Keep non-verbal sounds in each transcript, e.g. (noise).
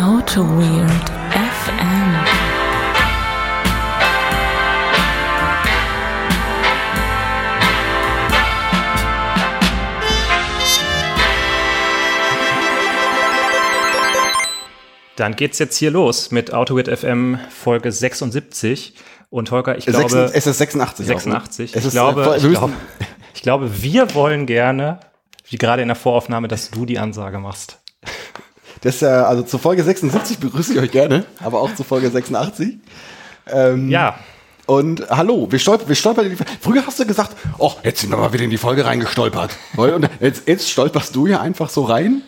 Auto Weird FM. Dann geht's jetzt hier los mit AutoWit FM Folge 76. Und Holger, ich glaube. Es ist 86. auch, ne? 86. Es Ich ist, glaube, äh, ich, glaube, ich glaube, wir wollen gerne, wie gerade in der Voraufnahme, dass du die Ansage machst. Das ist ja, also zur Folge 76 begrüße ich euch gerne, aber auch zur Folge 86. Ähm, Ja, Und hallo, wir stolpern, wir stolpern in die Früher hast du gesagt, oh, jetzt sind wir mal wieder in die Folge reingestolpert. Und jetzt, jetzt stolperst du ja einfach so rein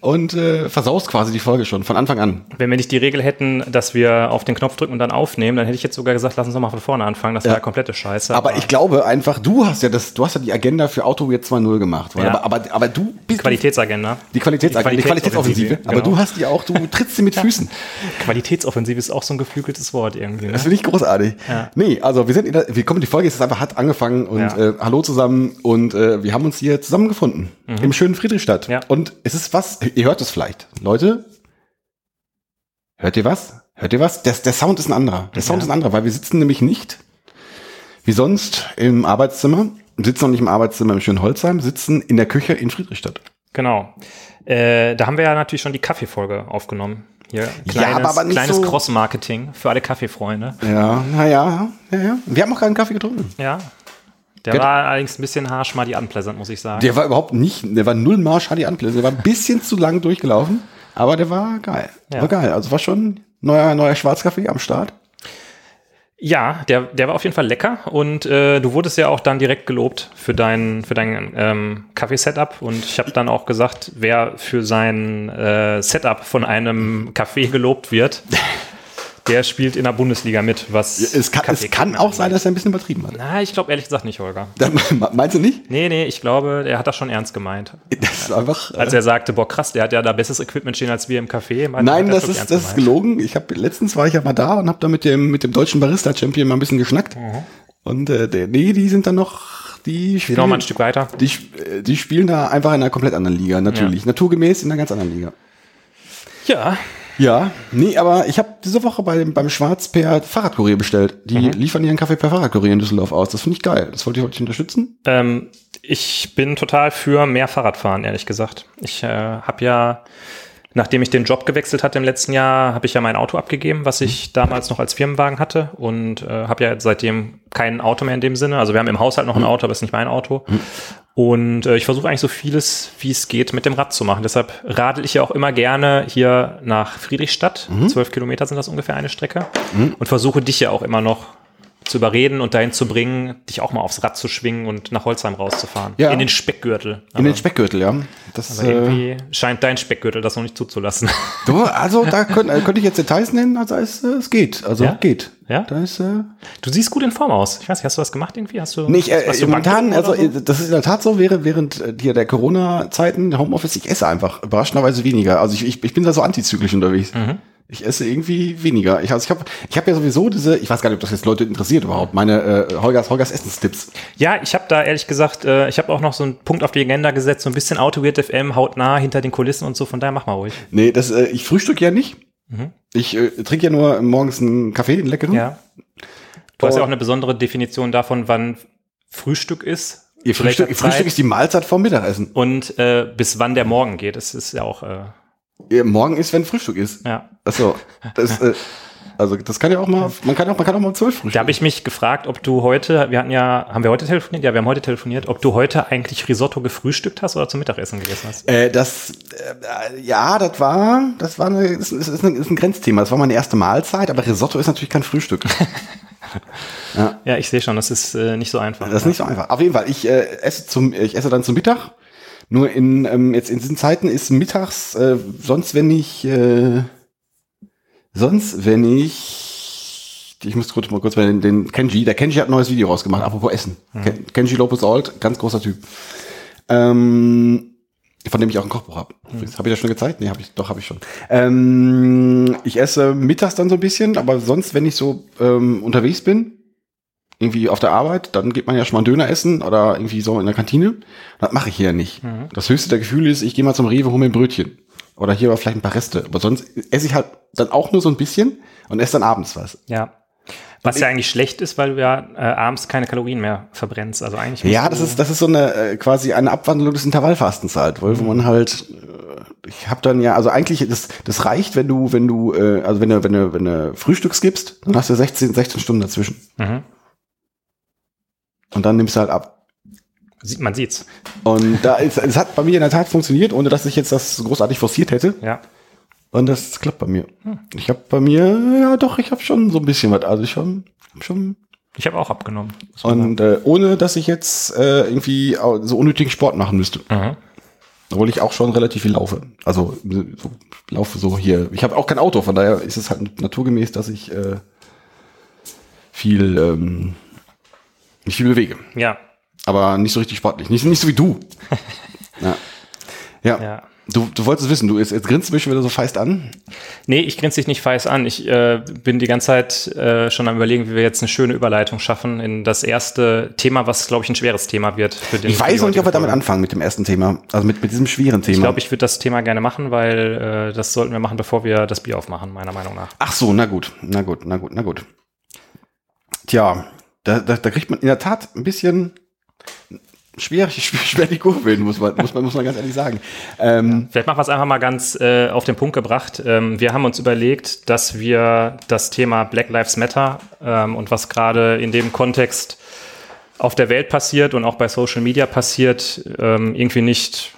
und äh, versaust quasi die Folge schon von Anfang an. wenn wir nicht die Regel hätten, dass wir auf den Knopf drücken und dann aufnehmen, dann hätte ich jetzt sogar gesagt, lass uns doch mal von vorne anfangen. Das Ja. war ja komplette Scheiße. Aber ich glaube einfach, du hast ja das, du hast ja die Agenda für Auto jetzt 2.0 gemacht. Weil, Ja. aber, aber, aber du bist Qualitätsagenda. die Qualitätsagenda, die, Die Qualitätsoffensive. Qualitätsoffensive, Aber genau. du hast die auch, du trittst sie mit Füßen. Qualitätsoffensive ist auch so ein geflügeltes Wort irgendwie. Ne? Das finde ich großartig. Ja. Nee, also wir sind in der, wir kommen, die Folge ist jetzt einfach hat angefangen und Ja. äh, hallo zusammen und äh, wir haben uns hier zusammengefunden im schönen Friedrichstadt. Mhm. Ja. Und es ist was, ihr hört es vielleicht. Leute, hört ihr was? Hört ihr was? Der, der Sound ist ein anderer. Der Sound Ja. ist ein anderer, weil wir sitzen nämlich nicht wie sonst im Arbeitszimmer, sitzen noch nicht im Arbeitszimmer im schönen Holzheim, sitzen in der Küche in Friedrichstadt. Genau. Äh, da haben wir ja natürlich schon die Kaffeefolge aufgenommen. Hier, kleines, aber- aber nicht kleines so- Cross-Marketing für alle Kaffeefreunde. Ja, naja, ja, ja. Wir haben auch keinen Kaffee getrunken. Ja. Der Get- war allerdings ein bisschen haarschmarti unpleasant, muss ich sagen. Der war überhaupt nicht, der war null Marsch, hat die Anplätze. Der war ein bisschen zu lang durchgelaufen, aber der war geil. Ja. War geil. Also war schon neuer, neuer Schwarzkaffee am Start. Ja, der, der war auf jeden Fall lecker und äh, du wurdest ja auch dann direkt gelobt für dein, für dein ähm, Kaffee-Setup und ich habe dann auch gesagt, wer für sein äh, Setup von einem Kaffee gelobt wird, (laughs) der spielt in der Bundesliga mit, was Es kann, es kann auch sein, dass er ein bisschen übertrieben hat. Na, ich glaube ehrlich gesagt nicht, Holger. (laughs) Meinst du nicht? Nee, nee, ich glaube, er hat das schon ernst gemeint. Das ist einfach. Als er sagte, boah, krass, der hat ja da besseres Equipment stehen als wir im Café. meinte, Nein, das ist, das ist gelogen. Ich habe letztens war ich ja mal da und habe da mit dem mit dem deutschen Barista Champion mal ein bisschen geschnackt. Mhm. Und äh, der, nee, die sind dann noch die spielen, noch mal ein Stück weiter. die, äh, die spielen da einfach in einer komplett anderen Liga, natürlich. Naturgemäß in einer ganz anderen Liga. Ja, Ja, nee, aber ich habe diese Woche bei, beim Schwarz per Fahrradkurier bestellt. Die Mhm. liefern ihren Kaffee per Fahrradkurier in Düsseldorf aus. Das finde ich geil. Das wollte ich heute unterstützen. ähm, ich bin total für mehr Fahrradfahren, ehrlich gesagt. Ich äh, habe ja, nachdem ich den Job gewechselt hatte im letzten Jahr, habe ich ja mein Auto abgegeben, was ich damals noch als Firmenwagen hatte und äh, habe ja seitdem kein Auto mehr in dem Sinne. Also wir haben im Haushalt noch ein Auto, aber es ist nicht mein Auto. Und äh, ich versuche eigentlich so vieles, wie es geht, mit dem Rad zu machen. Deshalb radel ich ja auch immer gerne hier nach Friedrichstadt. Zwölf Kilometer sind das ungefähr eine Strecke. Und versuche dich ja auch immer noch zu überreden und dahin zu bringen, dich auch mal aufs Rad zu schwingen und nach Holzheim rauszufahren. Ja. In den Speckgürtel. In den Speckgürtel, ja. Das, aber äh, irgendwie scheint dein Speckgürtel das noch nicht zuzulassen. (laughs) du, also da könnte äh, könnte ich jetzt Details nennen. Also es, äh, es geht. Also Ja? geht. Ja? Da ist, äh, Du siehst gut in Form aus. Ich weiß nicht, hast du was gemacht irgendwie? Hast du nicht, äh, du momentan, also so? äh, das ist in der Tat so, wäre während äh, hier der Corona-Zeiten, Homeoffice, ich esse einfach überraschenderweise weniger. Also ich, ich, ich bin da so antizyklisch unterwegs. Mhm. Ich esse irgendwie weniger. Ich, also ich habe ich hab ja sowieso diese, ich weiß gar nicht, ob das jetzt Leute interessiert überhaupt, meine äh, Holgers, Holgers Essenstipps. Ja, ich habe da ehrlich gesagt, äh, ich habe auch noch so einen Punkt auf die Agenda gesetzt, so ein bisschen Autoweird FM, hautnah hinter den Kulissen und so, von daher mach mal ruhig. Nee, das, äh, ich frühstück ja nicht. Ich äh, trinke ja nur morgens einen Kaffee, einen leckeren. Mhm. Ja. Du hast ja Oh. auch eine besondere Definition davon, wann Frühstück ist. Ihr Frühstück, Frühstück ist die Mahlzeit vorm Mittagessen. und äh, bis wann der Morgen geht. Das ist ja auch, äh, Ihr Morgen ist, wenn Frühstück ist. ja. Achso. Das, äh, also das kann ja auch mal, man kann auch, man kann auch mal um zwölf Da frühstücken. habe ich mich gefragt, ob du heute, wir hatten ja, haben wir heute telefoniert? Ja, wir haben heute telefoniert, ob du heute eigentlich Risotto gefrühstückt hast oder zum Mittagessen gegessen hast. Äh, das, äh, ja, das war, das war eine, das ist, ist, ein, ist ein Grenzthema. Das war meine erste Mahlzeit, aber Risotto ist natürlich kein Frühstück. (laughs) Ja, ich sehe schon, das ist äh, nicht so einfach. Das ist nicht so einfach. Auf jeden Fall, ich äh, esse zum, ich esse dann zum Mittag. Nur in ähm, jetzt in diesen Zeiten ist mittags äh, sonst wenn ich äh, sonst wenn ich ich muss kurz mal kurz mal den, den Kenji, der Kenji hat ein neues Video rausgemacht, apropos Essen. Ken, Kenji Lopez Alt, ganz großer Typ. Ähm, von dem ich auch ein Kochbuch habe. Habe ich das schon gezeigt? Nee, habe ich, doch, habe ich schon. Ähm, ich esse mittags dann so ein bisschen, aber sonst, wenn ich so ähm, unterwegs bin, irgendwie auf der Arbeit, dann geht man ja schon mal einen Döner essen oder irgendwie so in der Kantine. Das mache ich hier nicht. Das höchste der Gefühle ist, ich gehe mal zum Rewe, hole mir ein Brötchen. Oder hier war vielleicht ein paar Reste. Aber sonst esse ich halt dann auch nur so ein bisschen und esse dann abends was. Ja. Was ja eigentlich schlecht ist, weil du ja äh, abends keine Kalorien mehr verbrennst. Also eigentlich Ja, das ist, das ist so eine äh, quasi eine Abwandlung des Intervallfastens halt, wo, wo man halt, äh, ich habe dann ja, also eigentlich, das, das reicht, wenn du, wenn du, äh, also wenn du, wenn du, wenn du Frühstücks gibst, dann hast du 16, 16 Stunden dazwischen. Mhm. Und dann nimmst du halt ab. Sieht, man sieht's. Und da ist, es hat bei mir in der Tat funktioniert, ohne dass ich jetzt das großartig forciert hätte. Ja. Und das klappt bei mir. Ich habe bei mir, ja doch, ich habe schon so ein bisschen was. Also ich schon, hab schon Ich habe auch abgenommen. und äh, ohne, dass ich jetzt äh, irgendwie so unnötigen Sport machen müsste. Mhm. Obwohl ich auch schon relativ viel laufe. Also so, laufe so hier. Ich habe auch kein Auto, von daher ist es halt naturgemäß, dass ich äh, viel, ähm, nicht viel bewege. Ja. Aber nicht so richtig sportlich. Nicht, nicht so wie du. (laughs) ja. Ja. Ja. Du, du wolltest wissen, du jetzt, jetzt grinst du mich wieder so feist an. Nee, ich grinse dich nicht feist an. Ich äh, bin die ganze Zeit äh, schon am überlegen, wie wir jetzt eine schöne Überleitung schaffen in das erste Thema, was, glaube ich, ein schweres Thema wird. Für den, Ich weiß noch nicht, ob wir damit anfangen mit dem ersten Thema. Also mit, mit diesem schweren Thema. Ich glaube, ich würde das Thema gerne machen, weil äh, das sollten wir machen, bevor wir das Bier aufmachen, meiner Meinung nach. Ach so, na gut, na gut, na gut, na gut. Tja, da, da, da kriegt man in der Tat ein bisschen schwer, (laughs) schwer, die Kurve hin, muss man, muss man, muss man ganz ehrlich sagen. Ähm, Vielleicht machen wir es einfach mal ganz äh, auf den Punkt gebracht. Ähm, wir haben uns überlegt, dass wir das Thema Black Lives Matter ähm, und was gerade in dem Kontext auf der Welt passiert und auch bei Social Media passiert, ähm, irgendwie nicht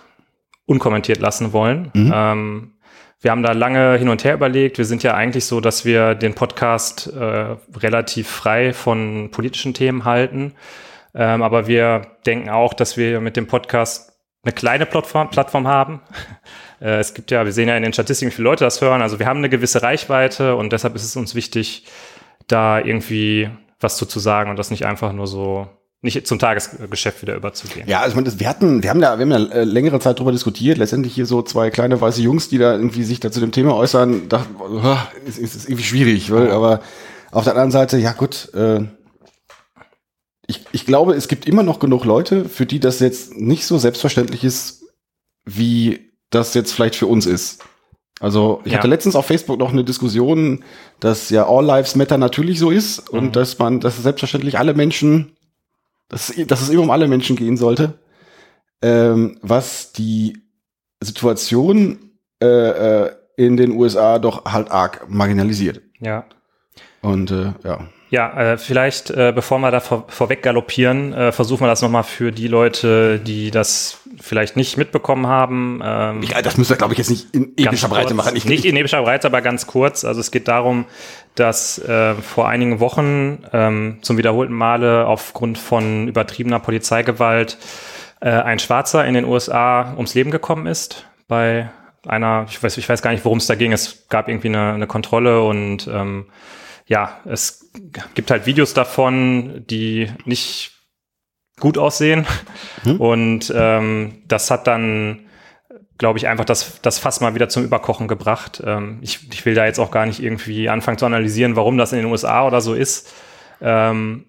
unkommentiert lassen wollen. Ähm, wir haben da lange hin und her überlegt. Wir sind ja eigentlich so, dass wir den Podcast äh, relativ frei von politischen Themen halten. Ähm, aber wir denken auch, dass wir mit dem Podcast eine kleine Plattform, Plattform haben. (laughs) Äh, es gibt ja, wir sehen ja in den Statistiken, wie viele Leute das hören. Also wir haben eine gewisse Reichweite und deshalb ist es uns wichtig, da irgendwie was zu, zu sagen und das nicht einfach nur so, nicht zum Tagesgeschäft wieder überzugehen. ja, also ich meine, wir hatten, wir haben da, wir haben ja äh, längere Zeit drüber diskutiert. Letztendlich hier so zwei kleine weiße Jungs, die da irgendwie sich da zu dem Thema äußern, dachten, oh, ist, ist, ist irgendwie schwierig, weil, aber auf der anderen Seite, ja gut, äh, ich, ich glaube, es gibt immer noch genug Leute, für die das jetzt nicht so selbstverständlich ist, wie das jetzt vielleicht für uns ist. Also ich Ja. hatte letztens auf Facebook noch eine Diskussion, dass ja All Lives Matter natürlich so ist und Mhm. dass man, dass selbstverständlich alle Menschen, dass, dass es immer um alle Menschen gehen sollte, ähm, was die Situation äh, äh, in den USA doch halt arg marginalisiert. Ja. Und äh, ja. Ja, äh, vielleicht, äh, bevor wir da vor, vorweg galoppieren, äh, versuchen wir das nochmal für die Leute, die das vielleicht nicht mitbekommen haben. Ähm, Ich, das müsst ihr, glaube ich, jetzt nicht in epischer Breite kurz. machen. Ich, nicht in epischer Breite, aber ganz kurz. Also es geht darum, dass äh, vor einigen Wochen ähm, zum wiederholten Male aufgrund von übertriebener Polizeigewalt äh, ein Schwarzer in den USA ums Leben gekommen ist bei einer, ich weiß, ich weiß gar nicht, worum es da ging. Es gab irgendwie eine, eine Kontrolle und ähm, ja, es gibt halt Videos davon, die nicht gut aussehen. Und ähm, das hat dann, glaube ich, einfach das, das Fass mal wieder zum Überkochen gebracht. Ähm, ich, ich will da jetzt auch gar nicht irgendwie anfangen zu analysieren, warum das in den USA oder so ist. Ähm,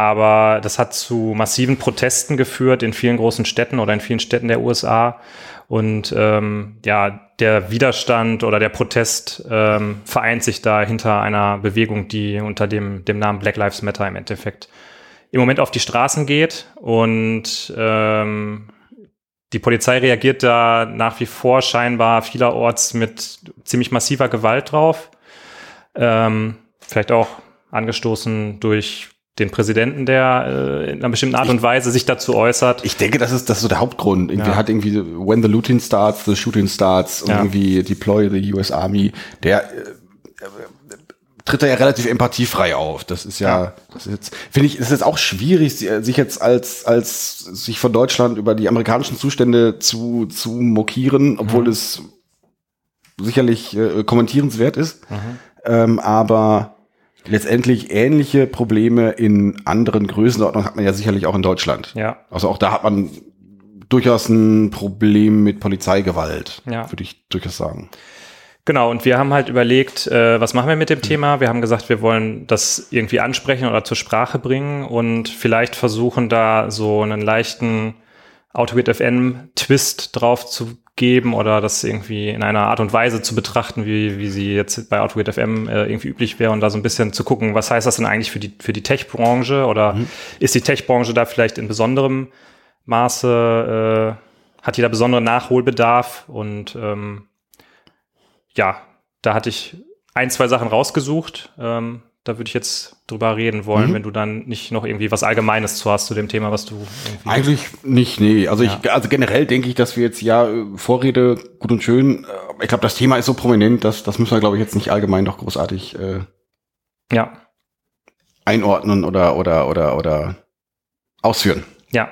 aber das hat zu massiven Protesten geführt in vielen großen Städten oder in vielen Städten der USA. Und ähm, ja, der Widerstand oder der Protest ähm, vereint sich da hinter einer Bewegung, die unter dem, dem Namen Black Lives Matter im Endeffekt im Moment auf die Straßen geht. Und ähm, die Polizei reagiert da nach wie vor scheinbar vielerorts mit ziemlich massiver Gewalt drauf. Ähm, vielleicht auch angestoßen durch den Präsidenten, der äh, in einer bestimmten Art und Weise sich dazu äußert. ich denke, das ist, das ist so der Hauptgrund. Irgendwie Ja. hat irgendwie, when the looting starts, the shooting starts, und Ja. irgendwie deploy the US Army. Der äh, äh, tritt da ja relativ empathiefrei auf. Das ist ja, Ja. das ist jetzt, finde ich, ist jetzt auch schwierig, si- sich jetzt als, als sich von Deutschland über die amerikanischen Zustände zu, zu mokieren, obwohl Mhm. es sicherlich äh, kommentierenswert ist. Mhm. Ähm, aber letztendlich ähnliche Probleme in anderen Größenordnungen hat man ja sicherlich auch in Deutschland. Ja, Also auch da hat man durchaus ein Problem mit Polizeigewalt, Ja. würde ich durchaus sagen. Genau, und wir haben halt überlegt, äh, was machen wir mit dem Thema? Wir haben gesagt, wir wollen das irgendwie ansprechen oder zur Sprache bringen und vielleicht versuchen, da so einen leichten Autogate FM-Twist drauf zu geben oder das irgendwie in einer Art und Weise zu betrachten, wie, wie sie jetzt bei Autogate FM äh, irgendwie üblich wäre und da so ein bisschen zu gucken, was heißt das denn eigentlich für die, für die Tech-Branche oder mhm. ist die Tech-Branche da vielleicht in besonderem Maße, äh, hat die da besonderen Nachholbedarf und ähm, ja, da hatte ich ein, zwei Sachen rausgesucht. Ähm, da würde ich jetzt drüber reden wollen, mhm. wenn du dann nicht noch irgendwie was Allgemeines zu hast zu dem Thema, was du Eigentlich nicht, nee. Also ja. ich, also generell denke ich, dass wir jetzt ja Vorrede gut und schön. Äh, ich glaube, das Thema ist so prominent, dass das müssen wir, glaube ich, jetzt nicht allgemein noch großartig äh, ja. einordnen oder oder oder oder ausführen. Ja.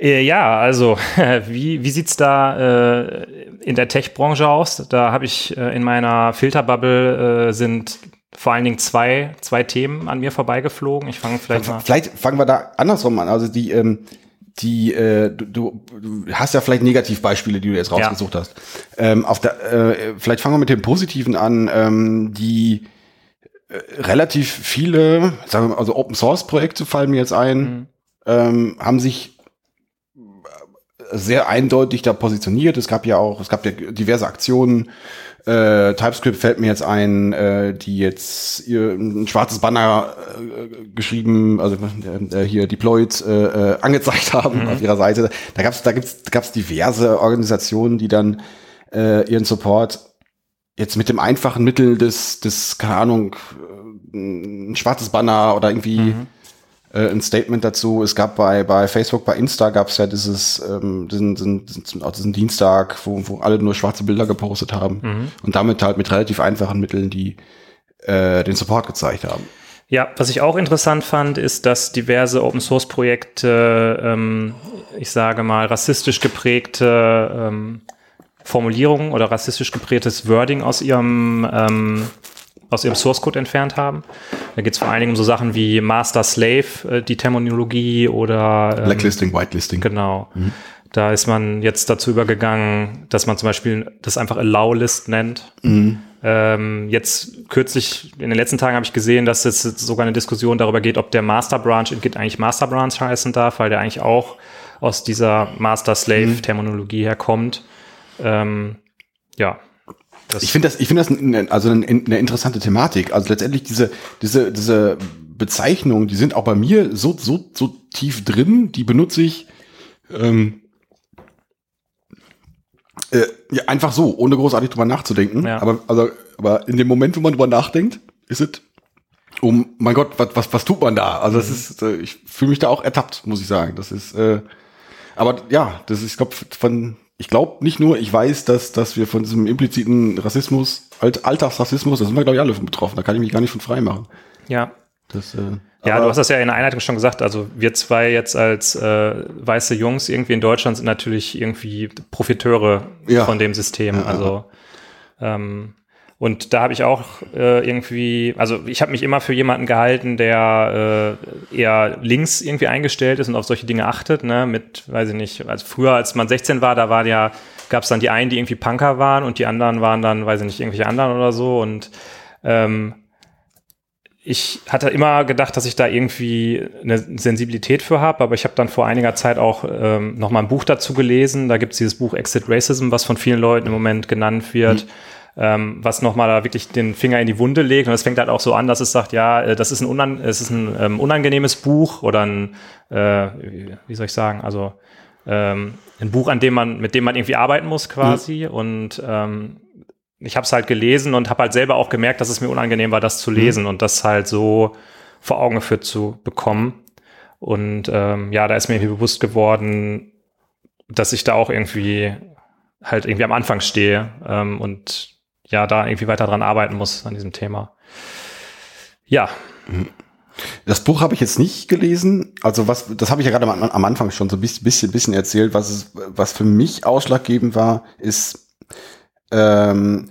Äh, ja, also (laughs) wie, wie sieht's da äh, in der Tech-Branche aus? Da habe ich äh, in meiner Filterbubble äh, sind vor allen Dingen zwei, zwei Themen an mir vorbeigeflogen. Ich fange vielleicht mal. Vielleicht fangen wir da andersrum an. Also die, ähm, die, äh, du, du hast ja vielleicht Negativbeispiele, die du jetzt rausgesucht ja. hast. Ähm, auf der, äh, vielleicht fangen wir mit dem Positiven an, ähm, die äh, relativ viele, sagen wir mal, also Open Source Projekte fallen mir jetzt ein, mhm. ähm, haben sich sehr eindeutig da positioniert. Es gab ja auch, es gab ja diverse Aktionen. Äh, TypeScript fällt mir jetzt ein, äh, die jetzt ihr ein schwarzes Banner äh, geschrieben, also äh, hier deployed äh, äh, angezeigt haben mhm. auf ihrer Seite. Da gab's, da gibt's, da gab's diverse Organisationen, die dann ihren Support jetzt mit dem einfachen Mittel des, des, keine Ahnung, ein schwarzes Banner oder irgendwie mhm äh, ein Statement dazu. Es gab bei, bei Facebook, bei Insta gab es ja dieses, ähm, diesen, diesen, diesen Dienstag, wo, wo alle nur schwarze Bilder gepostet haben mhm. und damit halt mit relativ einfachen Mitteln die äh, den Support gezeigt haben. Ja, was ich auch interessant fand, ist, dass diverse Open Source Projekte, ähm, ich sage mal, rassistisch geprägte ähm, Formulierungen oder rassistisch geprägtes Wording aus ihrem ähm, aus ihrem Source Code entfernt haben. Da geht es vor allen Dingen um so Sachen wie Master Slave, äh, die Terminologie oder ähm, Blacklisting, Whitelisting. Genau. Mhm. Da ist man jetzt dazu übergegangen, dass man zum Beispiel das einfach Allow List nennt. Mhm. Ähm, jetzt kürzlich, in den letzten Tagen habe ich gesehen, dass es sogar eine Diskussion darüber geht, ob der Master Branch in Git eigentlich Master Branch heißen darf, weil der eigentlich auch aus dieser Master Slave mhm. Terminologie herkommt. Ähm, ja, das ich finde das, ich finde das eine, also eine, eine, interessante Thematik. Also letztendlich diese, diese, diese Bezeichnungen, die sind auch bei mir so, so, so tief drin, die benutze ich ähm, äh, ja, einfach so, ohne großartig drüber nachzudenken. Ja. Aber, also, aber in dem Moment, wo man drüber nachdenkt, ist es, oh mein Gott, was, was, was tut man da? Also das mhm. ist, äh, ich fühle mich da auch ertappt, muss ich sagen. Das ist, äh, aber ja, das ist, ich glaube, von ich glaube nicht nur, ich weiß, dass, dass wir von diesem impliziten Rassismus, Alt Alltagsrassismus, da sind wir, glaube ich, alle von betroffen. Da kann ich mich gar nicht von frei machen. Ja. Das, äh, ja, du hast das ja in der Einleitung schon gesagt. Also wir zwei jetzt als äh, weiße Jungs irgendwie in Deutschland sind natürlich irgendwie Profiteure ja. von dem System. Ja, also ähm, und da habe ich auch äh, irgendwie, also ich habe mich immer für jemanden gehalten, der äh, eher links irgendwie eingestellt ist und auf solche Dinge achtet, ne, mit, weiß ich nicht, also früher, als man 16 war, da war ja, gab es dann die einen, die irgendwie Punker waren und die anderen waren dann, weiß ich nicht, irgendwelche anderen oder so und ähm, ich hatte immer gedacht, dass ich da irgendwie eine Sensibilität für habe, aber ich habe dann vor einiger Zeit auch ähm, noch mal ein Buch dazu gelesen. Da gibt es dieses Buch Exit Racism, was von vielen Leuten im Moment genannt wird. Mhm ähm, was nochmal da wirklich den Finger in die Wunde legt. Und es fängt halt auch so an, dass es sagt, ja, äh, das ist ein, unan es ist ein ähm, unangenehmes Buch oder ein, äh, wie soll ich sagen, also ähm, ein Buch, an dem man, mit dem man irgendwie arbeiten muss quasi. Mhm. Und ähm, ich habe es halt gelesen und habe halt selber auch gemerkt, dass es mir unangenehm war, das zu mhm. lesen mhm. und das halt so vor Augen geführt zu bekommen. Und ähm, ja, da ist mir irgendwie bewusst geworden, dass ich da auch irgendwie halt irgendwie am Anfang stehe ähm, und ja da irgendwie weiter dran arbeiten muss an diesem Thema. Ja. Das Buch habe ich jetzt nicht gelesen. Also was, das habe ich ja gerade am, Anfang schon so ein bisschen, bisschen erzählt. Was es, was für mich ausschlaggebend war, ist, ähm,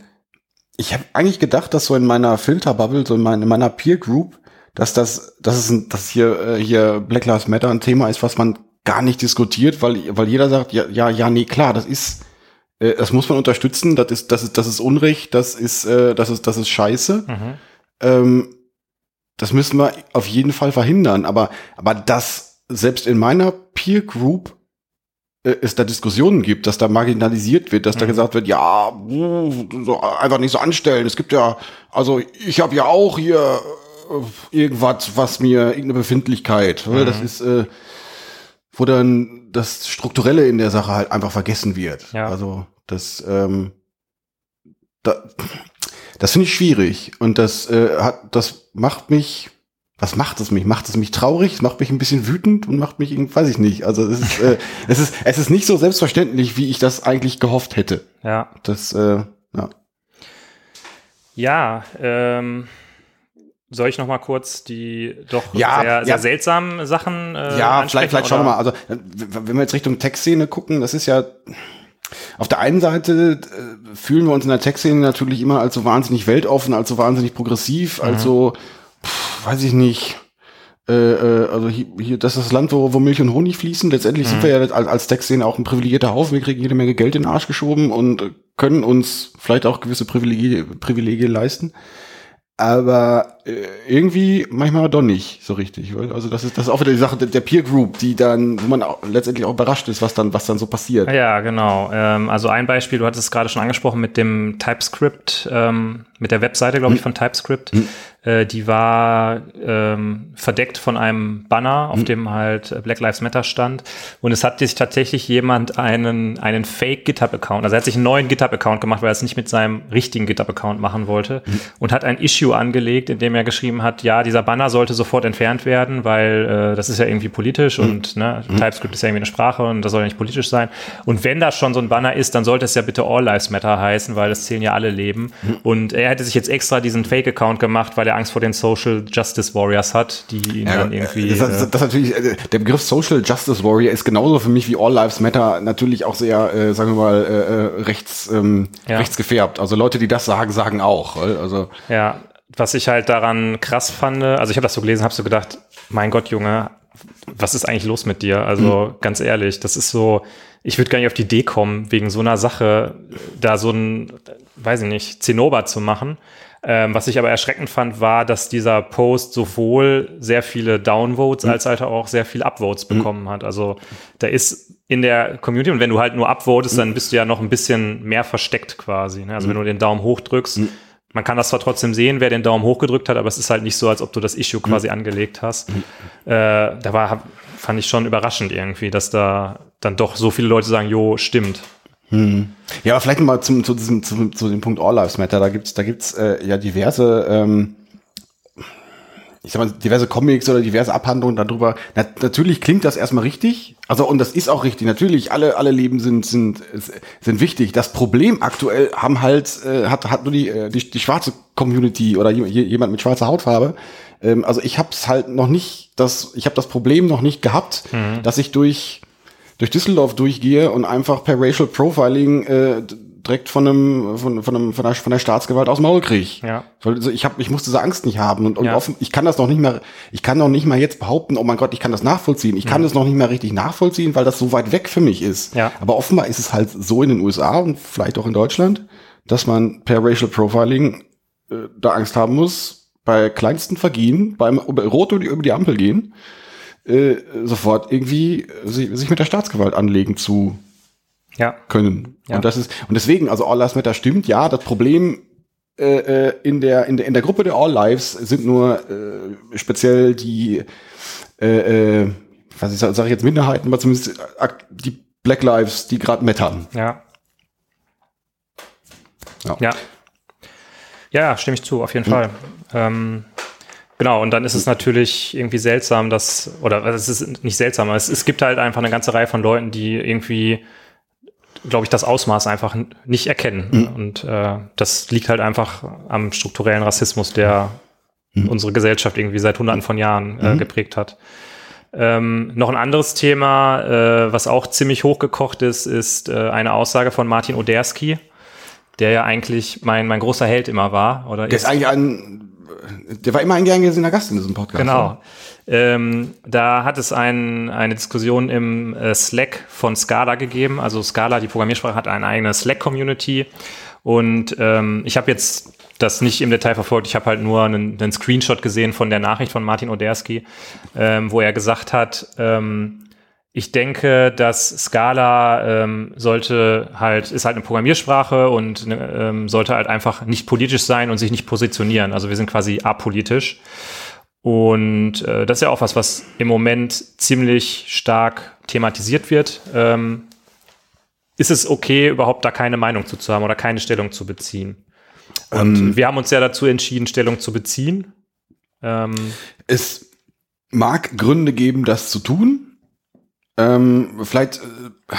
ich habe eigentlich gedacht, dass so in meiner Filterbubble, so in, mein, in meiner Peer Group, dass das, dass es, ein, dass hier, äh, hier Black Lives Matter ein Thema ist, was man gar nicht diskutiert, weil, weil jeder sagt, ja, ja, ja, nee, klar, das ist, Äh, das muss man unterstützen, das ist, das ist, das ist Unrecht, das ist, äh, das ist, das ist scheiße. Mhm. Ähm, das müssen wir auf jeden Fall verhindern. Aber, aber dass selbst in meiner Peer Group äh, es da Diskussionen gibt, dass da marginalisiert wird, dass da Mhm. gesagt wird, ja, so, einfach nicht so anstellen. Es gibt ja, also ich habe ja auch hier äh, irgendwas, was mir irgendeine Befindlichkeit, das Mhm. ist, äh, wo dann das Strukturelle in der Sache halt einfach vergessen wird. Ja. Also das, ähm, da, das finde ich schwierig und das äh, hat, das macht mich, was macht es mich? Macht es mich traurig? Es macht mich ein bisschen wütend und macht mich, weiß ich nicht. Also es ist, äh, (laughs) es ist, es ist nicht so selbstverständlich, wie ich das eigentlich gehofft hätte. Ja. Das, äh, ja. Ja, ähm, soll ich noch mal kurz die doch Ja, sehr, ja. sehr seltsamen Sachen äh, Ja, vielleicht, vielleicht schauen wir mal. Also, wenn wir jetzt Richtung Tech-Szene gucken, das ist ja, auf der einen Seite äh, fühlen wir uns in der Tech-Szene natürlich immer als so wahnsinnig weltoffen, als so wahnsinnig progressiv, als so, pff, weiß ich nicht, äh, äh, also hier, hier, das ist das Land, wo, wo Milch und Honig fließen. Letztendlich sind wir ja als, als Tech-Szene auch ein privilegierter Haufen. Wir kriegen jede Menge Geld in den Arsch geschoben und können uns vielleicht auch gewisse Privilegien, Privilegien leisten. Aber äh, irgendwie manchmal doch nicht so richtig. Weil, also das ist das ist auch wieder die Sache der, Peer Group, die dann, wo man auch letztendlich auch überrascht ist, was dann, was dann so passiert. Ja, genau. Ähm, also ein Beispiel, du hattest es gerade schon angesprochen mit dem TypeScript, ähm, mit der Webseite, Hm. glaube ich, von TypeScript. Äh, die war ähm, verdeckt von einem Banner, Hm. auf dem halt Black Lives Matter stand. Und es hat sich tatsächlich jemand einen, einen Fake GitHub-Account, also er hat sich einen neuen GitHub-Account gemacht, weil er es nicht mit seinem richtigen GitHub-Account machen wollte Hm. und hat ein Issue angelegt, in dem er geschrieben hat, ja, dieser Banner sollte sofort entfernt werden, weil äh, das ist ja irgendwie politisch und ne, TypeScript ist ja irgendwie eine Sprache und das soll ja nicht politisch sein. Und wenn da schon so ein Banner ist, dann sollte es ja bitte All Lives Matter heißen, weil es zählen ja alle Leben. Und er hätte sich jetzt extra diesen Fake-Account gemacht, weil er Angst vor den Social Justice Warriors hat, die ihn Ja, dann irgendwie. das, das, äh, das natürlich, äh, der Begriff Social Justice Warrior ist genauso für mich wie All Lives Matter natürlich auch sehr, äh, sagen wir mal, äh, äh, rechts, ähm, Ja. rechts gefärbt. Also Leute, die das sagen, sagen auch. äh, Also Ja, was ich halt daran krass fand, also ich habe das so gelesen, habe so gedacht, mein Gott, Junge, was ist eigentlich los mit dir? Also ganz ehrlich, das ist so, ich würde gar nicht auf die Idee kommen, wegen so einer Sache da so ein, weiß ich nicht, Zinnober zu machen. Ähm, was ich aber erschreckend fand, war, dass dieser Post sowohl sehr viele Downvotes als halt auch sehr viele Upvotes bekommen hat. Also da ist in der Community und wenn du halt nur upvotest, dann bist du ja noch ein bisschen mehr versteckt quasi. Ne? Also wenn du den Daumen hoch drückst, man kann das zwar trotzdem sehen, wer den Daumen hoch gedrückt hat, aber es ist halt nicht so, als ob du das Issue quasi angelegt hast. Äh, da war, fand ich schon überraschend irgendwie, dass da dann doch so viele Leute sagen, jo, stimmt. Ja, aber vielleicht mal zum, zu, diesem, zu, zu dem Punkt All Lives Matter. Da gibt's da gibt's äh, ja diverse, ähm, ich sag mal, diverse Comics oder diverse Abhandlungen darüber. Na, natürlich klingt das erstmal richtig. Also, und das ist auch richtig. Natürlich, alle, alle Leben sind, sind, sind wichtig. Das Problem aktuell haben halt, äh, hat, hat nur die, äh, die, die schwarze Community oder je- je- jemand mit schwarzer Hautfarbe. Ähm, also ich habe es halt noch nicht, das, ich habe das Problem noch nicht gehabt, dass ich durch durch Düsseldorf durchgehe und einfach per Racial Profiling äh, direkt von einem von, von, einem, von, der, von der Staatsgewalt aus dem Maul krieg. Ja. Also ich hab, ich muss diese Angst nicht haben und, und Ja. offen, ich kann das noch nicht mehr, ich kann noch nicht mal jetzt behaupten, oh mein Gott, ich kann das nachvollziehen. Ich kann das noch nicht mehr richtig nachvollziehen, weil das so weit weg für mich ist. Ja. Aber offenbar ist es halt so in den USA und vielleicht auch in Deutschland, dass man per Racial Profiling äh, da Angst haben muss, bei kleinsten Vergehen, beim über- Rot über die Ampel gehen, äh, sofort irgendwie sich, sich mit der Staatsgewalt anlegen zu Ja. können. Ja. Und das ist und deswegen, also All Lives Matter stimmt, ja, das Problem äh, äh, in der in der in der Gruppe der All Lives sind nur äh, speziell die äh, äh, was ich sage sag ich jetzt Minderheiten, aber zumindest die Black Lives, die gerade mettern. Ja. Ja. Ja. Ja, stimme ich zu, auf jeden Fall. Ähm, genau, und dann ist es natürlich irgendwie seltsam, dass, oder also es ist nicht seltsam, aber es, es gibt halt einfach eine ganze Reihe von Leuten, die irgendwie, glaube ich, das Ausmaß einfach nicht erkennen. Und äh, das liegt halt einfach am strukturellen Rassismus, der unsere Gesellschaft irgendwie seit hunderten von Jahren äh, geprägt hat. Ähm, noch ein anderes Thema, äh, was auch ziemlich hochgekocht ist, ist äh, eine Aussage von Martin Oderski, der ja eigentlich mein, mein großer Held immer war. Oder Der ist eigentlich ein der war immer ein gern gesehener Gast in diesem Podcast. Genau. Ähm, da hat es ein, eine Diskussion im äh, Slack von Scala gegeben. Also Scala, die Programmiersprache, hat eine eigene Slack-Community. Und ähm, ich habe jetzt das nicht im Detail verfolgt. Ich habe halt nur einen, einen, Screenshot gesehen von der Nachricht von Martin Oderski, ähm, wo er gesagt hat, ähm, ich denke, dass Scala ähm, sollte halt, ist halt eine Programmiersprache und ähm, sollte halt einfach nicht politisch sein und sich nicht positionieren. Also wir sind quasi apolitisch. Und äh, das ist ja auch was, was im Moment ziemlich stark thematisiert wird. Ähm, ist es okay, überhaupt da keine Meinung zu, zu haben oder keine Stellung zu beziehen? Und ähm, wir haben uns ja dazu entschieden, Stellung zu beziehen. Ähm, es mag Gründe geben, das zu tun. Ähm, vielleicht, äh,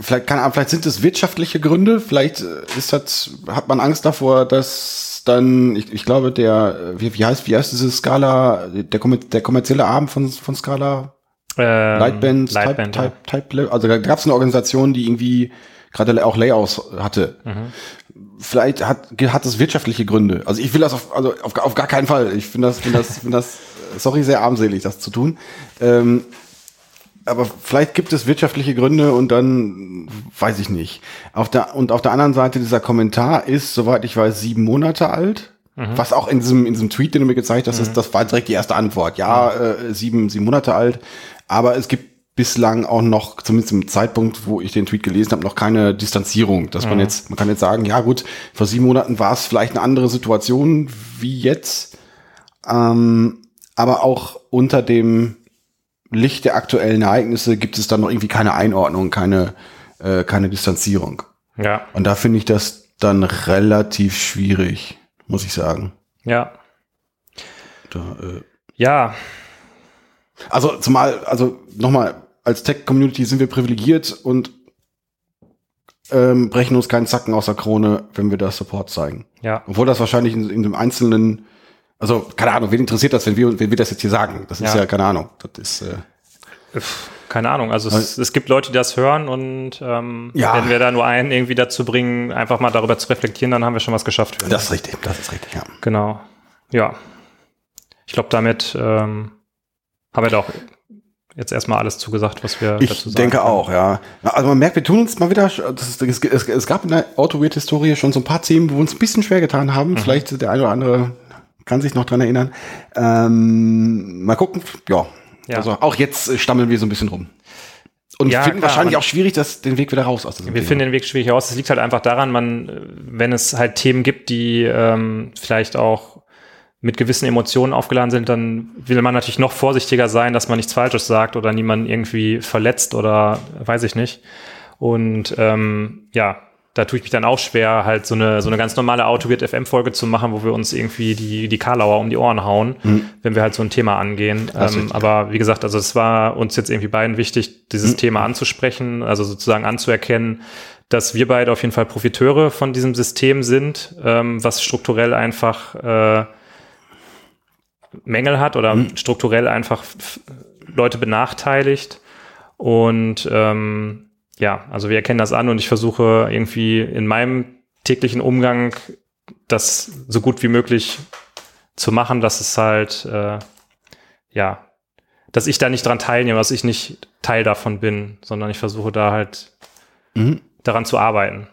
vielleicht kann, vielleicht sind es wirtschaftliche Gründe. Vielleicht äh, ist das, hat man Angst davor, dass dann, ich, ich glaube, der, wie, wie heißt, wie heißt diese Skala, der, der kommerzielle Arm von, von Skala? Ähm, Lightband, Lightband Type, ja. Type, Type, also da gab es eine Organisation, die irgendwie gerade auch Layouts hatte. Mhm. Vielleicht hat, hat es wirtschaftliche Gründe. Also ich will das auf, also auf, auf gar keinen Fall. Ich finde das, finde das, finde das, sorry, sehr armselig, das zu tun. Ähm, aber vielleicht gibt es wirtschaftliche Gründe und dann weiß ich nicht. Auf der, und auf der anderen Seite, dieser Kommentar ist, soweit ich weiß, sieben Monate alt. Mhm. Was auch in diesem, in diesem Tweet, den du mir gezeigt hast, mhm. ist, das war direkt die erste Antwort. Ja, mhm. äh, sieben, sieben Monate alt. Aber es gibt bislang auch noch, zumindest im Zeitpunkt, wo ich den Tweet gelesen habe, noch keine Distanzierung. Dass man mhm. jetzt, man kann jetzt sagen, ja gut, vor sieben Monaten war es vielleicht eine andere Situation wie jetzt. Ähm, aber auch unter dem Licht der aktuellen Ereignisse gibt es dann noch irgendwie keine Einordnung, keine, äh, keine Distanzierung. Ja. Und da finde ich das dann relativ schwierig, muss ich sagen. Ja. Da, äh, ja. Also zumal, also nochmal, als Tech-Community sind wir privilegiert und ähm, brechen uns keinen Zacken aus der Krone, wenn wir da Support zeigen. Ja. Obwohl das wahrscheinlich in, in dem einzelnen also, keine Ahnung, wen interessiert das, wenn wir, wenn wir das jetzt hier sagen? Das ist ja, ja keine Ahnung. Das ist, äh, keine Ahnung. Also es, es, gibt Leute, die das hören und ähm, ja. wenn wir da nur einen irgendwie dazu bringen, einfach mal darüber zu reflektieren, dann haben wir schon was geschafft. Das ist richtig, das ist richtig, ja. Genau. Ja. Ich glaube, damit ähm, haben wir doch jetzt erstmal alles zugesagt, was wir ich dazu sagen. Ich denke können. auch, ja. Also man merkt, wir tun uns mal wieder, ist, es, es, es, gab in der Autoweird-Historie schon so ein paar Themen, wo wir uns ein bisschen schwer getan haben. Mhm. Vielleicht der eine oder andere kann sich noch dran erinnern. Ähm, mal gucken, ja. ja. Also auch jetzt stammeln wir so ein bisschen rum. Und ja, finden klar, wahrscheinlich auch schwierig, dass den Weg wieder raus aus diesem Wir Thema. finden den Weg schwierig raus. Das liegt halt einfach daran, man, wenn es halt Themen gibt, die ähm, vielleicht auch mit gewissen Emotionen aufgeladen sind, dann will man natürlich noch vorsichtiger sein, dass man nichts Falsches sagt oder niemanden irgendwie verletzt oder weiß ich nicht. Und ähm, ja, da tue ich mich dann auch schwer, halt so eine, so eine ganz normale Autogrid FM-Folge zu machen, wo wir uns irgendwie die, die Karlauer um die Ohren hauen, mhm. wenn wir halt so ein Thema angehen. Ähm, aber wie gesagt, also es war uns jetzt irgendwie beiden wichtig, dieses mhm. Thema anzusprechen, also sozusagen anzuerkennen, dass wir beide auf jeden Fall Profiteure von diesem System sind, ähm, was strukturell einfach äh, Mängel hat oder mhm. strukturell einfach Leute benachteiligt. Und ähm, ja, also wir erkennen das an und ich versuche irgendwie in meinem täglichen Umgang das so gut wie möglich zu machen, dass es halt, äh, ja, dass ich da nicht dran teilnehme, dass ich nicht Teil davon bin, sondern ich versuche da halt mhm. daran zu arbeiten.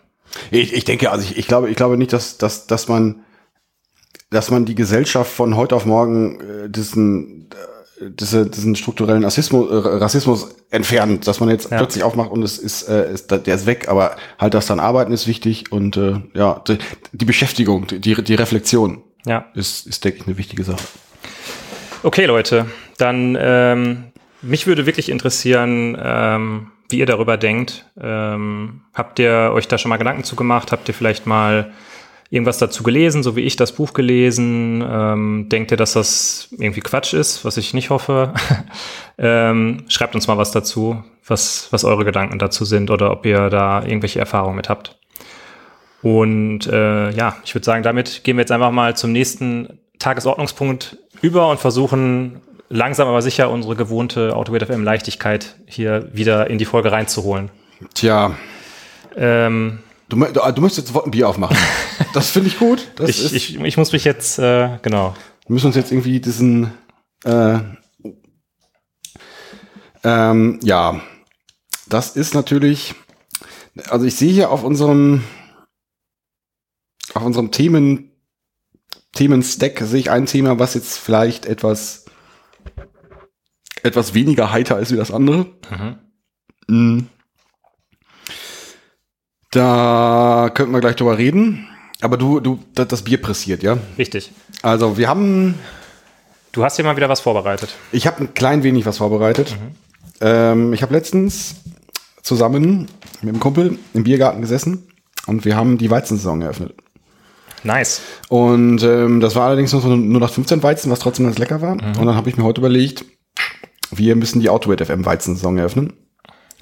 Ich, ich denke, also ich, ich glaube, ich glaube nicht, dass, dass, dass man, dass man die Gesellschaft von heute auf morgen äh, diesen diese, diesen strukturellen Rassismus, äh, Rassismus entfernt, dass man jetzt ja. plötzlich aufmacht und es ist, äh, ist, der ist weg, aber halt das dann Arbeiten ist wichtig und äh, ja, die, die Beschäftigung, die, die Reflexion ja. ist, ist, denke ich, eine wichtige Sache. Okay, Leute, dann ähm, mich würde wirklich interessieren, ähm, wie ihr darüber denkt. Ähm, habt ihr euch da schon mal Gedanken zu gemacht? Habt ihr vielleicht mal irgendwas dazu gelesen, so wie ich das Buch gelesen? Ähm, denkt ihr, dass das irgendwie Quatsch ist, was ich nicht hoffe? (laughs) ähm, schreibt uns mal was dazu, was, was eure Gedanken dazu sind oder ob ihr da irgendwelche Erfahrungen mit habt. Und äh, ja, ich würde sagen, damit gehen wir jetzt einfach mal zum nächsten Tagesordnungspunkt über und versuchen langsam aber sicher unsere gewohnte Autogate FM Leichtigkeit hier wieder in die Folge reinzuholen. Tja. Ähm, Du, du, du möchtest jetzt sofort ein Bier aufmachen. (laughs) Das finde ich gut. Ich, ich, ich muss mich jetzt, äh, genau. wir müssen uns jetzt irgendwie diesen, äh, ähm, ja, das ist natürlich, also ich sehe hier auf unserem, auf unserem Themen, Themenstack sehe ich ein Thema, was jetzt vielleicht etwas, etwas weniger heiter ist wie das andere. Mhm. Mm. Da könnten wir gleich drüber reden. Aber du, du, das, Bier pressiert, ja? Richtig. Also wir haben Du hast hier mal wieder was vorbereitet. Ich habe ein klein wenig was vorbereitet. Ähm, ich habe letztens zusammen mit dem Kumpel im Biergarten gesessen und wir haben die Weizensaison eröffnet. Nice. Und ähm, das war allerdings nur nur nach 15 Weizen, was trotzdem ganz lecker war. Und dann habe ich mir heute überlegt, wir müssen die Autoweight FM Weizensaison eröffnen.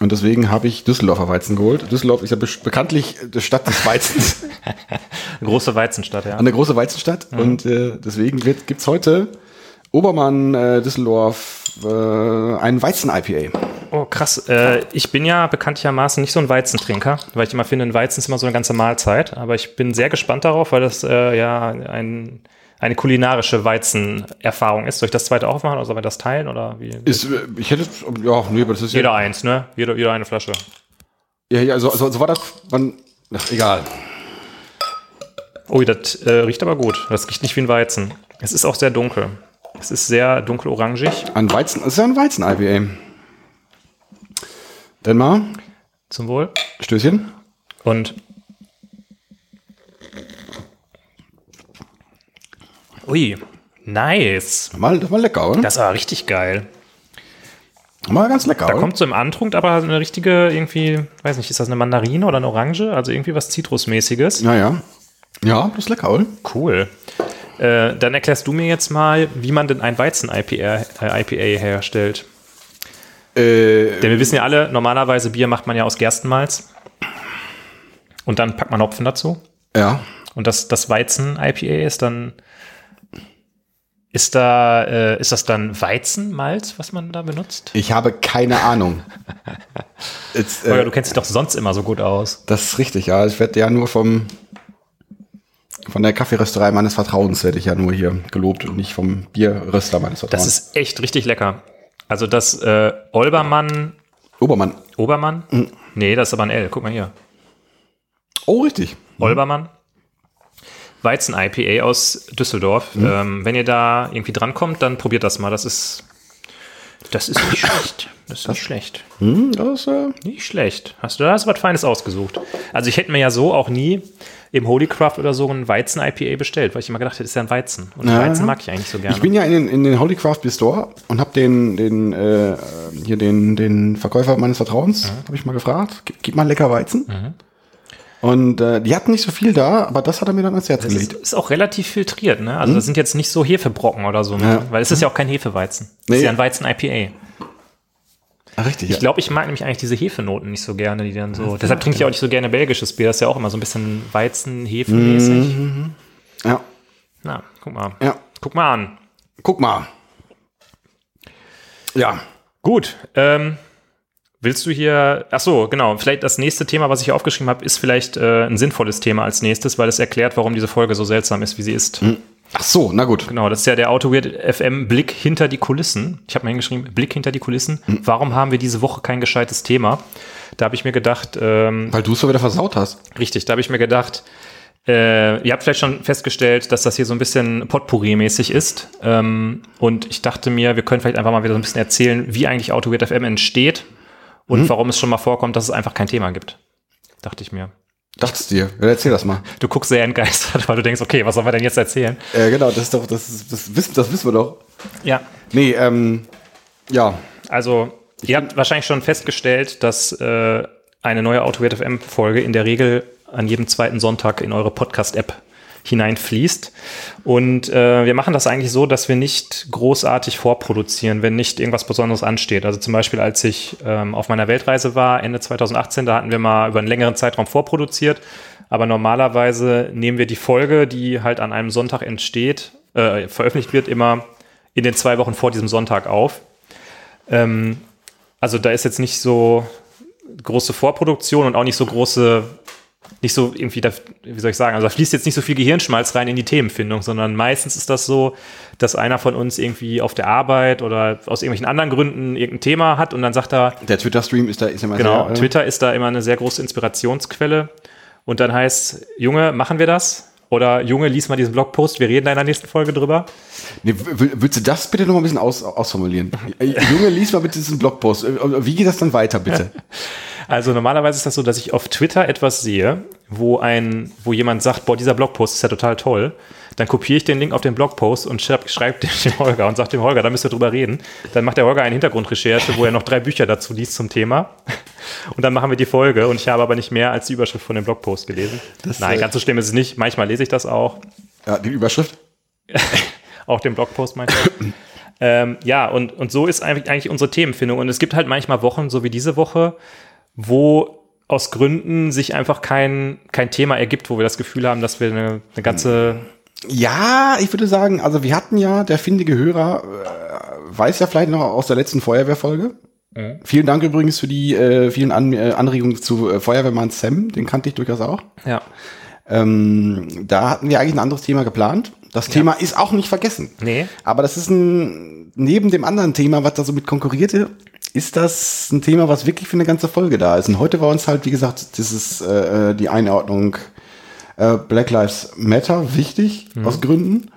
Und deswegen habe ich Düsseldorfer Weizen geholt. Düsseldorf ist ja be bekanntlich die Stadt des Weizens, (laughs) Große Weizenstadt, ja. eine große Weizenstadt. Und äh, deswegen wird, gibt's heute Obermann äh, Düsseldorf äh, einen Weizen-IPA. Oh, krass. Äh, ich bin ja bekanntlichermaßen nicht so ein Weizentrinker, weil ich immer finde, ein Weizen ist immer so eine ganze Mahlzeit. Aber ich bin sehr gespannt darauf, weil das äh, ja ein, eine kulinarische Weizenerfahrung ist. Soll ich das zweite auch aufmachen oder sollen wir das teilen? Oder wie? Ist, äh, ich hätte, ja, nee, aber das ist Jeder eins, ne? Jeder, jeder eine Flasche. ja, ja, so, so, so war das, man, ach, egal. Ui, das äh, riecht aber gut. Das riecht nicht wie ein Weizen. Es ist auch sehr dunkel. Es ist sehr dunkel-orangig. Ein Weizen, das ist ja ein Weizen-IPA. Denn mal, Zum Wohl. Stößchen. Und. Ui, nice. Mal, das war lecker, oder? Das war richtig geil. Mal ganz lecker, Da oder? kommt so im Antrunk aber eine richtige, irgendwie, weiß nicht, ist das eine Mandarine oder eine Orange? Also irgendwie was Zitrusmäßiges. Ja, ja. Ja, das ist lecker, oder? Cool. Äh, dann erklärst du mir jetzt mal, wie man denn ein Weizen-IPA äh, IPA herstellt. Äh, Denn wir wissen ja alle, normalerweise Bier macht man ja aus Gerstenmalz. Und dann packt man Hopfen dazu. ja. Und das, das Weizen-IPA ist dann. Ist da, äh, ist das dann Weizenmalz, was man da benutzt? Ich habe keine Ahnung. (laughs) Jetzt, äh, du kennst dich doch sonst immer so gut aus. das ist richtig, ja. Ich werde ja nur vom von der Kaffeerösterei meines Vertrauens werde ich ja nur hier gelobt und nicht vom Bierröster meines Das Vertrauens. ist echt richtig lecker. Also das äh, Olbermann, Obermann. Obermann? Nee, das ist aber ein L. Guck mal hier. Oh, richtig. Olbermann. Weizen IPA aus Düsseldorf. Ähm, wenn ihr da irgendwie drankommt, dann probiert das mal. Das ist, das ist nicht (coughs) schlecht. Das ist nicht schlecht. Hm, das, äh, Nicht schlecht. Hast du da was Feines ausgesucht? Also ich hätte mir ja so auch nie im Holycraft oder so ein Weizen IPA bestellt, weil ich immer gedacht hätte, das ist ja ein Weizen. Und Ja. Weizen mag ich eigentlich so gerne. Ich bin ja in den, in den Holy Craft Beer Store und habe den, den, äh, hier den, den Verkäufer meines Vertrauens, habe ich mal gefragt, gib, gib mal lecker Weizen. Mhm. Und äh, die hatten nicht so viel da, aber das hat er mir dann ans Herz das ist, gelegt. ist auch relativ filtriert, ne? Also das sind jetzt nicht so Hefebrocken oder so, ne? Ja. weil es ist ja auch kein Hefeweizen. Es Nee. ist ja ein Weizen IPA. Ah, richtig, Ich glaube, ich mag nämlich eigentlich diese Hefenoten nicht so gerne, die dann so. Deshalb trinke ich auch nicht so gerne belgisches Bier. Das ist ja auch immer so ein bisschen Weizen-Hefe-mäßig. ja. Na, guck mal. ja. Guck mal an. Guck mal. Ja. Gut. Ähm, willst du hier. Ach so, genau. Vielleicht das nächste Thema, was ich hier aufgeschrieben habe, ist vielleicht äh, ein sinnvolles Thema als nächstes, weil es erklärt, warum diese Folge so seltsam ist, wie sie ist. Ach so, na gut. Genau, das ist ja der Autoweird FM Blick hinter die Kulissen. Ich habe mir hingeschrieben, Blick hinter die Kulissen. Warum haben wir diese Woche kein gescheites Thema? Da habe ich mir gedacht, ähm, Weil du es so wieder versaut hast. richtig, da habe ich mir gedacht, äh, ihr habt vielleicht schon festgestellt, dass das hier so ein bisschen Potpourri-mäßig ist. Ähm, und ich dachte mir, wir können vielleicht einfach mal wieder so ein bisschen erzählen, wie eigentlich Autoweird FM entsteht und warum es schon mal vorkommt, dass es einfach kein Thema gibt. Dachte ich mir. Dachtest dir. Ja, erzähl das mal. Du guckst sehr entgeistert, (laughs) weil du denkst, okay, was sollen wir denn jetzt erzählen? Äh, genau, das ist doch, das, ist, das, wissen, das wissen wir doch. Ja, Nee, ähm, ja. Also, ihr habt wahrscheinlich schon festgestellt, dass äh, eine neue Autowert FM Folge in der Regel an jedem zweiten Sonntag in eure Podcast-App hineinfließt. Und äh, wir machen das eigentlich so, dass wir nicht großartig vorproduzieren, wenn nicht irgendwas Besonderes ansteht. Also zum Beispiel, als ich ähm, auf meiner Weltreise war, Ende 2018, da hatten wir mal über einen längeren Zeitraum vorproduziert. Aber normalerweise nehmen wir die Folge, die halt an einem Sonntag entsteht, äh, veröffentlicht wird, immer in den zwei Wochen vor diesem Sonntag auf. Ähm, also da ist jetzt nicht so große Vorproduktion und auch nicht so große nicht so irgendwie, da, wie soll ich sagen, also da fließt jetzt nicht so viel Gehirnschmalz rein in die Themenfindung, sondern meistens ist das so, dass einer von uns irgendwie auf der Arbeit oder aus irgendwelchen anderen Gründen irgendein Thema hat und dann sagt er, Der Twitter-Stream ist da ist immer genau, sehr, äh, Twitter ist da immer eine sehr große Inspirationsquelle und dann heißt, Junge, machen wir das? Oder Junge, lies mal diesen Blogpost, wir reden da in der nächsten Folge drüber. Nee, will- willst du das bitte noch mal ein bisschen aus, ausformulieren? Äh, (laughs) Junge, lies mal bitte diesen Blogpost. Äh, Wie geht das dann weiter, bitte? (laughs) Also normalerweise ist das so, dass ich auf Twitter etwas sehe, wo ein, wo jemand sagt, boah, dieser Blogpost ist ja total toll. Dann kopiere ich den Link auf den Blogpost und schreibe schreib (laughs) dem Holger und sage dem Holger, da müsst ihr drüber reden. Dann macht der Holger eine Hintergrundrecherche, wo er noch drei Bücher dazu liest zum Thema. (laughs) Und dann machen wir die Folge und ich habe aber nicht mehr als die Überschrift von dem Blogpost gelesen. Nein, äh, ganz so schlimm ist es nicht. Manchmal lese ich das auch. Ja, die Überschrift? (laughs) Auch den Blogpost du? (clears throat) ähm, ja, und, und so ist eigentlich, eigentlich unsere Themenfindung. Und es gibt halt manchmal Wochen, so wie diese Woche, wo aus Gründen sich einfach kein, kein Thema ergibt, wo wir das Gefühl haben, dass wir eine, eine ganze. Ja, ich würde sagen, also wir hatten ja, der findige Hörer äh, weiß ja vielleicht noch aus der letzten Feuerwehrfolge. Vielen Dank übrigens für die äh, vielen An äh, Anregungen zu äh, Feuerwehrmann Sam, den kannte ich durchaus auch. Ja. Ähm, da hatten wir eigentlich ein anderes Thema geplant. Das Thema ist auch nicht vergessen. Nee. Aber das ist ein, neben dem anderen Thema, was da so mit konkurrierte, ist das ein Thema, was wirklich für eine ganze Folge da ist. Und heute war uns halt, wie gesagt, dieses, äh, die Einordnung äh, Black Lives Matter wichtig, aus Gründen.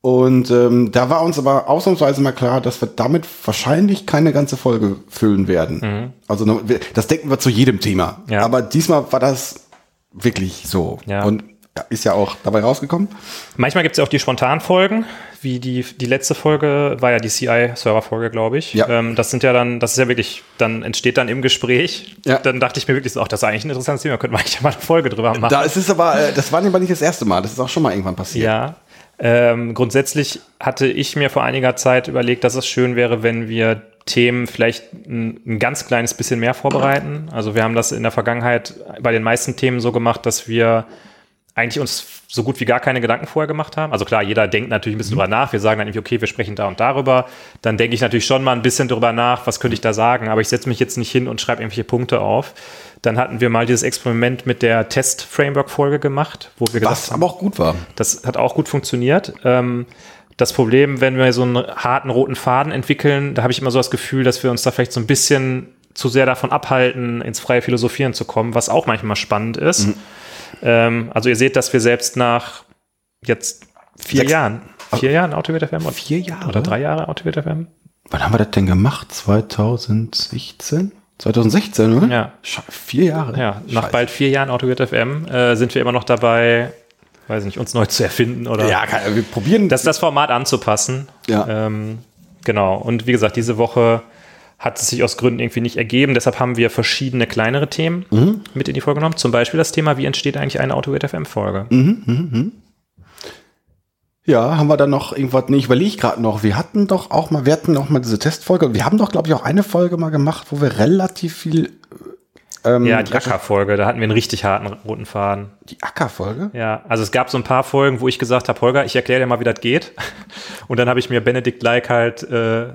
Und ähm, da war uns aber ausnahmsweise mal klar, dass wir damit wahrscheinlich keine ganze Folge füllen werden. Also ne, das denken wir zu jedem Thema. Ja. Aber diesmal war das wirklich so. Ja. Und ja, ist ja auch dabei rausgekommen. Manchmal gibt es ja auch die Spontanfolgen, wie die, die letzte Folge war ja die CI-Server-Folge, glaube ich. Ja. Ähm, das sind ja dann, das ist ja wirklich, dann entsteht dann im Gespräch. Ja. Dann dachte ich mir wirklich ach, das ist eigentlich ein interessantes Thema, könnten wir eigentlich mal eine Folge drüber machen. Da ist es aber, äh, das war aber nicht das erste Mal. Das ist auch schon mal irgendwann passiert. Ja. Ähm, grundsätzlich hatte ich mir vor einiger Zeit überlegt, dass es schön wäre, wenn wir Themen vielleicht ein, ein ganz kleines bisschen mehr vorbereiten. Also wir haben das in der Vergangenheit bei den meisten Themen so gemacht, dass wir eigentlich uns so gut wie gar keine Gedanken vorher gemacht haben. Also klar, jeder denkt natürlich ein bisschen drüber nach. Wir sagen dann irgendwie, okay, wir sprechen da und darüber. Dann denke ich natürlich schon mal ein bisschen drüber nach, was könnte ich da sagen. Aber ich setze mich jetzt nicht hin und schreibe irgendwelche Punkte auf. Dann hatten wir mal dieses Experiment mit der Test-Framework-Folge gemacht, wo wir gesagt Was aber auch gut war. das hat auch gut funktioniert. Ähm, das Problem, wenn wir so einen harten roten Faden entwickeln, da habe ich immer so das Gefühl, dass wir uns da vielleicht so ein bisschen zu sehr davon abhalten, ins freie Philosophieren zu kommen, was auch manchmal spannend ist. Ähm, also ihr seht, dass wir selbst nach jetzt vier Sechs- Jahren, vier Jahren Autowert FM oder, Vier Jahre? oder drei Jahre Autowert FM? Wann haben wir das denn gemacht? 2016? 2016, oder? Ja. Sche- Vier Jahre. Ja, nach Scheiße. bald vier Jahren Autowert FM äh, sind wir immer noch dabei, weiß nicht, uns neu zu erfinden oder Ja, wir probieren das, das Format anzupassen. Ja. Ähm, genau. Und wie gesagt, diese Woche hat es sich aus Gründen irgendwie nicht ergeben. Deshalb haben wir verschiedene kleinere Themen Mhm. mit in die Folge genommen. Zum Beispiel das Thema, wie entsteht eigentlich eine Autowert FM-Folge? Mhm. Ja, haben wir dann noch irgendwas, nee, ich überlege gerade noch, wir hatten doch auch mal, wir hatten auch mal diese Testfolge, wir haben doch, glaube ich, auch eine Folge mal gemacht, wo wir relativ viel, ähm, Ja, die Acker-Folge, da hatten wir einen richtig harten roten Faden. die Acker-Folge? Ja, also es gab so ein paar Folgen, wo ich gesagt habe, Holger, ich erkläre dir mal, wie das geht. (laughs) Und dann habe ich mir Benedikt Like halt, äh,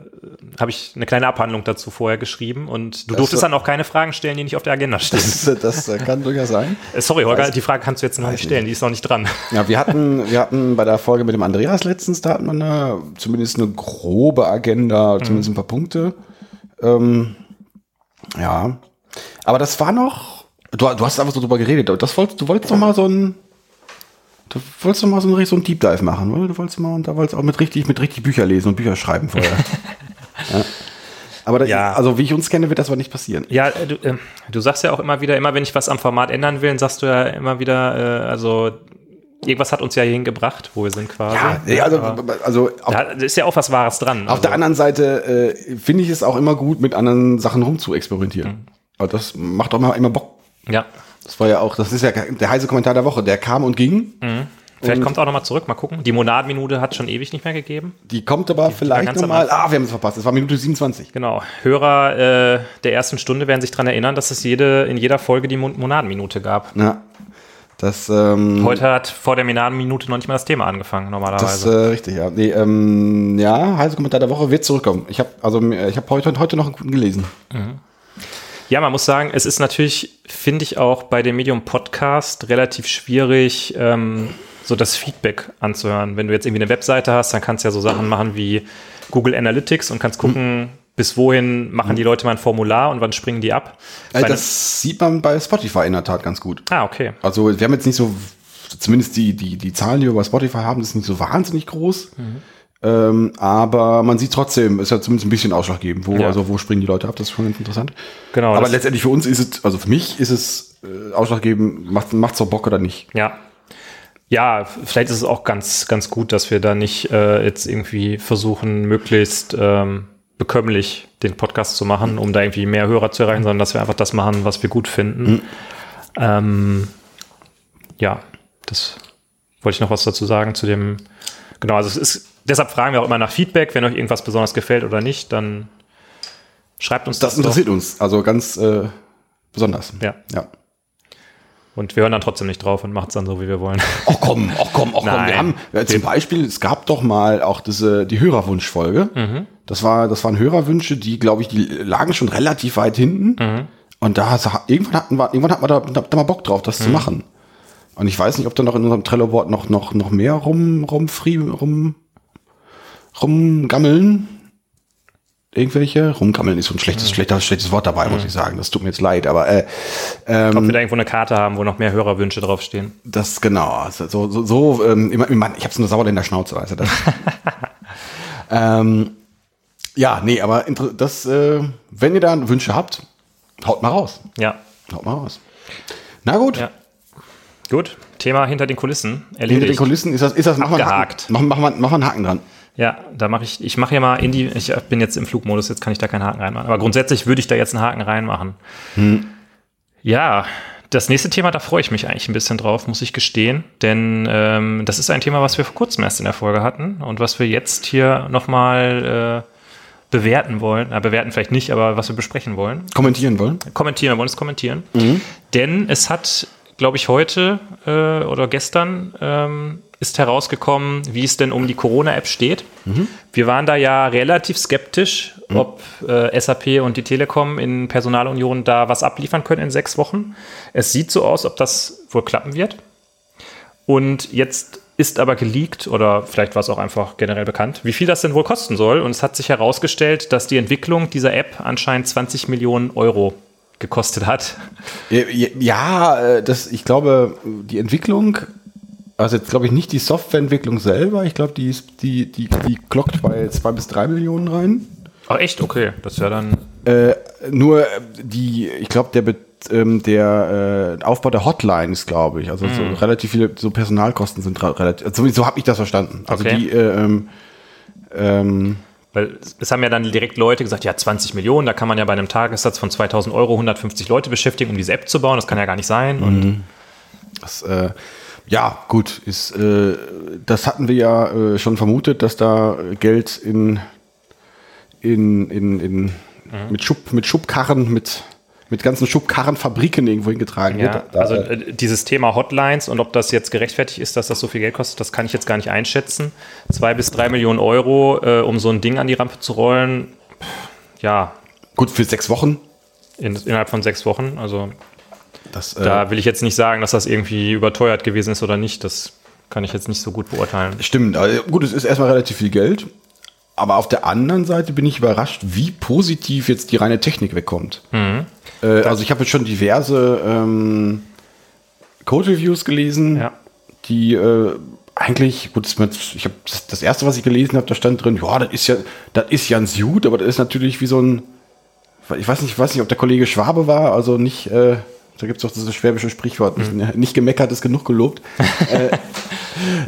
habe ich eine kleine Abhandlung dazu vorher geschrieben und du durftest war- dann auch keine Fragen stellen, die nicht auf der Agenda (laughs) stehen. Das, das kann durchaus sein. Äh, Sorry, Holger, die Frage kannst du jetzt noch nicht stellen, die ist noch nicht dran. Ja, wir hatten, wir hatten bei der Folge mit dem Andreas letztens, da hatten wir eine, zumindest eine grobe Agenda, zumindest ein paar Punkte. Ähm, ja. Aber das war noch, du, du hast einfach so drüber geredet, das wolltest, du wolltest doch mal so ein, du wolltest doch mal so ein, so ein Deep Dive machen, oder? Du wolltest mal, und da wolltest auch mit richtig, mit richtig Bücher lesen und Bücher schreiben vorher. (laughs) ja. Aber das, Ja. also wie ich uns kenne, wird das aber nicht passieren. Ja, äh, du, äh, du sagst ja auch immer wieder, immer wenn ich was am Format ändern will, sagst du ja immer wieder, äh, also irgendwas hat uns ja hierhin gebracht, wo wir sind quasi. Ja, also, also auf, da ist ja auch was Wahres dran. Auf also, der anderen Seite äh, finde ich es auch immer gut, mit anderen Sachen rumzuexperimentieren. Also das macht doch mal immer Bock. Ja, Das war ja auch, das ist ja der heiße Kommentar der Woche. Der kam und ging. vielleicht Und- kommt auch noch mal zurück, mal gucken. Die Monadenminute hat schon ewig nicht mehr gegeben. Die kommt aber vielleicht ganz am nochmal. Ah, wir haben es verpasst. Es war Minute 27. Genau. Hörer äh, der ersten Stunde werden sich daran erinnern, dass es jede, in jeder Folge die Mon Monadenminute gab. Ja. Das, ähm, Heute hat vor der Monadenminute noch nicht mal das Thema angefangen, das normalerweise. äh, richtig, ja. Nee, ähm, ja, heiße Kommentar der Woche wird zurückkommen. Ich habe also ich habe heute, heute noch einen guten gelesen. Ja, man muss sagen, es ist natürlich, finde ich auch bei dem Medium Podcast relativ schwierig, ähm, so das Feedback anzuhören. Wenn du jetzt irgendwie eine Webseite hast, dann kannst du ja so Sachen machen wie Google Analytics und kannst gucken, mhm. bis wohin machen die Leute mal ein Formular und wann springen die ab. Äh, das sieht man bei Spotify in der Tat ganz gut. Ah, okay. Also wir haben jetzt nicht so, zumindest die, die, die Zahlen, die wir bei Spotify haben, ist nicht so wahnsinnig groß. Mhm. Ähm, aber man sieht trotzdem, ist ja zumindest ein bisschen ausschlaggebend, wo, ja. also wo springen die Leute ab, das ist schon ganz interessant. Genau. Aber letztendlich für uns ist es, also für mich ist es äh, ausschlaggebend, macht es doch Bock oder nicht. Ja. Ja, vielleicht ist es auch ganz, ganz gut, dass wir da nicht äh, jetzt irgendwie versuchen, möglichst ähm, bekömmlich den Podcast zu machen, um da irgendwie mehr Hörer zu erreichen, sondern dass wir einfach das machen, was wir gut finden. Mhm. Ähm, ja, das wollte ich noch was dazu sagen zu dem. Genau, also es ist deshalb fragen wir auch immer nach Feedback, wenn euch irgendwas besonders gefällt oder nicht, dann schreibt uns das. Das interessiert doch. uns, also ganz äh, besonders. Ja. ja. Und wir hören dann trotzdem nicht drauf und machen es dann so, wie wir wollen. Ach komm, ach komm, ach komm. Wir haben ja, zum Beispiel, es gab doch mal auch diese, die Hörerwunschfolge. Mhm. Das war, das waren Hörerwünsche, die, glaube ich, die lagen schon relativ weit hinten. Mhm. Und da irgendwann hatten wir, irgendwann hatten wir da, da, da mal Bock drauf, das mhm. zu machen. Und ich weiß nicht, ob da noch in unserem Trello-Board noch, noch, noch mehr rum, rum, free, rum, rumgammeln. Irgendwelche? Rumgammeln ist so ein schlechtes, schlechter, schlechtes Wort dabei, muss ich sagen. Das tut mir jetzt leid, aber äh, ähm, Ob wir da irgendwo eine Karte haben, wo noch mehr Hörerwünsche draufstehen. Das genau. Also so, so, so ähm, immer, immer, ich habe so eine Sauer in der Schnauze, weißt du das. (laughs) ähm, ja, nee, aber das, äh, wenn ihr da Wünsche habt, haut mal raus. Ja. Haut mal raus. Na gut. Ja. Gut, Thema hinter den Kulissen. Erledigt. Hinter den Kulissen ist das, ist das. Machen wir einen Haken dran. Ja, da mache ich, ich mache ja mal in die, ich bin jetzt im Flugmodus, jetzt kann ich da keinen Haken reinmachen. Aber grundsätzlich würde ich da jetzt einen Haken reinmachen. Hm. Ja, das nächste Thema, da freue ich mich eigentlich ein bisschen drauf, muss ich gestehen. Denn ähm, das ist ein Thema, was wir vor kurzem erst in der Folge hatten und was wir jetzt hier nochmal äh, bewerten wollen. Äh, bewerten vielleicht nicht, aber was wir besprechen wollen. Kommentieren wollen. Kommentieren, wir wollen es kommentieren. Mhm. Denn es hat, glaube ich, heute äh, oder gestern ähm, ist herausgekommen, wie es denn um die Corona-App steht. Mhm. Wir waren da ja relativ skeptisch, mhm. ob äh, SAP und die Telekom in Personalunion da was abliefern können in sechs Wochen. Es sieht so aus, ob das wohl klappen wird. Und jetzt ist aber geleakt oder vielleicht war es auch einfach generell bekannt, wie viel das denn wohl kosten soll. Und es hat sich herausgestellt, dass die Entwicklung dieser App anscheinend 20 Millionen Euro gekostet hat. Ja, äh, das, ich glaube, die Entwicklung also jetzt glaube ich nicht die Softwareentwicklung selber. Ich glaube, die, die, die, die klockt bei zwei bis drei Millionen rein. Ach echt? Okay, das wäre dann. Äh, nur die, ich glaube, der, ähm, der äh, Aufbau der Hotline ist, glaube ich. Also mm. so hm. relativ viele so Personalkosten sind relativ. Also so habe ich das verstanden. Also okay. die äh, ähm, ähm, weil es haben ja dann direkt Leute gesagt, ja, 20 Millionen, da kann man ja bei einem Tagessatz von 2000 Euro 150 Leute beschäftigen, um diese App zu bauen. Das kann ja gar nicht sein. Und mhm. das, äh, ja, gut, ist, äh, das hatten wir ja äh, schon vermutet, dass da Geld in, in, in, in mhm. mit, Schub, mit Schubkarren, mit, mit ganzen Schubkarrenfabriken irgendwo hingetragen ja, wird. Da, also äh, dieses Thema Hotlines und ob das jetzt gerechtfertigt ist, dass das so viel Geld kostet, das kann ich jetzt gar nicht einschätzen. Zwei bis drei Millionen Euro, äh, um so ein Ding an die Rampe zu rollen, pff, ja. Gut, für sechs Wochen? In, innerhalb von sechs Wochen, also das, äh, da will ich jetzt nicht sagen, dass das irgendwie überteuert gewesen ist oder nicht. Das kann ich jetzt nicht so gut beurteilen. Stimmt, also gut, es ist erstmal relativ viel Geld. Aber auf der anderen Seite bin ich überrascht, wie positiv jetzt die reine Technik wegkommt. Mhm. Äh, also ich habe jetzt schon diverse ähm, Code-Reviews gelesen, ja. die äh, eigentlich, gut, ich habe das, das, erste, was ich gelesen habe, da stand drin, ja, das ist ja, das ist ja ein Suit, aber das ist natürlich wie so ein, ich weiß nicht, ich weiß nicht, ob der Kollege Schwabe war, also nicht, äh, da gibt es doch dieses schwäbische Sprichwort, nicht, mhm. nicht gemeckert ist genug gelobt. (laughs) äh,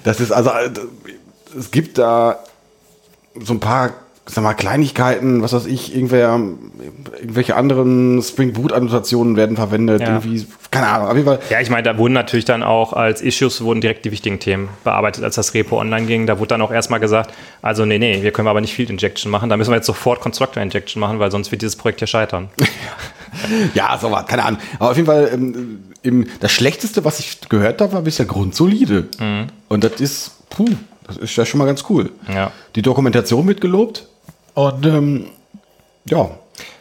das ist also, äh, es gibt da so ein paar sag mal, Kleinigkeiten, was weiß ich, irgendwer, irgendwelche anderen Spring Boot-Annotationen werden verwendet, ja. irgendwie, keine Ahnung, auf jeden Fall. Ja, ich meine, da wurden natürlich dann auch als Issues wurden direkt die wichtigen Themen bearbeitet, als das Repo online ging. Da wurde dann auch erstmal gesagt, also nee, nee, wir können aber nicht Field Injection machen, da müssen wir jetzt sofort Constructor Injection machen, weil sonst wird dieses Projekt hier scheitern. (laughs) (laughs) (laughs) ja, so was, keine Ahnung. Aber auf jeden Fall, ähm, im, das Schlechteste, was ich gehört habe, war bisher grundsolide. Mhm. Und das ist, puh, das ist ja schon mal ganz cool. Ja. Die Dokumentation wird gelobt. Und ähm, ja.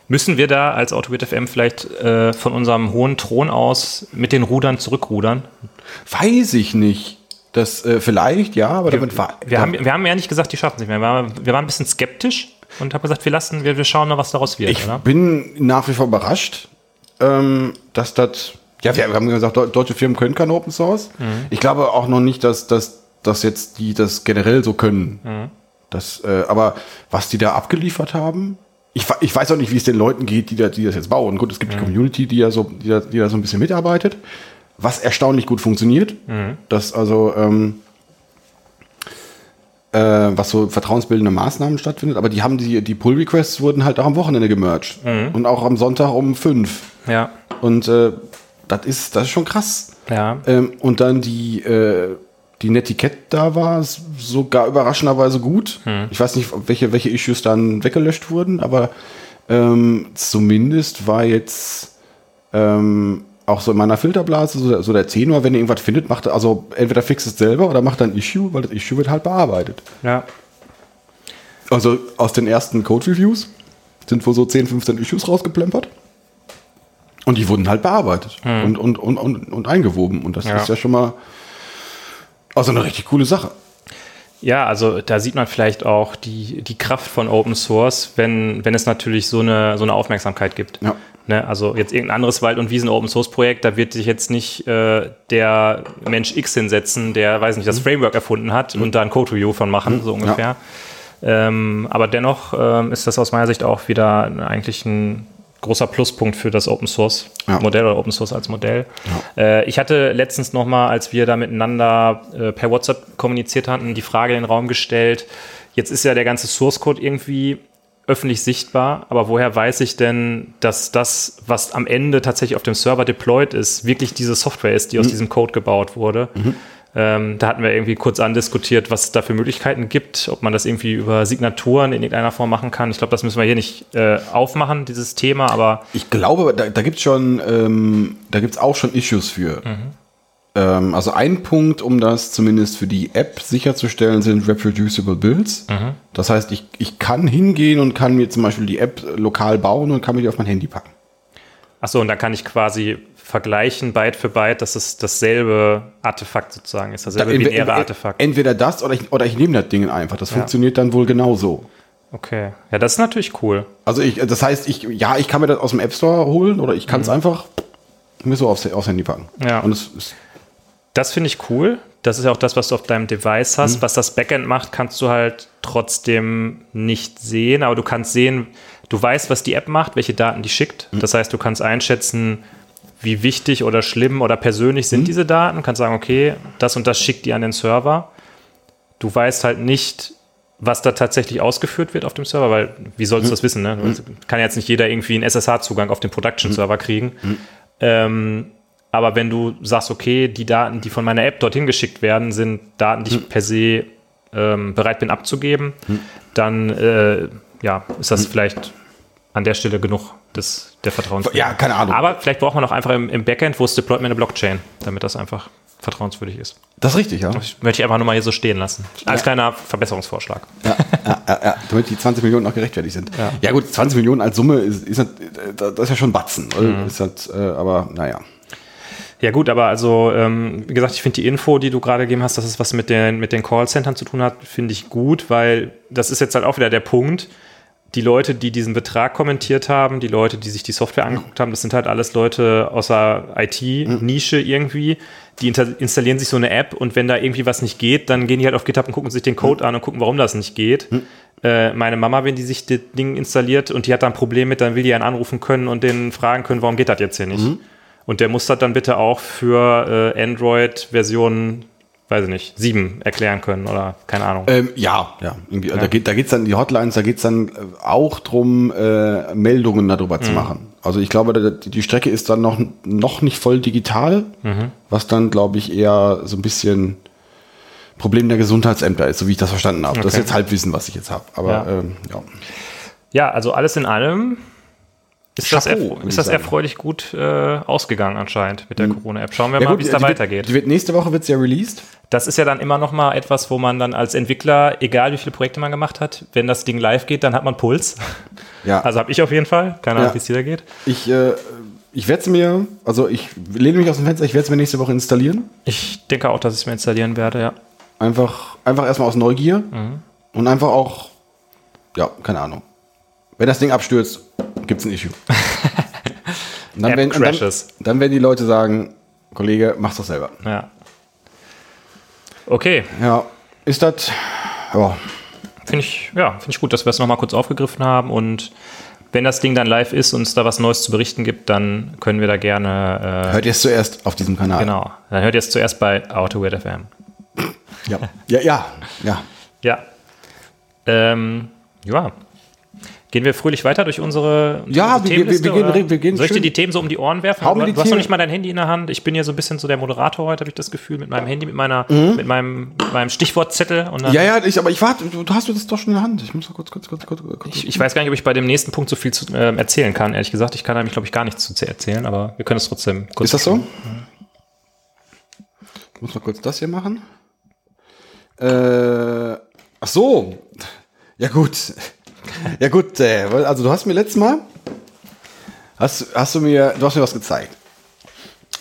Müssen wir da als Autobit FM vielleicht äh, von unserem hohen Thron aus mit den Rudern zurückrudern? Weiß ich nicht. Das äh, vielleicht, ja, aber damit war. Wir, haben, wir haben ja nicht gesagt, die schaffen es nicht mehr. Wir waren, wir waren ein bisschen skeptisch und haben gesagt, wir lassen, wir, wir schauen mal, was daraus wird, ich oder? bin nach wie vor überrascht, ähm, dass das. Ja, wir haben gesagt, deu- deutsche Firmen können kein Open Source. Ich glaube auch noch nicht, dass, dass, dass jetzt die das generell so können. Das, äh, aber was die da abgeliefert haben, ich, ich weiß auch nicht, wie es den Leuten geht, die, da, die das jetzt bauen. Gut, es gibt die Community, die ja so, die da, die da so ein bisschen mitarbeitet, was erstaunlich gut funktioniert. Das also, ähm, äh, was so vertrauensbildende Maßnahmen stattfindet, aber die haben die, die Pull-Requests wurden halt auch am Wochenende gemerged. Und auch am Sonntag um fünf. Ja. Und äh, das ist, das ist schon krass. Ja. Ähm, und dann die, äh, die Netiquette da war sogar überraschenderweise gut. Ich weiß nicht, welche, welche Issues dann weggelöscht wurden, aber ähm, zumindest war jetzt ähm, auch so in meiner Filterblase so der, so der Tenor, wenn ihr irgendwas findet, macht also entweder fixt es selber oder macht dann ein Issue, weil das Issue wird halt bearbeitet. Ja. Also aus den ersten Code-Reviews sind wohl so 10, 15 Issues rausgeplempert. Und die wurden halt bearbeitet und, und, und, und, und eingewoben. Und das Ja. ist ja schon mal also eine richtig coole Sache. Ja, also da sieht man vielleicht auch die, die Kraft von Open Source, wenn, wenn es natürlich so eine, so eine Aufmerksamkeit gibt. Ja. Ne, also jetzt irgendein anderes Wald- und Wiesen-Open Source-Projekt, da wird sich jetzt nicht äh, der Mensch X hinsetzen, der, weiß nicht, das Framework erfunden hat und da ein Code-Review von machen, so ungefähr. Ähm, aber dennoch ähm, ist das aus meiner Sicht auch wieder eigentlich ein großer Pluspunkt für das Open Source Ja. Modell oder Open Source als Modell. Äh, ich hatte letztens noch mal, als wir da miteinander äh, per WhatsApp kommuniziert hatten, die Frage in den Raum gestellt. Jetzt ist ja der ganze Source Code irgendwie öffentlich sichtbar, aber woher weiß ich denn, dass das, was am Ende tatsächlich auf dem Server deployed ist, wirklich diese Software ist, die aus diesem Code gebaut wurde? Ähm, da hatten wir irgendwie kurz andiskutiert, was es da für Möglichkeiten gibt, ob man das irgendwie über Signaturen in irgendeiner Form machen kann. Ich glaube, das müssen wir hier nicht äh, aufmachen, dieses Thema, aber Ich glaube, da, da gibt es schon, ähm, da gibt es auch schon Issues für. Ähm, also ein Punkt, um das zumindest für die App sicherzustellen, sind reproducible Builds. Das heißt, ich, ich kann hingehen und kann mir zum Beispiel die App lokal bauen und kann mir die auf mein Handy packen. Achso, und dann kann ich quasi vergleichen, Byte für Byte, dass es dasselbe Artefakt sozusagen ist, dasselbe Entweder- binäre Artefakt. Entweder das oder ich, oder ich nehme das Ding einfach. Das funktioniert dann wohl genauso. Okay. Ja, das ist natürlich cool. Also ich, das heißt, ich, ja, ich kann mir das aus dem App Store holen oder ich kann es einfach mir so aufs, aufs Handy packen. Mhm. Ja. Und es ist, Das finde ich cool. Das ist ja auch das, was du auf deinem Device hast. Mhm. Was das Backend macht, kannst du halt trotzdem nicht sehen, aber du kannst sehen, du weißt, was die App macht, welche Daten die schickt. Mhm. Das heißt, du kannst einschätzen, wie wichtig oder schlimm oder persönlich Mhm. sind diese Daten. Kannst sagen, okay, das und das schickt die an den Server. Du weißt halt nicht, was da tatsächlich ausgeführt wird auf dem Server, weil wie sollst du das wissen? Ne? Du- Kann jetzt nicht jeder irgendwie einen SSH-Zugang auf den Production-Server kriegen. Ähm, aber wenn du sagst, okay, die Daten, die von meiner App dorthin geschickt werden, sind Daten, die ich per se ähm, bereit bin abzugeben, dann äh, ja, ist das vielleicht an der Stelle genug des, der Vertrauenswürdigkeit. Ja, keine Ahnung. Aber vielleicht braucht man auch einfach im, im Backend, wo es deployt, mir eine Blockchain, damit das einfach vertrauenswürdig ist. das ist richtig, ja. Das möchte ich einfach nur mal hier so stehen lassen. Als kleiner Verbesserungsvorschlag. ja, ja, ja, ja, damit die 20 Millionen auch gerechtfertigt sind. Ja. Ja, gut, 20 Millionen als Summe ist, ist, das ist ja schon ein Batzen. Mhm. Ist halt, äh, aber naja. Ja gut, aber also, ähm, wie gesagt, ich finde die Info, die du gerade gegeben hast, dass es was mit den, mit den Callcentern zu tun hat, finde ich gut, weil das ist jetzt halt auch wieder der Punkt. Die Leute, die diesen Betrag kommentiert haben, die Leute, die sich die Software angeguckt haben, das sind halt alles Leute aus der IT-Nische irgendwie. Die installieren sich so eine App und wenn da irgendwie was nicht geht, dann gehen die halt auf GitHub und gucken sich den Code an und gucken, warum das nicht geht. Äh, meine Mama, wenn die sich das Ding installiert und die hat da ein Problem mit, dann will die einen anrufen können und den fragen können, warum geht das jetzt hier nicht? Und der muss das dann bitte auch für äh, Android-Version, weiß ich nicht, 7 erklären können oder keine Ahnung. Ähm, ja, ja. Irgendwie, Da geht da geht's dann, die Hotlines, da geht's dann äh, auch drum, äh, Meldungen darüber Mhm. zu machen. Also ich glaube, da- die Strecke ist dann noch, noch nicht voll digital, Mhm. was dann, glaube ich, eher so ein bisschen Problem der Gesundheitsämter ist, so wie ich das verstanden habe. Das ist Okay. jetzt Halbwissen, was ich jetzt habe. Aber Ja. ähm, ja. Ja, also alles in allem, ist das, ist das erfreulich gut äh, ausgegangen anscheinend mit der Corona-App. Schauen wir Ja mal, wie es da die wird- weitergeht. Die wird, nächste Woche wird's ja released. Das ist ja dann immer noch mal etwas, wo man dann als Entwickler, egal wie viele Projekte man gemacht hat, wenn das Ding live geht, dann hat man Puls. (laughs) Ja. Also habe ich auf jeden Fall. Keine Ahnung, Ja. wie es dir da geht. Ich, äh, ich werde es mir, also ich lehne mich aus dem Fenster, ich werde es mir nächste Woche installieren. Ich denke auch, dass ich es mir installieren werde, ja. Einfach, einfach erstmal aus Neugier Mhm. und einfach auch, ja, keine Ahnung. Wenn das Ding abstürzt, gibt's ein Issue. (laughs) Und dann, werden, und dann, dann werden die Leute sagen, Kollege, mach's doch selber. ja. Okay, Ja, ist das, ja, finde ich, ja, finde ich gut, dass wir es nochmal kurz aufgegriffen haben und wenn das Ding dann live ist und es da was Neues zu berichten gibt, dann können wir da gerne, äh, hört ihr es zuerst auf diesem Kanal. genau, dann hört ihr es zuerst bei AutoWeird FM. Ja, ja, ja. ja. Ja. Ähm, ja. Gehen wir fröhlich weiter durch unsere, Ja, unsere wir- wir- wir gehen- wir gehen Soll ich dir die Themen so um die Ohren werfen? Hau Du, die du hast noch nicht mal dein Handy in der Hand. Ich bin hier so ein bisschen so der Moderator heute, habe ich das Gefühl, mit meinem Handy, mit meiner, mit meinem, mit meinem Stichwortzettel. Und dann, Mhm. Ja, ja, ich, aber ich warte, du, du hast das doch schon in der Hand. Ich muss mal kurz, kurz, kurz, kurz, kurz. Ich, ich weiß gar nicht, ob ich bei dem nächsten Punkt so viel zu, ähm, erzählen kann, ehrlich gesagt. Ich kann nämlich, glaube ich, gar nichts zu erzählen, aber wir können es trotzdem kurz Ist das so? Ich muss mal kurz das hier machen. Äh, ach so. Ja gut. Ja gut, äh, also du hast mir letztes Mal hast, hast du mir du hast mir was gezeigt.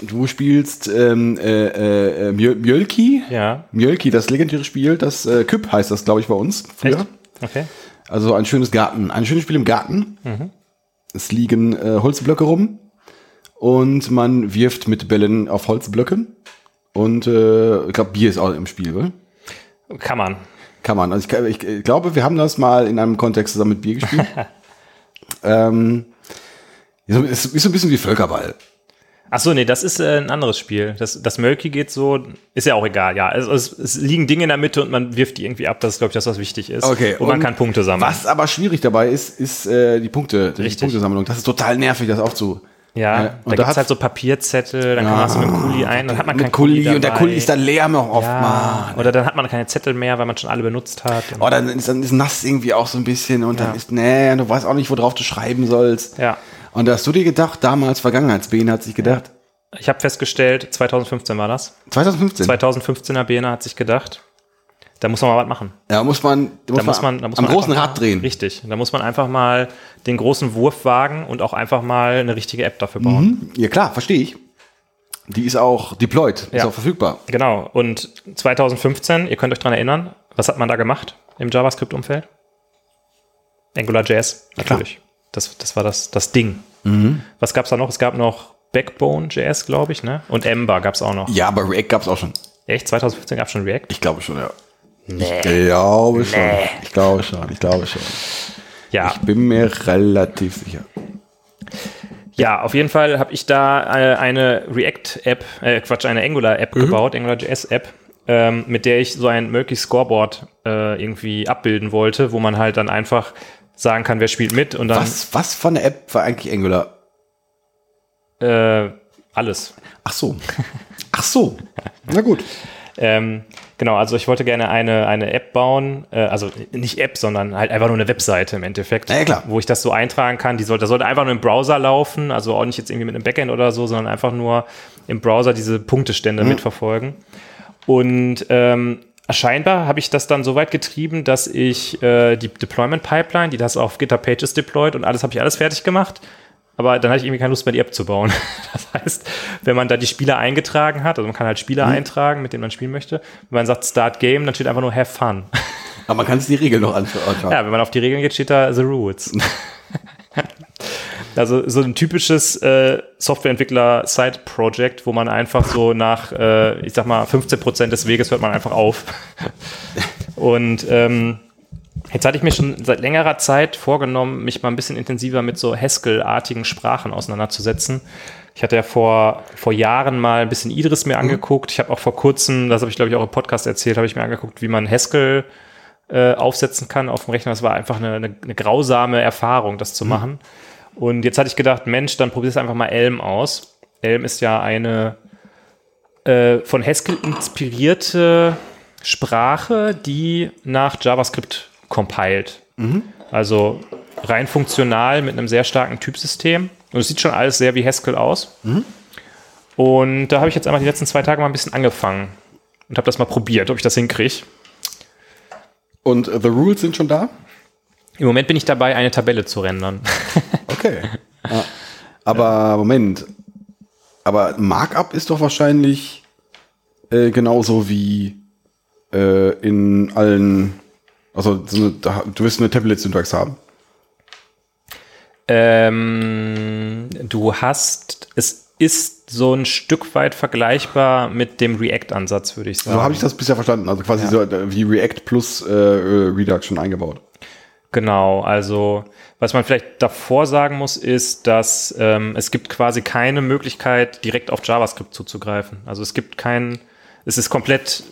Du spielst ähm, äh, äh, Mjö- Mjölki. Ja. Mjölki, das legendäre Spiel, das äh, Küpp heißt das, glaube ich, bei uns früher. Echt? Okay. Also ein schönes Garten, ein schönes Spiel im Garten. Es liegen äh, Holzblöcke rum und man wirft mit Bällen auf Holzblöcken. Und äh, ich glaube, Bier ist auch im Spiel, oder? Kann man. Kann man. Also ich, ich, glaube, wir haben das mal in einem Kontext zusammen mit Bier gespielt. (laughs) ähm, es ist so ein bisschen wie Völkerball. Ach so, nee, das ist äh, ein anderes Spiel. Das, das Mölki geht so, ist ja auch egal, ja. Also, es, es liegen Dinge in der Mitte und man wirft die irgendwie ab. Das ist, glaube ich, das, was wichtig ist. Okay, Und man und kann Punkte sammeln. Was aber schwierig dabei ist, ist äh, die Punkte, die Richtig. Punktesammlung. Das ist total nervig, das aufzu. Ja, Äh, da und gibt da es halt so Papierzettel, dann kann man so mit dem Kuli ein, dann hat man keinen Kuli dabei. und der Kuli ist dann leer noch oft. ja, Mann. Oder dann hat man keine Zettel mehr, weil man schon alle benutzt hat. Oh, dann ist, dann ist nass irgendwie auch so ein bisschen und Ja. dann ist, nee, du weißt auch nicht, worauf du schreiben sollst. Ja. Und da hast du dir gedacht, damals Vergangenheitsbene hat sich gedacht, Ich habe festgestellt, 2015 war das. 2015. 2015er Bene hat sich gedacht, da muss man mal was machen. ja, muss man, da Da muss man, da muss am man großen Rad drehen. Richtig. Da muss man einfach mal den großen Wurf wagen und auch einfach mal eine richtige App dafür bauen. Ja, klar, verstehe ich. Die ist auch deployed, ist Ja. auch verfügbar. Genau. Und 2015, ihr könnt euch dran erinnern, was hat man da gemacht im JavaScript-Umfeld? AngularJS, natürlich. Das, das war das, das Ding. Mhm. Was gab es da noch? Es gab noch Backbone.js, glaube ich, ne? Und Ember gab es auch noch. Ja, aber React gab es auch schon. Echt? 2015 gab es schon React? Ich glaube schon, ja. Ich glaube schon. Ich glaube schon, ich glaube schon. Ja. Ich bin mir relativ sicher. Ja, auf jeden Fall habe ich da äh, eine React-App, äh, Quatsch, eine Angular-App Mhm. gebaut, AngularJS-App, ähm, mit der ich so ein Murky Scoreboard äh, irgendwie abbilden wollte, wo man halt dann einfach sagen kann, wer spielt mit und dann Was, was von der App war eigentlich Angular? äh, alles. Ach so. Ach so. Na gut. Ähm, genau, also ich wollte gerne eine, eine App bauen, äh, also nicht App, sondern halt einfach nur eine Webseite im Endeffekt, Ja, klar. wo ich das so eintragen kann. Die sollte, das sollte einfach nur im Browser laufen, also auch nicht jetzt irgendwie mit einem Backend oder so, sondern einfach nur im Browser diese Punktestände Mhm. mitverfolgen. Und ähm, scheinbar habe ich das dann so weit getrieben, dass ich äh, die Deployment Pipeline, die das auf GitHub Pages deployt und alles habe ich alles fertig gemacht. Aber dann hatte ich irgendwie keine Lust mehr, die App zu bauen. (laughs) Das heißt, wenn man da die Spieler eingetragen hat, also man kann halt Spieler Mhm. eintragen, mit denen man spielen möchte. Wenn man sagt Start Game, dann steht einfach nur Have Fun. Aber man kann sich die Regeln noch anschauen. (laughs) Ja, wenn man auf die Regeln geht, steht da The Rules. (laughs) also so ein typisches äh, Softwareentwickler-Side-Project, wo man einfach so nach, äh, ich sag mal, 15% des Weges hört man einfach auf. Und ähm, jetzt hatte ich mir schon seit längerer Zeit vorgenommen, mich mal ein bisschen intensiver mit so Haskell-artigen Sprachen auseinanderzusetzen. Ich hatte ja vor, vor Jahren mal ein bisschen Idris mir angeguckt. Ich habe auch vor kurzem, das habe ich glaube ich auch im Podcast erzählt, habe ich mir angeguckt, wie man Haskell äh, aufsetzen kann auf dem Rechner. Das war einfach eine, eine, eine grausame Erfahrung, das zu machen. Und jetzt hatte ich gedacht, Mensch, dann probierst einfach mal Elm aus. Elm ist ja eine äh, von Haskell inspirierte Sprache, die nach JavaScript compiled. Also rein funktional mit einem sehr starken Typsystem. Und es sieht schon alles sehr wie Haskell aus. Und da habe ich jetzt einmal die letzten zwei Tage mal ein bisschen angefangen und habe das mal probiert, ob ich das hinkriege. Und äh, The Rules sind schon da? Im Moment bin ich dabei, eine Tabelle zu rendern. (laughs) Okay. ja. Aber Moment. Aber Markup ist doch wahrscheinlich äh, genauso wie äh, in allen. Also so eine, du wirst eine Tablet-Syntax haben. ähm, du hast, es ist so ein Stück weit vergleichbar mit dem React-Ansatz, würde ich sagen. So habe ich das bisher verstanden. Also quasi so äh, wie React plus äh, Reduction eingebaut. Genau, also was man vielleicht davor sagen muss, ist, dass ähm, es gibt quasi keine Möglichkeit, direkt auf JavaScript zuzugreifen. Also es gibt keinen, es ist komplett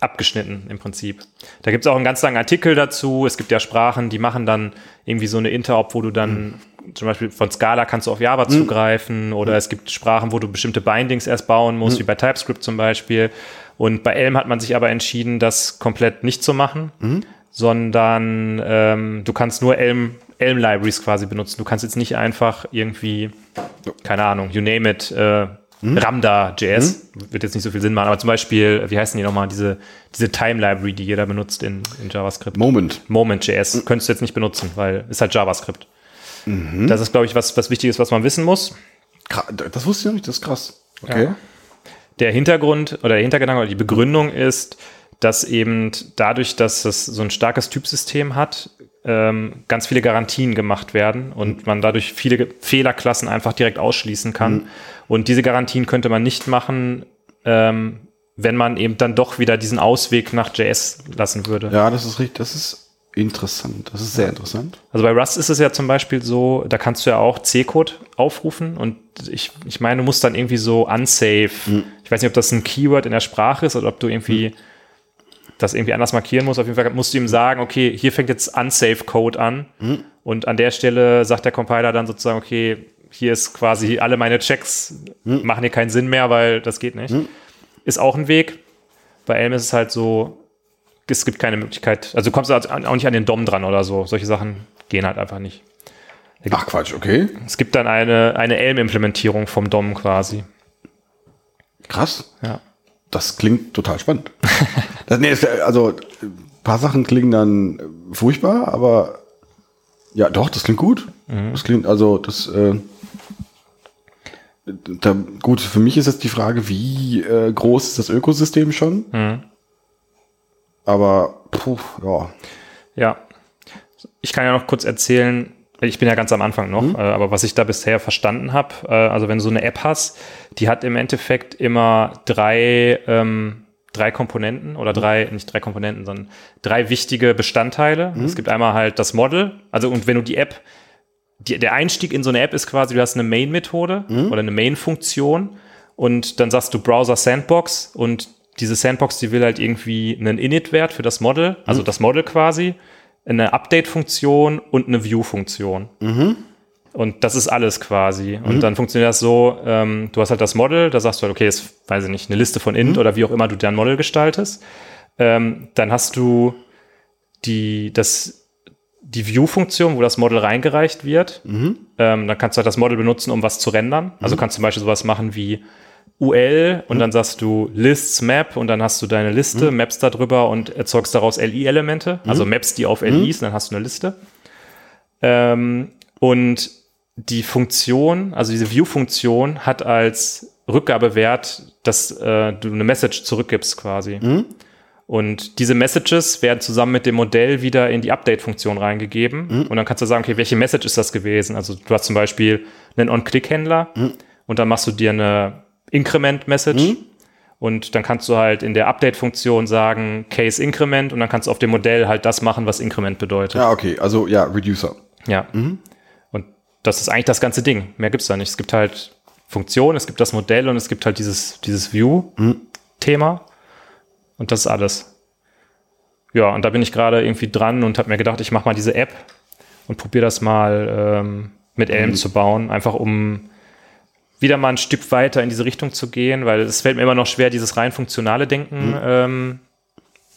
abgeschnitten im Prinzip. Da gibt es auch einen ganz langen Artikel dazu. Es gibt ja Sprachen, die machen dann irgendwie so eine Interop, wo du dann zum Beispiel von Scala kannst du auf Java zugreifen oder es gibt Sprachen, wo du bestimmte Bindings erst bauen musst, wie bei TypeScript zum Beispiel. Und bei Elm hat man sich aber entschieden, das komplett nicht zu machen, sondern ähm, du kannst nur Elm, Elm Libraries quasi benutzen. Du kannst jetzt nicht einfach irgendwie, keine Ahnung, you name it, äh, Ramda.js, wird jetzt nicht so viel Sinn machen, aber zum Beispiel, wie heißen die nochmal, diese, diese Time Library, die jeder benutzt in, in JavaScript. Moment. Moment.js könntest du jetzt nicht benutzen, weil ist halt JavaScript. Das ist, glaube ich, was, was Wichtiges, was man wissen muss. Das wusste ich noch nicht, das ist krass. Okay. Ja. Der Hintergrund oder der Hintergedanke oder die Begründung ist, dass eben dadurch, dass es so ein starkes Typsystem hat, ähm, ganz viele Garantien gemacht werden und man dadurch viele Fehlerklassen einfach direkt ausschließen kann. Und diese Garantien könnte man nicht machen, ähm, wenn man eben dann doch wieder diesen Ausweg nach JS lassen würde. Ja, das ist richtig, das ist interessant. Das ist sehr interessant. Also bei Rust ist es ja zum Beispiel so, da kannst du ja auch C-Code aufrufen und ich, ich meine, du musst dann irgendwie so unsafe, ich weiß nicht, ob das ein Keyword in der Sprache ist oder ob du irgendwie das irgendwie anders markieren musst. Auf jeden Fall musst du ihm sagen, okay, hier fängt jetzt unsafe Code an und an der Stelle sagt der Compiler dann sozusagen, okay, hier ist quasi alle meine Checks machen hier keinen Sinn mehr, weil das geht nicht. Ist auch ein Weg. Bei Elm ist es halt so, es gibt keine Möglichkeit, also du kommst auch nicht an den DOM dran oder so. Solche Sachen gehen halt einfach nicht. Ach Quatsch, okay. Es gibt dann eine, eine Elm-Implementierung vom DOM quasi. Krass. Ja. Das klingt total spannend. (laughs) das, nee, also ein paar Sachen klingen dann furchtbar, aber ja, doch, das klingt gut. Das klingt, also das äh, da, gut, für mich ist jetzt die Frage, wie äh, groß ist das Ökosystem schon? Aber puh, ja. Ja. Ich kann ja noch kurz erzählen, ich bin ja ganz am Anfang noch, äh, aber was ich da bisher verstanden habe, äh, also wenn du so eine App hast, die hat im Endeffekt immer drei, ähm, drei Komponenten oder drei, nicht drei Komponenten, sondern drei wichtige Bestandteile. Es gibt einmal halt das Model, also und wenn du die App, die, der Einstieg in so eine App ist quasi, du hast eine Main-Methode oder eine Main-Funktion und dann sagst du Browser Sandbox und diese Sandbox, die will halt irgendwie einen Init-Wert für das Model, also das Model quasi, eine Update-Funktion und eine View-Funktion. Und das ist alles quasi. Und dann funktioniert das so, ähm, du hast halt das Model, da sagst du halt, okay, ist, weiß ich nicht, eine Liste von int oder wie auch immer du dein Model gestaltest. Ähm, dann hast du die, das, die View-Funktion, wo das Model reingereicht wird. Ähm, dann kannst du halt das Model benutzen, um was zu rendern. Also kannst zum Beispiel sowas machen wie UL und dann sagst du Lists Map und dann hast du deine Liste, maps da drüber und erzeugst daraus LI-Elemente, also maps die auf LIs und dann hast du eine Liste. Ähm, und die Funktion, also diese View-Funktion hat als Rückgabewert, dass äh, du eine Message zurückgibst quasi. Und diese Messages werden zusammen mit dem Modell wieder in die Update-Funktion reingegeben. Und dann kannst du sagen, okay, welche Message ist das gewesen? Also du hast zum Beispiel einen On-Click-Händler und dann machst du dir eine Increment-Message. Und dann kannst du halt in der Update-Funktion sagen, Case Increment und dann kannst du auf dem Modell halt das machen, was Increment bedeutet. Ja, okay, also ja, Reducer. Ja. Und das ist eigentlich das ganze Ding. Mehr gibt's da nicht. Es gibt halt Funktionen, es gibt das Modell und es gibt halt dieses, dieses View-Thema. Und das ist alles. Ja, und da bin ich gerade irgendwie dran und habe mir gedacht, ich mache mal diese App und probiere das mal ähm, mit Elm zu bauen, einfach um wieder mal ein Stück weiter in diese Richtung zu gehen, weil es fällt mir immer noch schwer, dieses rein funktionale Denken ähm,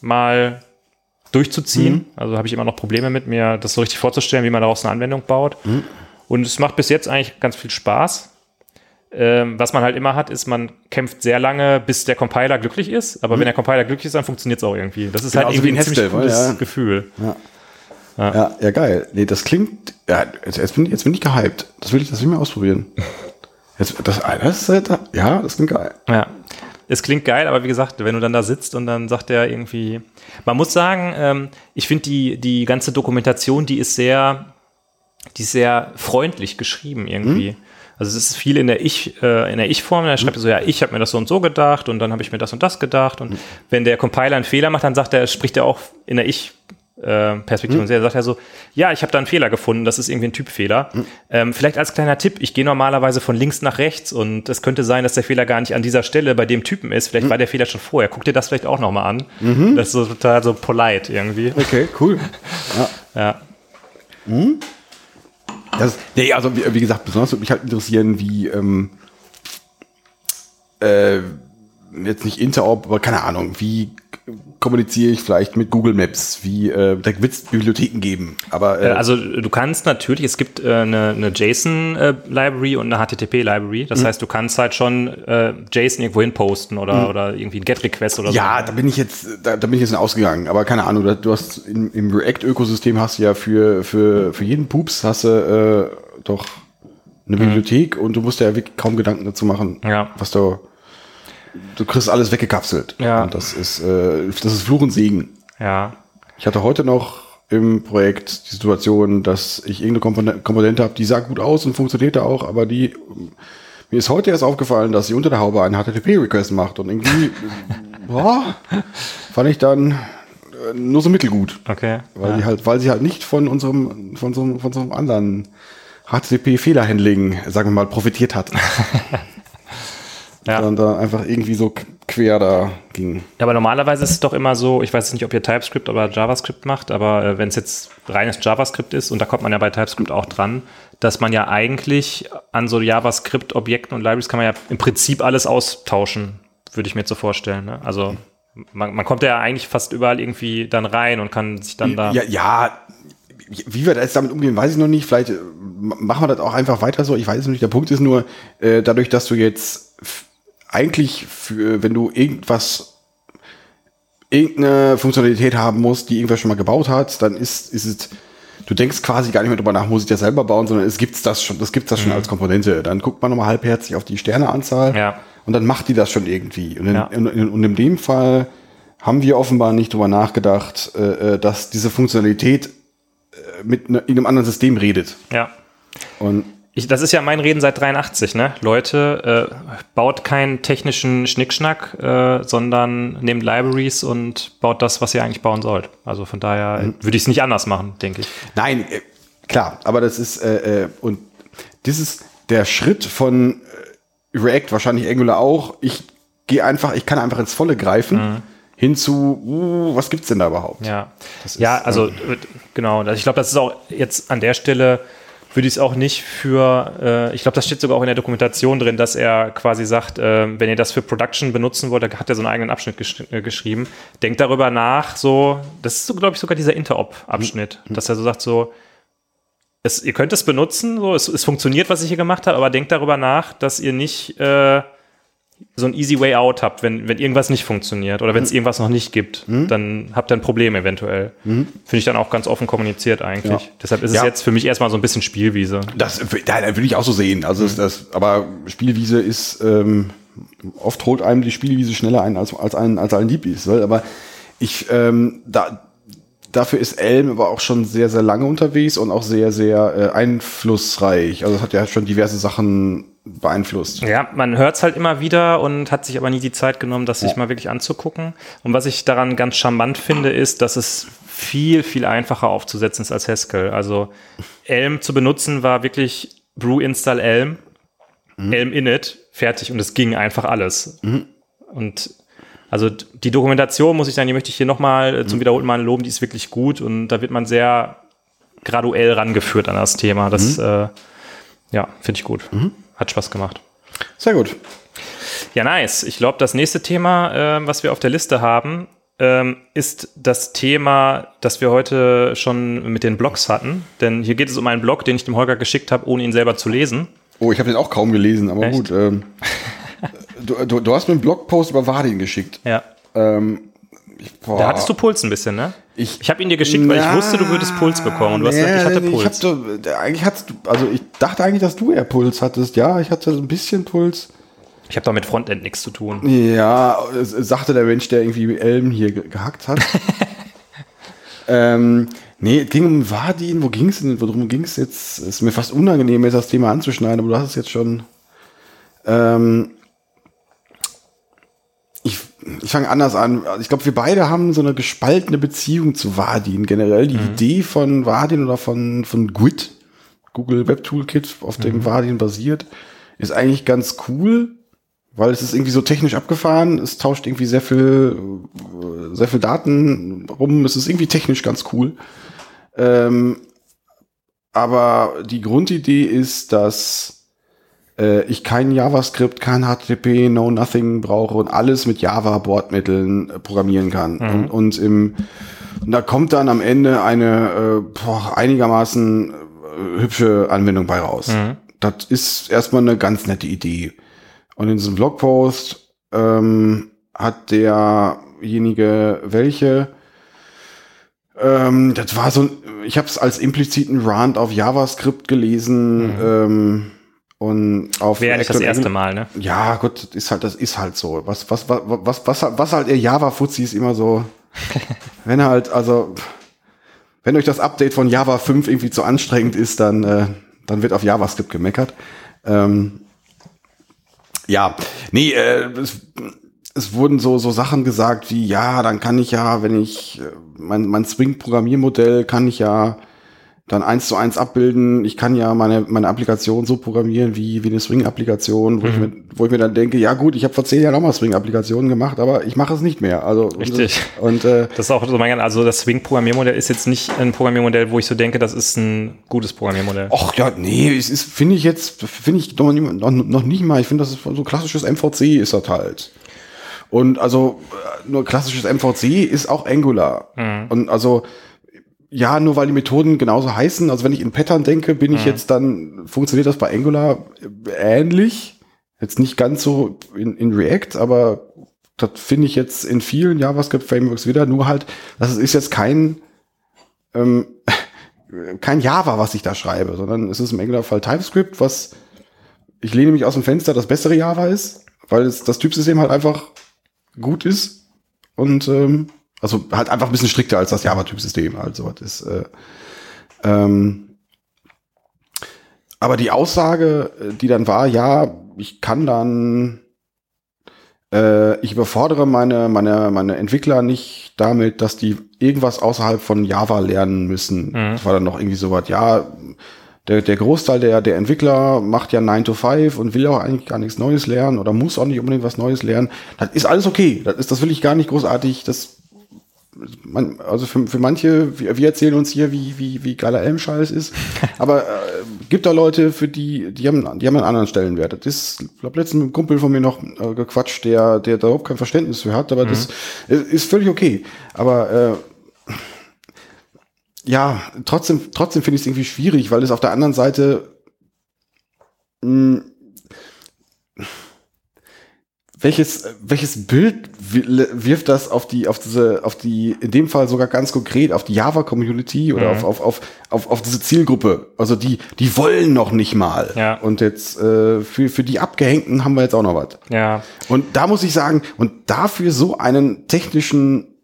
mal durchzuziehen. Mhm. Also habe ich immer noch Probleme mit mir, das so richtig vorzustellen, wie man daraus eine Anwendung baut. Mhm. Und es macht bis jetzt eigentlich ganz viel Spaß. Ähm, was man halt immer hat, ist, man kämpft sehr lange, bis der Compiler glücklich ist. Aber wenn der Compiler glücklich ist, dann funktioniert es auch irgendwie. Das ist Mhm. Genauso halt wie irgendwie in ein ziemlich cooles ja. Gefühl. Ja, ja, geil. Nee, das klingt, ja, jetzt, jetzt, bin, jetzt bin ich gehypt. Das will ich, das will ich mal ausprobieren. Jetzt, das, das, äh, ja, das klingt geil. Ja. Es klingt geil, aber wie gesagt, wenn du dann da sitzt und dann sagt er irgendwie, man muss sagen, ähm, ich finde die, die ganze Dokumentation, die ist sehr, die ist sehr freundlich geschrieben irgendwie. Also es ist viel in der Ich, äh, in der Ich-Form. Da schreibt er so, ja, ich habe mir das so und so gedacht und dann habe ich mir das und das gedacht. Und wenn der Compiler einen Fehler macht, dann sagt er, spricht er auch in der Ich- äh, Perspektive. Und er sagt er so, ja, ich habe da einen Fehler gefunden, das ist irgendwie ein Typfehler. Ähm, vielleicht als kleiner Tipp, ich gehe normalerweise von links nach rechts und es könnte sein, dass der Fehler gar nicht an dieser Stelle bei dem Typen ist. Vielleicht war der Fehler schon vorher. Guck dir das vielleicht auch nochmal an. Das ist so total so polite irgendwie. Okay, cool. Ja. Das, nee, also wie, wie gesagt, besonders würde mich halt interessieren, wie ähm, äh, jetzt nicht Interop, aber keine Ahnung, wie kommuniziere ich vielleicht mit Google Maps, wie äh, da wird es Bibliotheken geben, aber äh, Äh, Also du kannst natürlich, es gibt äh, eine, eine JSON-Library und eine HTTP-Library. Mhm. Das heißt, du kannst halt schon äh, JSON irgendwo hin posten oder, oder irgendwie ein GET-Request oder Mhm. ja, so. da bin ich jetzt, da, da bin ich jetzt ausgegangen, aber keine Ahnung, du- hast im, im React-Ökosystem hast du ja für, für, für jeden Pups hast du äh, doch eine Bibliothek und du musst ja wirklich kaum Gedanken dazu machen, Ja. was du du kriegst alles weggekapselt. Ja. Und das ist, äh, das ist Fluch und Segen. Ja. Ich hatte heute noch im Projekt die Situation, dass ich irgendeine Komponente, Komponente habe, die sah gut aus und funktionierte auch, aber die mir ist heute erst aufgefallen, dass sie unter der Haube einen HTTP-Request macht und irgendwie (laughs) boah, fand ich dann äh, nur so mittelgut, Okay. weil ja. sie halt, weil sie halt nicht von unserem, von so, einem- von so einem anderen HTTP-Fehlerhandling, sagen wir mal, profitiert hat, (laughs) Ja. sondern einfach irgendwie so quer da ging. Ja, aber normalerweise ist es doch immer so, ich weiß jetzt nicht, ob ihr TypeScript oder JavaScript macht, aber äh, wenn es jetzt reines JavaScript ist, und da kommt man ja bei TypeScript auch dran, dass man ja eigentlich an so JavaScript-Objekten und Libraries kann man ja im Prinzip alles austauschen, würde ich mir jetzt so vorstellen. Ne? Also man, man kommt ja eigentlich fast überall irgendwie dann rein und kann sich dann da. Ja, ja, wie wir da jetzt damit umgehen, weiß ich noch nicht. Vielleicht äh, machen wir das auch einfach weiter so. Ich weiß es noch nicht. Der Punkt ist nur, äh, dadurch, dass du jetzt eigentlich, für, wenn du irgendwas, irgendeine Funktionalität haben musst, die irgendwer schon mal gebaut hat, dann ist, ist es, du denkst quasi gar nicht mehr drüber nach, muss ich das selber bauen, sondern es gibt's das schon, das gibt's das schon als Komponente. Dann guckt man nochmal halbherzig auf die Sterneanzahl Ja. und dann macht die das schon irgendwie. Und in, Ja. in, in, und in dem Fall haben wir offenbar nicht drüber nachgedacht, äh, äh, dass diese Funktionalität äh, mit ne, in einem anderen System redet. ja. Und Ich, das ist ja mein Reden seit 83, ne? Leute, äh, baut keinen technischen Schnickschnack, äh, sondern nehmt Libraries und baut das, was ihr eigentlich bauen sollt. Also von daher Mhm. würde ich es nicht anders machen, denke ich. Nein, äh, klar, aber das ist, äh, äh, und das ist der Schritt von äh, React, wahrscheinlich Angular auch. Ich gehe einfach, ich kann einfach ins Volle greifen, hin zu, uh, was gibt's denn da überhaupt? Ja, Das ja ist, also äh, genau. Also Ich glaube, das ist auch jetzt an der Stelle würde ich es auch nicht für, äh, ich glaube, das steht sogar auch in der Dokumentation drin, dass er quasi sagt, äh, wenn ihr das für Production benutzen wollt, da hat er so einen eigenen Abschnitt gesch äh, geschrieben. Denkt darüber nach, so, das ist so, glaube ich, sogar dieser Interop-Abschnitt, dass er so sagt, so, es, ihr könnt es benutzen, so, es, es funktioniert, was ich hier gemacht habe, aber denkt darüber nach, dass ihr nicht äh, so ein easy way out habt, wenn, wenn irgendwas nicht funktioniert oder wenn es irgendwas noch nicht gibt, dann habt ihr ein Problem eventuell. Finde ich dann auch ganz offen kommuniziert eigentlich. Ja. Deshalb ist Ja. es jetzt für mich erstmal so ein bisschen Spielwiese. Das, da, da würde ich auch so sehen. Also ist das, aber Spielwiese ist, ähm, oft holt einem die Spielwiese schneller ein, als, als ein, als ein lieb ist. Aber ich, ähm, da, dafür ist Elm aber auch schon sehr, sehr lange unterwegs und auch sehr, sehr äh, einflussreich. Also es hat ja schon diverse Sachen beeinflusst. Ja, man hört es halt immer wieder und hat sich aber nie die Zeit genommen, das sich mal wirklich anzugucken. Und was ich daran ganz charmant finde, ist, dass es viel, viel einfacher aufzusetzen ist als Haskell. Also Elm zu benutzen war wirklich brew install Elm, Elm init, fertig und es ging einfach alles. Und also die Dokumentation, muss ich sagen, die möchte ich hier nochmal äh, zum wiederholten Mal loben, die ist wirklich gut und da wird man sehr graduell rangeführt an das Thema. Das, äh, ja, finde ich gut. Hat Spaß gemacht. Sehr gut. Ja, nice. Ich glaube, das nächste Thema, äh, was wir auf der Liste haben, ähm, ist das Thema, das wir heute schon mit den Blogs hatten. Denn hier geht es um einen Blog, den ich dem Holger geschickt habe, ohne ihn selber zu lesen. Oh, ich habe den auch kaum gelesen, aber Echt? gut. Ähm, (laughs) du, du, du hast mir einen Blogpost über Wadin geschickt. Ja. Ähm, boah. Da hattest du Puls ein bisschen, ne? Ich, Ich habe ihn dir geschickt, weil ich wusste, du würdest Puls bekommen. Und du hast gesagt, ich hatte nee, Puls. hab so, eigentlich hattest du, also ich dachte eigentlich, dass du eher Puls hattest. Ja, ich hatte so ein bisschen Puls. Ich habe doch mit Frontend nichts zu tun. Ja, sagte der Mensch, der irgendwie Elm hier ge gehackt hat. (laughs) ähm, nee, es ging um Wadin. Wo ging es denn? Worum ging es jetzt? Ist mir fast unangenehm, jetzt das Thema anzuschneiden, aber du hast es jetzt schon. Ähm, ich ich fange anders an. Also Ich glaube, wir beide haben so eine gespaltene Beziehung zu Wadin. Generell die Idee von Wadin oder von, von GWT, Google Web Toolkit, auf dem Wadin basiert, ist eigentlich ganz cool, weil es ist irgendwie so technisch abgefahren. Es tauscht irgendwie sehr viel, äh, sehr viel Daten rum. Es ist irgendwie technisch ganz cool. Ähm, aber die Grundidee ist, dass äh, ich kein JavaScript, kein HTTP, No Nothing brauche und alles mit Java-Bordmitteln äh, programmieren kann. Und, und im, und da kommt dann am Ende eine äh, boah, einigermaßen äh, hübsche Anwendung bei raus. Das ist erstmal eine ganz nette Idee. Und in diesem Blogpost ähm, hat derjenige welche ähm, das war so, ein- ich habe es als impliziten Rant auf JavaScript gelesen ähm, und auf Wäre ja nicht das erste Mal, ne? Ja, gut, das ist halt, das ist halt so. Was, was, was, was, was, was halt ihr Java-Fuzis immer so, (laughs) wenn halt, also, wenn euch das Update von Java 5 irgendwie zu anstrengend ist, dann, äh, dann wird auf JavaScript gemeckert. Ähm, ja, nee, äh, es, es wurden so, so Sachen gesagt wie, ja, dann kann ich ja, wenn ich äh, mein, mein Spring-Programmiermodell kann ich ja dann eins zu eins abbilden. Ich kann ja meine, meine Applikation so programmieren wie, wie eine Spring-Applikation, wo, ich mir, wo ich mir dann denke, ja gut, ich habe vor zehn Jahren auch mal Spring-Applikationen gemacht, aber ich mache es nicht mehr. Also Richtig. Und, äh, Das ist auch so mein, also das Swing-Programmiermodell ist jetzt nicht ein Programmiermodell, wo ich so denke, das ist ein gutes Programmiermodell. ach ja, nee, es ist, finde ich jetzt, finde ich noch, noch, noch nicht mal. Ich finde, das ist so klassisches MVC ist das halt. Und also äh, nur klassisches MVC ist auch Angular. Und also ja, nur weil die Methoden genauso heißen, also wenn ich in Pattern denke, bin ich jetzt dann, funktioniert das bei Angular äh, ähnlich. Jetzt nicht ganz so in, in React, aber das finde ich jetzt in vielen JavaScript-Frameworks wieder, nur halt, das ist jetzt kein, ähm, (laughs) kein Java, was ich da schreibe, sondern es ist im Angular-Fall TypeScript, was ich lehne mich aus dem Fenster, das bessere Java ist, weil es, das Typsystem halt einfach gut ist. Und ähm, also halt einfach ein bisschen strikter als das Java-Typsystem. Also das ist, äh, ähm, aber die Aussage, äh, die dann war, ja, ich kann dann, äh, ich überfordere meine, meine, meine Entwickler nicht damit, dass die irgendwas außerhalb von Java lernen müssen. Das war dann noch irgendwie so was, ja, der, der Großteil der, der Entwickler macht ja 9 to 5 und will auch eigentlich gar nichts Neues lernen oder muss auch nicht unbedingt was Neues lernen. Das ist alles okay. Das, ist, das will ich gar nicht großartig. Das, man, also für, für manche, wir, wir erzählen uns hier, wie, wie, wie geiler Elmscheiß ist. (laughs) Aber äh, gibt da Leute, für die, die haben, die haben einen anderen Stellenwert. Das ist, ich glaube, letztens mit einem Kumpel von mir noch äh, gequatscht, der, der da überhaupt kein Verständnis für hat, aber das ist, ist völlig okay. Aber äh, ja, trotzdem, trotzdem finde ich es irgendwie schwierig, weil es auf der anderen Seite mh, welches, welches Bild wi- wirft das auf die, auf diese, auf die, in dem Fall sogar ganz konkret, auf die Java-Community oder auf, auf, auf, auf, auf diese Zielgruppe? Also die, die wollen noch nicht mal. Ja. Und jetzt äh, für, für die Abgehängten haben wir jetzt auch noch was. Ja, Und da muss ich sagen, und dafür so einen technischen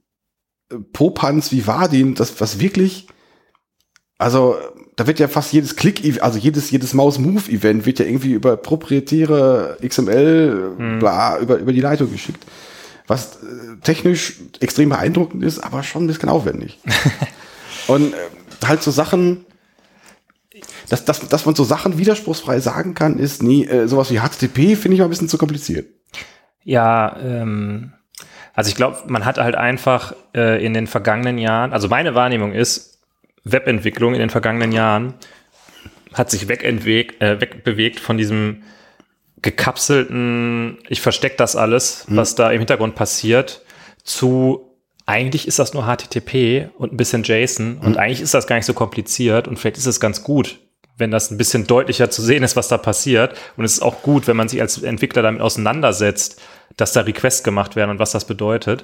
äh, Popanz wie Vardin, das was wirklich, also da wird ja fast jedes Klick, also jedes jedes Maus-Move-Event wird ja irgendwie über proprietäre XML, bla, über über die Leitung geschickt, was äh, technisch extrem beeindruckend ist, aber schon ein bisschen aufwendig. (laughs) und äh, halt so Sachen, dass, dass, dass man so Sachen widerspruchsfrei sagen kann, ist nie, äh, sowas wie HTTP finde ich mal ein bisschen zu kompliziert. Ja, ähm, also ich glaube, man hat halt einfach äh, in den vergangenen Jahren, also meine Wahrnehmung ist, Webentwicklung in den vergangenen Jahren hat sich wegentweg, äh, wegbewegt von diesem gekapselten, ich verstecke das alles, was da im Hintergrund passiert, zu eigentlich ist das nur HTTP und ein bisschen JSON und eigentlich ist das gar nicht so kompliziert und vielleicht ist es ganz gut, wenn das ein bisschen deutlicher zu sehen ist, was da passiert. Und es ist auch gut, wenn man sich als Entwickler damit auseinandersetzt, dass da Requests gemacht werden und was das bedeutet.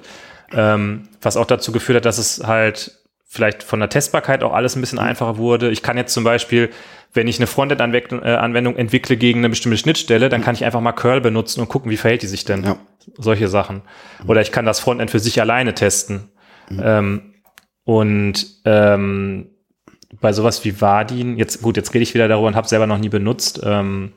Ähm, was auch dazu geführt hat, dass es halt vielleicht von der Testbarkeit auch alles ein bisschen einfacher wurde. Ich kann jetzt zum Beispiel, wenn ich eine Frontend-Anwendung entwickle gegen eine bestimmte Schnittstelle, dann kann ich einfach mal Curl benutzen und gucken, wie verhält die sich denn. Ja. Solche Sachen. Oder ich kann das Frontend für sich alleine testen. Ähm, und ähm, bei sowas wie Vardin, jetzt gut, jetzt rede ich wieder darüber und habe selber noch nie benutzt. Ähm,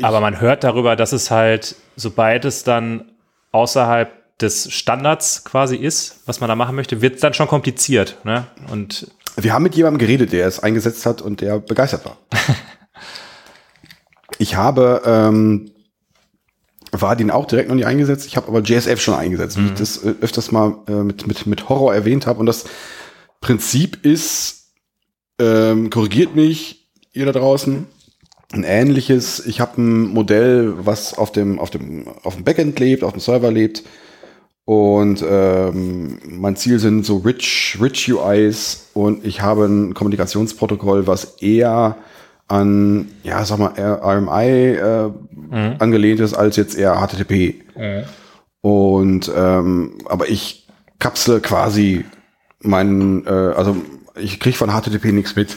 aber man hört darüber, dass es halt, sobald es dann außerhalb des Standards quasi ist, was man da machen möchte, wird es dann schon kompliziert. Ne? Und Wir haben mit jemandem geredet, der es eingesetzt hat und der begeistert war. (laughs) ich habe ähm, war den auch direkt noch nicht eingesetzt. Ich habe aber JSF schon eingesetzt, wie ich das äh, öfters mal äh, mit, mit, mit Horror erwähnt habe. Und das Prinzip ist, ähm, korrigiert mich ihr da draußen, ein ähnliches. Ich habe ein Modell, was auf dem, auf dem, auf dem Backend lebt, auf dem Server lebt. Und ähm, mein Ziel sind so rich, rich UIs und ich habe ein Kommunikationsprotokoll, was eher an, ja, sag mal, RMI äh, angelehnt ist, als jetzt eher HTTP. Und ähm, aber ich kapsle quasi meinen, äh, also ich kriege von HTTP nichts mit.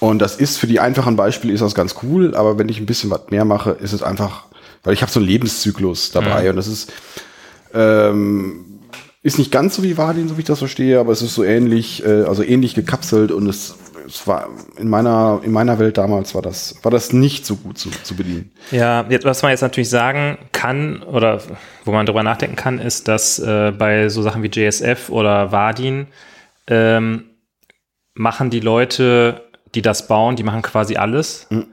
Und das ist für die einfachen Beispiele ist das ganz cool, aber wenn ich ein bisschen was mehr mache, ist es einfach, weil ich habe so einen Lebenszyklus dabei. Und das ist ähm, ist nicht ganz so wie Vardin, so wie ich das verstehe, aber es ist so ähnlich, äh, also ähnlich gekapselt und es, es war in meiner in meiner Welt damals war das war das nicht so gut zu, zu bedienen. Ja, jetzt, was man jetzt natürlich sagen kann oder wo man drüber nachdenken kann, ist, dass äh, bei so Sachen wie JSF oder Vardin ähm, machen die Leute, die das bauen, die machen quasi alles. Äh,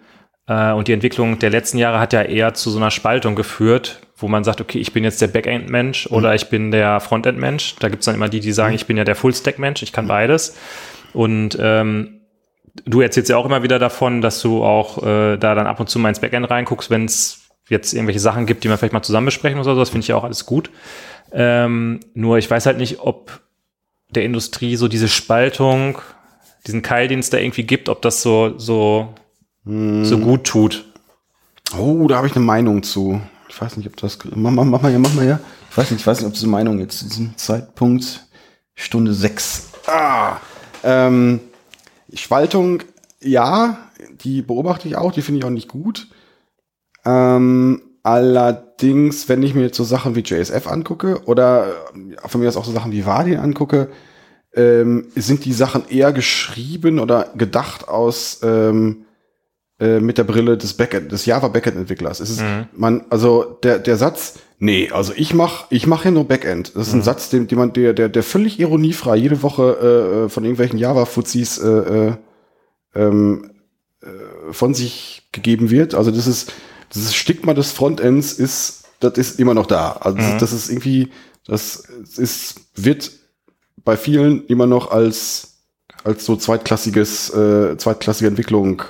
und die Entwicklung der letzten Jahre hat ja eher zu so einer Spaltung geführt, wo man sagt, okay, ich bin jetzt der Backend-Mensch oder ich bin der Frontend-Mensch. Da gibt's dann immer die, die sagen, ich bin ja der Full-Stack-Mensch, ich kann beides. Und ähm, du erzählst ja auch immer wieder davon, dass du auch äh, da dann ab und zu mal ins Backend reinguckst, wenn es jetzt irgendwelche Sachen gibt, die wir vielleicht mal zusammen besprechen oder so. Das finde ich ja auch alles gut. Ähm, nur ich weiß halt nicht, ob der Industrie so diese Spaltung, diesen Keil, den es da irgendwie gibt, ob das so, so, so gut tut. Oh, da habe ich eine Meinung zu. Ich weiß nicht, ob das mach, mach, mach mal ja, mach mal ja. Ich weiß nicht, ich weiß nicht, ob diese Meinung jetzt zu diesem Zeitpunkt Stunde sechs. Ah, ähm, Spaltung, ja, die beobachte ich auch, die finde ich auch nicht gut. Ähm, allerdings, wenn ich mir jetzt so Sachen wie JSF angucke oder äh, von mir aus auch so Sachen wie Vardin angucke, ähm, sind die Sachen eher geschrieben oder gedacht aus ähm, äh, mit der Brille des Backend, des Java Backend Entwicklers. Es ist man, also der der Satz, nee, also ich mach ich mache ja nur Backend. Das ist ein Satz, den, den man der der der völlig ironiefrei jede Woche äh, von irgendwelchen Java Fuzis äh, äh, ähm, äh, von sich gegeben wird. Also das ist dieses Stigma des Frontends ist das ist immer noch da. Also das, das ist irgendwie das ist wird bei vielen immer noch als als so zweitklassiges äh, zweitklassige Entwicklung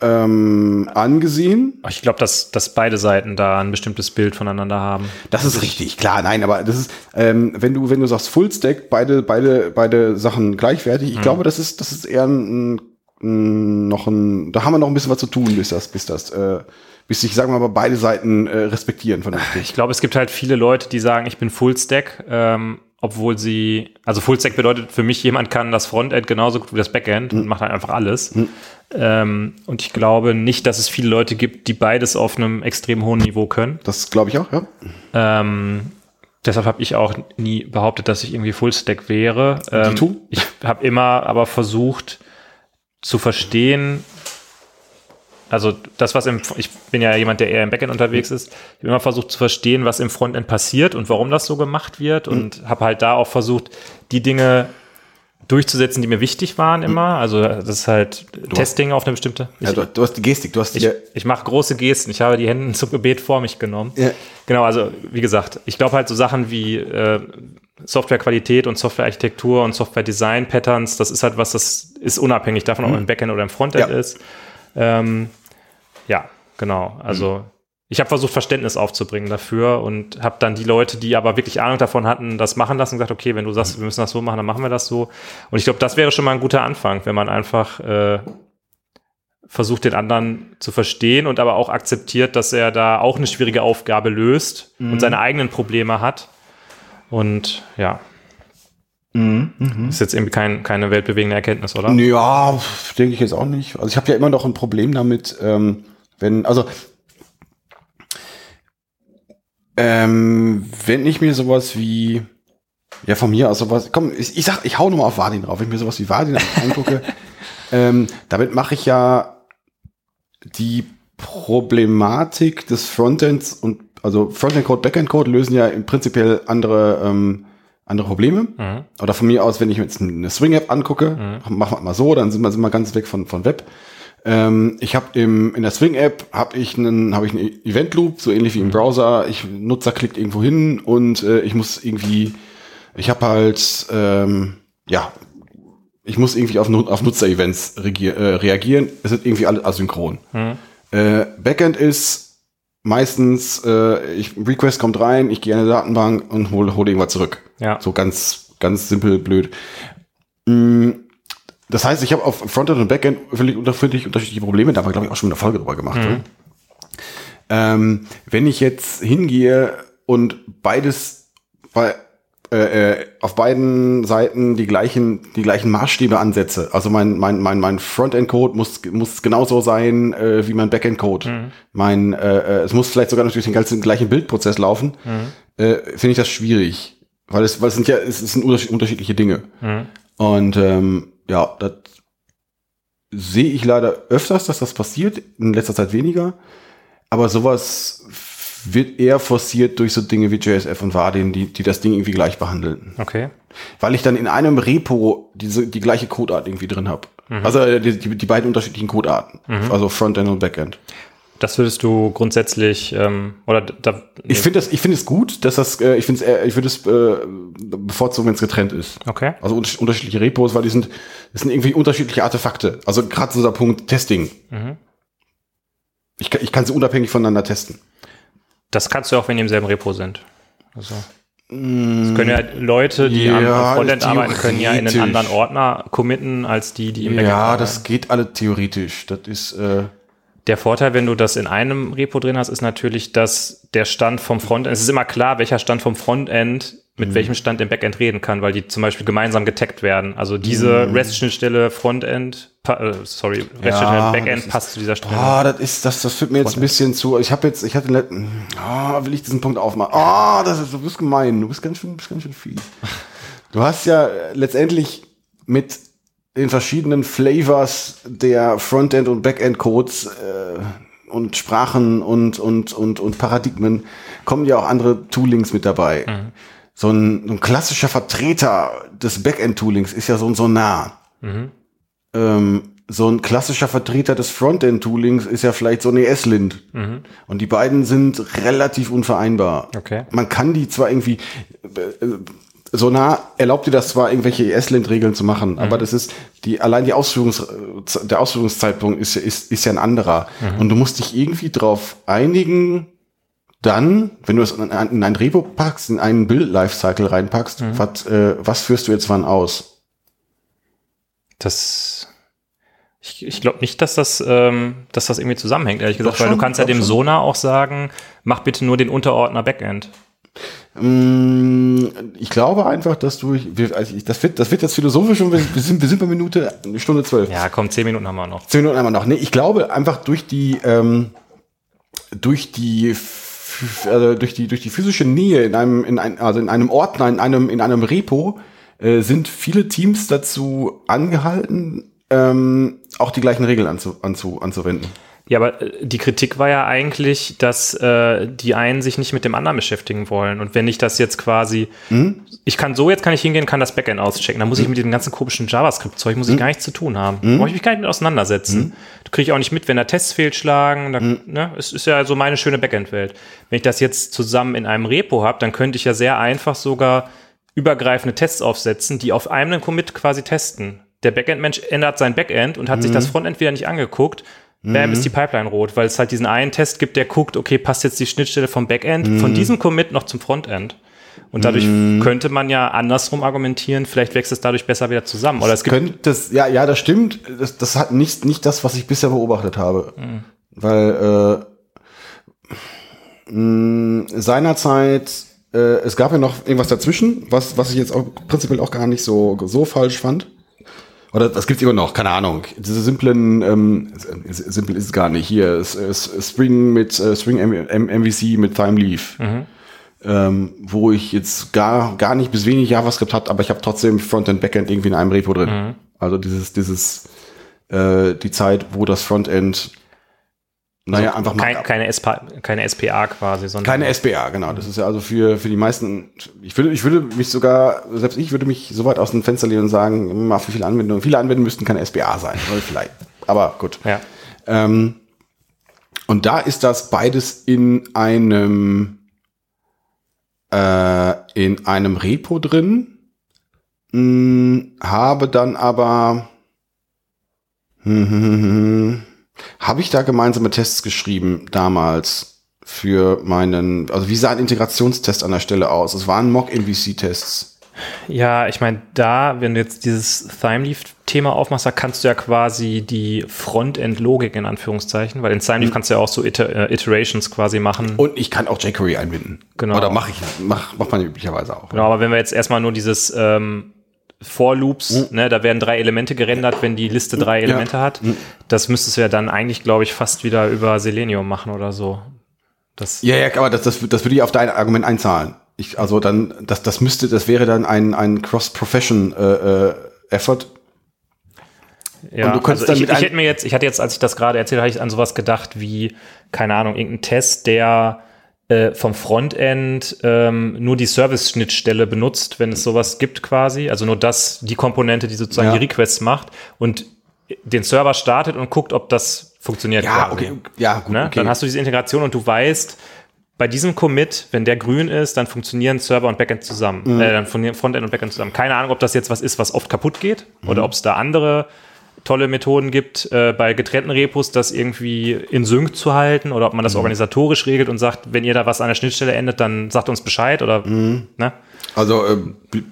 ähm, angesehen. Ich glaube, dass, dass beide Seiten da ein bestimmtes Bild voneinander haben. Das ist richtig, klar, nein, aber das ist, ähm, wenn du, wenn du sagst Fullstack, beide, beide, beide Sachen gleichwertig, ich glaube, das ist, das ist eher ein, ein, noch ein, da haben wir noch ein bisschen was zu tun, bis das, bis das, äh, bis sich, sagen wir mal, beide Seiten äh, respektieren vernünftig. Ich glaube, es gibt halt viele Leute, die sagen, ich bin Fullstack, ähm, obwohl sie, also Fullstack bedeutet für mich, jemand kann das Frontend genauso gut wie das Backend und macht halt einfach alles. Ähm, und ich glaube nicht, dass es viele Leute gibt, die beides auf einem extrem hohen Niveau können. Das glaube ich auch, ja. Ähm, deshalb habe ich auch nie behauptet, dass ich irgendwie Fullstack wäre. Ähm, ich habe immer aber versucht zu verstehen, also das, was im, ich bin ja jemand, der eher im Backend unterwegs ist, ich habe immer versucht zu verstehen, was im Frontend passiert und warum das so gemacht wird und habe halt da auch versucht, die Dinge durchzusetzen, die mir wichtig waren immer. Also das ist halt Testing auf eine bestimmte. ja du, du hast die Gestik, du hast die, Ich, ich mache große Gesten. Ich habe die Hände (laughs) zum Gebet vor mich genommen. Ja. Genau, also wie gesagt, ich glaube halt so Sachen wie äh, Softwarequalität und Softwarearchitektur und Software-Design-Patterns, das ist halt was, das ist unabhängig davon, ob im Backend oder im Frontend Ja. ist. Ähm, ja, genau. Also ich habe versucht, Verständnis aufzubringen dafür und habe dann die Leute, die aber wirklich Ahnung davon hatten, das machen lassen und gesagt, okay, wenn du sagst, wir müssen das so machen, dann machen wir das so. Und ich glaube, das wäre schon mal ein guter Anfang, wenn man einfach äh, versucht, den anderen zu verstehen und aber auch akzeptiert, dass er da auch eine schwierige Aufgabe löst Mhm. und seine eigenen Probleme hat. Und ja, Mhm. ist jetzt irgendwie kein, keine weltbewegende Erkenntnis, oder? Ja, denke ich jetzt auch nicht. Also ich habe ja immer noch ein Problem damit, ähm, wenn, also ähm, wenn ich mir sowas wie, ja von mir aus sowas, komm, ich, ich sag, ich hau nochmal auf Vardin drauf, wenn ich mir sowas wie Vardin (laughs) angucke, ähm, damit mache ich ja die Problematik des Frontends und also Frontend-Code, Backend-Code lösen ja im prinzipiell andere, ähm, andere Probleme. Mhm. Oder von mir aus, wenn ich mir jetzt eine Swing-App angucke, machen wir mal so, dann sind wir, sind wir ganz weg von, von Web. Ähm, ich habe im in der Swing-App habe ich einen habe ich einen Event-Loop, so ähnlich wie im Browser. Ich Nutzer klickt irgendwo hin und äh, ich muss irgendwie, ich habe halt ähm, ja, ich muss irgendwie auf, auf Nutzer-Events äh, reagieren. Es ist irgendwie alles asynchron. Äh, Backend ist meistens, äh, ich, Request kommt rein, ich gehe in eine Datenbank und hole hol irgendwas zurück. Ja. So ganz, ganz simpel, blöd. Mm, Das heißt, ich habe auf Frontend und Backend völlig völlig unterschiedliche Probleme. Da haben wir, glaube ich, auch schon eine Folge drüber gemacht. oder? Ähm, wenn ich jetzt hingehe und beides bei, äh, äh, auf beiden Seiten die gleichen, die gleichen Maßstäbe ansetze. Also mein, mein, mein, mein Frontend-Code muss, muss genauso sein äh, wie mein Backend-Code. Mein, äh, äh, es muss vielleicht sogar natürlich den ganzen gleichen Bildprozess laufen. Äh, Finde ich das schwierig. Weil es, weil es sind ja, es sind unterschied- unterschiedliche Dinge. Und ähm, ja, das sehe ich leider öfters, dass das passiert, in letzter Zeit weniger. Aber sowas wird eher forciert durch so Dinge wie JSF und Vardin, die, die das Ding irgendwie gleich behandeln. Okay. Weil ich dann in einem Repo diese, die gleiche Codeart irgendwie drin habe. Also äh, die, die, beiden unterschiedlichen Codearten. Also Frontend und Backend. Das würdest du grundsätzlich, ähm, oder da, Ich finde das, ich finde es gut, dass das, äh, ich finde es, ich würde es äh, bevorzugen, wenn es getrennt ist. okay. Also unter- unterschiedliche Repos, weil die sind, das sind irgendwie unterschiedliche Artefakte. Also gerade dieser Punkt Testing. Ich, kann- ich kann sie unabhängig voneinander testen. Das kannst du auch, wenn die im selben Repo sind. Also. Es können ja Leute, die am- Ja, am Frontend das arbeiten, können ja in einen anderen Ordner committen, als die, die im Backend Ja, das geht alle theoretisch. Das ist, äh, Der Vorteil, wenn du das in einem Repo drin hast, ist natürlich, dass der Stand vom Frontend, es ist immer klar, welcher Stand vom Frontend Mhm. mit welchem Stand im Backend reden kann, weil die zum Beispiel gemeinsam getaggt werden. Also diese Mhm. REST-Schnittstelle Frontend, äh, sorry, REST-Schnittstelle das Backend ist- passt zu dieser Stelle. ah, das ist, das, das führt mir jetzt ein bisschen zu. Ich habe jetzt, ich hatte den letzten, ah, will ich diesen Punkt aufmachen? Ah, das ist, du bist gemein. Du bist ganz schön, bist ganz schön fies. Du hast ja letztendlich mit den verschiedenen Flavors der Frontend- und Backend-Codes äh, und Sprachen und, und, und, und Paradigmen kommen ja auch andere Toolings mit dabei. So, ein, so ein klassischer Vertreter des Backend-Toolings ist ja so ein Sonar. Ähm, so ein klassischer Vertreter des Frontend-Toolings ist ja vielleicht so eine ESLint. Und die beiden sind relativ unvereinbar. Okay. Man kann die zwar irgendwie, äh, Sonar erlaubt dir das zwar, irgendwelche ESLint-Regeln zu machen, aber das ist, die, allein die Ausführungs, der Ausführungszeitpunkt ist, ja- ist, ist ja ein anderer. Und du musst dich irgendwie drauf einigen, dann, wenn du es in ein, in ein Repo packst, in einen Build-Lifecycle reinpackst, was, äh, was führst du jetzt wann aus? Das, ich, ich glaube nicht, dass das, ähm, dass das irgendwie zusammenhängt, ehrlich gesagt, Doch weil du kannst ja dem schon. Sonar auch sagen, mach bitte nur den Unterordner Backend. Mm, Ich glaube einfach, dass du, wir- also das wird, das wird jetzt philosophisch und wir wir sind, wir sind bei Minute, eine Stunde zwölf. Ja, komm, zehn Minuten haben wir noch. Zehn Minuten einmal noch. Nee, ich glaube einfach durch die, ähm, durch die, also durch die, durch die physische Nähe in einem, in ein, also in einem Ordner, in einem, in einem Repo, äh, sind viele Teams dazu angehalten, ähm, auch die gleichen Regeln anzu, anzu, anzuwenden. Ja, aber äh, die Kritik war ja eigentlich, dass äh, die einen sich nicht mit dem anderen beschäftigen wollen. Und wenn ich das jetzt quasi, Hm? ich kann so, jetzt kann ich hingehen, kann das Backend auschecken. Dann muss ich mit dem ganzen komischen JavaScript-Zeug, muss ich Hm? gar nichts zu tun haben. Da brauche ich mich gar nicht mit auseinandersetzen. Du kriege ich auch nicht mit, wenn da Tests fehlschlagen. Da, Hm? ne, es ist ja so meine schöne Backend-Welt. Wenn ich das jetzt zusammen in einem Repo habe, dann könnte ich ja sehr einfach sogar übergreifende Tests aufsetzen, die auf einem Commit quasi testen. Der Backend-Mensch ändert sein Backend und hat sich das Frontend wieder nicht angeguckt. Bam, ist die Pipeline rot, weil es halt diesen einen Test gibt, der guckt, okay, passt jetzt die Schnittstelle vom Backend von diesem Commit noch zum Frontend. Und dadurch könnte man ja andersrum argumentieren, vielleicht wächst es dadurch besser wieder zusammen. Oder es gibt Könnte das, ja, ja, das stimmt. Das, das hat nicht, nicht das, was ich bisher beobachtet habe. Weil äh, mh, seinerzeit, äh, es gab ja noch irgendwas dazwischen, was, was ich jetzt auch prinzipiell auch gar nicht so, so falsch fand. Oder das gibt's immer noch, keine Ahnung. Diese simplen, ähm, simpel ist es gar nicht. Hier ist, ist Spring mit äh, Spring M M MVC mit Time Leaf. Ähm, wo ich jetzt gar, gar nicht bis wenig JavaScript hat, aber ich habe trotzdem Frontend, Backend irgendwie in einem Repo drin. Also dieses, dieses, äh, die Zeit, wo das Frontend, naja, einfach mal kein, keine, SPA, keine SPA quasi, sondern keine SPA, genau. Das ist ja also für, für die meisten, ich würde, ich würde mich sogar, selbst ich würde mich so weit aus dem Fenster lehnen und sagen, mal für viele Anwendungen, viele Anwendungen müssten keine SPA sein, oder vielleicht. Aber gut. ja. Ähm, und da ist das beides in einem äh, in einem Repo drin. Hm, habe dann aber hm, hm, hm, hm, habe ich da gemeinsame Tests geschrieben damals für meinen, also wie sah ein Integrationstest an der Stelle aus? Es waren Mock-MVC-Tests. Ja, ich meine, da, wenn du jetzt dieses Thymeleaf-Thema aufmachst, da kannst du ja quasi die Frontend-Logik in Anführungszeichen, weil in Thymeleaf kannst du ja auch so Iter äh, Iterations quasi machen. Und ich kann auch jQuery einbinden. Genau. Oder mache ich, mach, macht man üblicherweise auch. Genau, aber wenn wir jetzt erstmal nur dieses ähm, For Loops, ne, da werden drei Elemente gerendert, wenn die Liste drei Elemente hat, das müsstest du ja dann eigentlich, glaube ich, fast wieder über Selenium machen oder so. Das, Ja, ja, aber das, das, das würde ich auf dein Argument einzahlen. Ich, also dann, das, das müsste, das wäre dann ein, ein Cross-Profession-Effort. Ja, Und du könntest also dann ich, ich hätte mir jetzt, ich hatte jetzt, als ich das gerade erzählt habe, ich an sowas gedacht wie, keine Ahnung, irgendein Test, der äh, vom Frontend ähm, nur die Service-Schnittstelle benutzt, wenn es sowas gibt quasi. Also nur das, die Komponente, die sozusagen Ja. die Requests macht und den Server startet und guckt, ob das funktioniert. ja, quasi. okay, ja, gut, Ne? okay. Dann hast du diese Integration und du weißt, bei diesem Commit, wenn der grün ist, dann funktionieren Server und Backend zusammen. Mhm. Äh, dann funktionieren Frontend und Backend zusammen. Keine Ahnung, ob das jetzt was ist, was oft kaputt geht Mhm. oder ob es da andere tolle Methoden gibt, äh, bei getrennten Repos das irgendwie in Sync zu halten oder ob man das Mhm. organisatorisch regelt und sagt, wenn ihr da was an der Schnittstelle endet, dann sagt uns Bescheid oder Mhm. ne? also äh,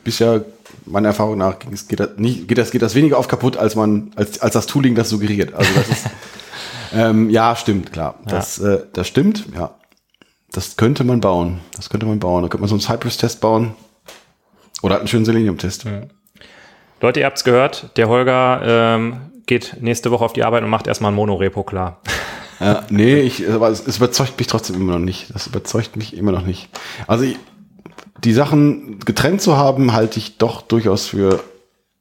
bisher, meiner Erfahrung nach, geht das, nicht, geht, das, geht das weniger auf kaputt, als man, als, als das Tooling das suggeriert. Also das ist, (laughs) ähm, ja, stimmt, klar. Das, äh, das stimmt, ja. Das könnte man bauen. Das könnte man bauen. Da könnte man so einen Cypress-Test bauen. Oder einen schönen Selenium-Test. Leute, ihr habt's gehört, der Holger ähm, geht nächste Woche auf die Arbeit und macht erstmal ein Monorepo klar. (laughs) Ja, nee, ich, aber es, es überzeugt mich trotzdem immer noch nicht. Das überzeugt mich immer noch nicht. Also ich, die Sachen getrennt zu haben, halte ich doch durchaus für,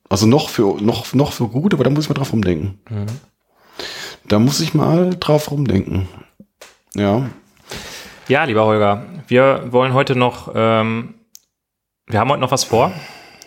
also noch für, noch, noch für gut, aber da muss ich mal drauf rumdenken. Da muss ich mal drauf rumdenken. Ja. Ja, lieber Holger, wir wollen heute noch, ähm, wir haben heute noch was vor.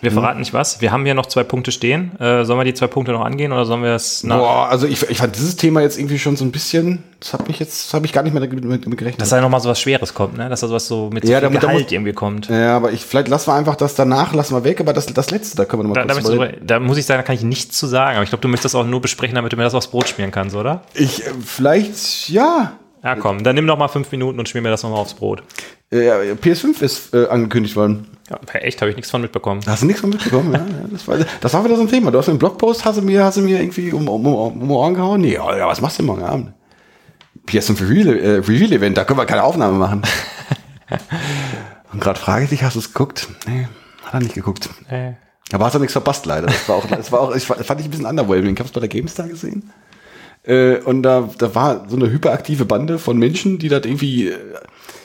Wir verraten nicht was. Wir haben hier noch zwei Punkte stehen. Äh, sollen wir die zwei Punkte noch angehen oder sollen wir es nach? Boah, also ich, ich fand dieses Thema jetzt irgendwie schon so ein bisschen, das hat mich jetzt, das habe ich gar nicht mehr damit, damit gerechnet. Dass da nochmal so was Schweres kommt, ne? Dass da sowas so mit so Ja, viel damit- da Gehalt muss- irgendwie kommt. ja, aber ich, vielleicht lassen wir einfach das danach, lassen wir weg, aber das, das letzte, da können wir Da, nochmal da, kurz drüber du, da muss ich sagen, da kann ich nichts zu sagen. Aber ich glaube, du möchtest das auch nur besprechen, damit du mir das aufs Brot schmieren kannst, oder? Ich, äh, vielleicht, ja. Ja, komm, dann nimm noch mal fünf Minuten und schmier mir das nochmal aufs Brot. Äh, PS5 ist äh, angekündigt worden. Ja, echt, habe ich nichts von mitbekommen. Hast du nichts von mitbekommen? ja, ja, das, war, das war wieder so ein Thema. Du hast einen Blogpost, hast du mir, hast du mir irgendwie um, um, um, um Ohren gehauen? Nee, ja, was machst du morgen Abend? PS5 Reveal, äh, da können wir keine Aufnahme machen. (laughs) Und gerade frage ich dich, hast du es geguckt? Nee, hat er nicht geguckt. Äh, Aber hast du nichts verpasst, leider. Das war auch, das war auch, ich fand fand ich ein bisschen underwhelming. Ich habe es bei der GameStar gesehen. Äh, und da, da war so eine hyperaktive Bande von Menschen, die das irgendwie äh,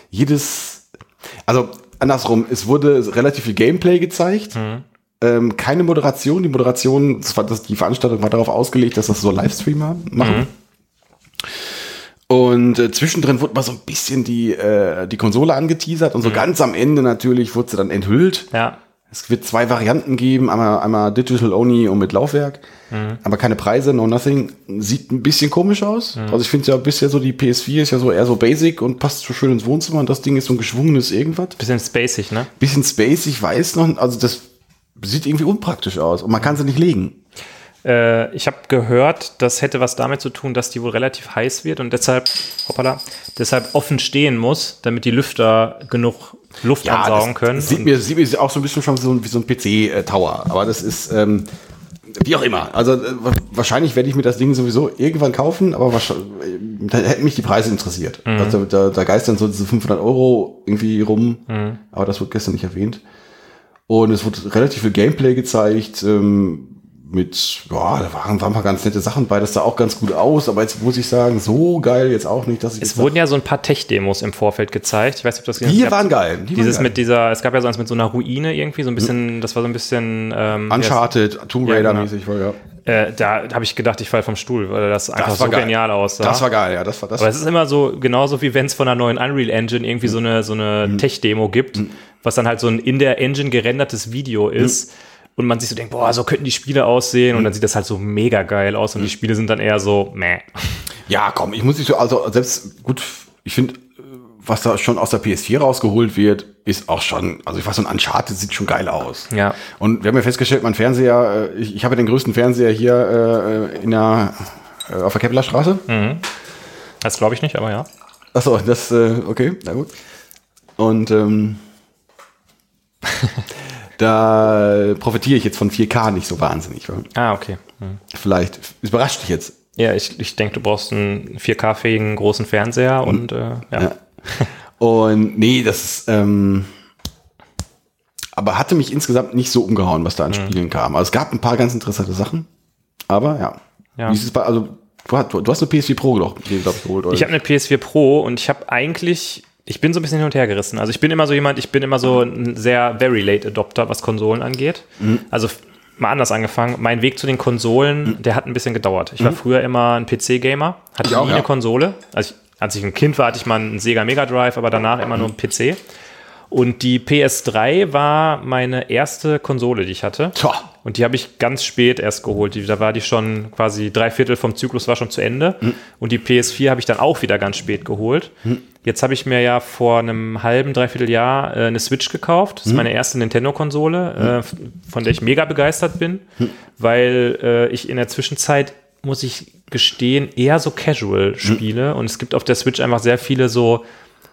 jedes, also andersrum, es wurde relativ viel Gameplay gezeigt. Ähm, keine Moderation. Die Moderation, das war, das, die Veranstaltung war darauf ausgelegt, dass das so Livestreamer machen. Und äh, zwischendrin wurde mal so ein bisschen die, äh, die Konsole angeteasert und so ganz am Ende natürlich wurde sie dann enthüllt. ja, Es wird zwei Varianten geben, einmal, einmal Digital Only und mit Laufwerk, aber keine Preise, no nothing. Sieht ein bisschen komisch aus. Also ich finde ja bisher so die PS4 ist ja so eher so basic und passt so schön ins Wohnzimmer und das Ding ist so ein geschwungenes irgendwas. bisschen spacig, ne? Bisschen space, ich weiß noch, also das sieht irgendwie unpraktisch aus und man kann sie nicht legen. Äh, ich habe gehört, das hätte was damit zu tun, dass die wohl relativ heiß wird und deshalb, hoppala, deshalb offen stehen muss, damit die Lüfter genug Luft ansaugen das können. Sieht mir, sieht mir auch so ein bisschen schon so, wie so ein PC-Tower. Aber das ist, ähm, wie auch immer. Also äh, wa- wahrscheinlich werde ich mir das Ding sowieso irgendwann kaufen, aber wahrscheinlich, da hätten mich die Preise interessiert. Mhm. Also, da, da geistern so diese 500 Euro irgendwie rum, Mhm. aber das wurde gestern nicht erwähnt. Und es wurde relativ viel Gameplay gezeigt, ähm, mit, ja, da waren, waren ein paar ganz nette Sachen bei, das sah auch ganz gut aus, aber jetzt muss ich sagen, so geil jetzt auch nicht, dass ich Es wurden ja so ein paar Tech-Demos im Vorfeld gezeigt. Ich weiß nicht, ob das Die ihr habt- waren geil. Die Dieses waren geil. mit dieser, es gab ja so eins mit so einer Ruine irgendwie, so ein bisschen, das war so ein bisschen. Ähm, Uncharted, Tomb Ja, Raider genau. mäßig, voll, ja. Äh, da habe ich gedacht, ich falle vom Stuhl, weil das einfach war so geil. genial aussah. Das war geil, ja, das war das. Aber es ist immer so, genauso wie wenn es von einer neuen Unreal Engine irgendwie so eine, so eine Mhm. Tech-Demo gibt, was dann halt so ein in der Engine gerendertes Video Mhm. ist. Und man sich so denkt, boah, so könnten die Spiele aussehen. Und dann sieht das halt so mega geil aus. Und Mhm. die Spiele sind dann eher so, meh. Ja, komm, ich muss nicht so, also selbst gut, ich finde, was da schon aus der PS4 rausgeholt wird, ist auch schon, also ich weiß, so ein Uncharted sieht schon geil aus. Ja. Und wir haben ja festgestellt, mein Fernseher, äh, ich, ich habe ja den größten Fernseher hier äh, in der, äh, auf der Kepler Straße. Das glaube ich nicht, aber ja. Achso, das, äh, okay, na gut. Und ähm, (laughs) da profitiere ich jetzt von 4K nicht so wahnsinnig. Ah, okay. Hm. Vielleicht, überrascht dich jetzt. Ja, ich, ich denke, du brauchst einen 4K-fähigen großen Fernseher und äh, ja. Ja. Und nee, das ist, ähm, aber hatte mich insgesamt nicht so umgehauen, was da an Mhm. Spielen kam. Also es gab ein paar ganz interessante Sachen, aber ja. Ja. Wie ist es bei, also du hast, du hast eine PS4 Pro, glaube ich, glaub ich, geholt. Oder? Ich habe eine PS4 Pro und ich habe eigentlich, ich bin so ein bisschen hin und her gerissen. Also ich bin immer so jemand, ich bin immer so ein sehr very late Adopter, was Konsolen angeht. Mhm. Also mal anders angefangen. Mein Weg zu den Konsolen, der hat ein bisschen gedauert. Ich war früher immer ein PC-Gamer, hatte Mhm. Ich auch, nie ja. eine Konsole. Also ich, als ich ein Kind war, hatte ich mal einen Sega Mega Drive, aber danach immer nur einen PC. Und die PS3 war meine erste Konsole, die ich hatte. Tja. Und die habe ich ganz spät erst geholt. Die, da war die schon quasi drei Viertel vom Zyklus war schon zu Ende. Und die PS4 habe ich dann auch wieder ganz spät geholt. Jetzt habe ich mir ja vor einem halben, dreiviertel Jahr äh, eine Switch gekauft. Das ist meine erste Nintendo-Konsole, äh, f- von der ich mega begeistert bin, weil äh, ich in der Zwischenzeit, muss ich gestehen, eher so casual spiele. Und es gibt auf der Switch einfach sehr viele so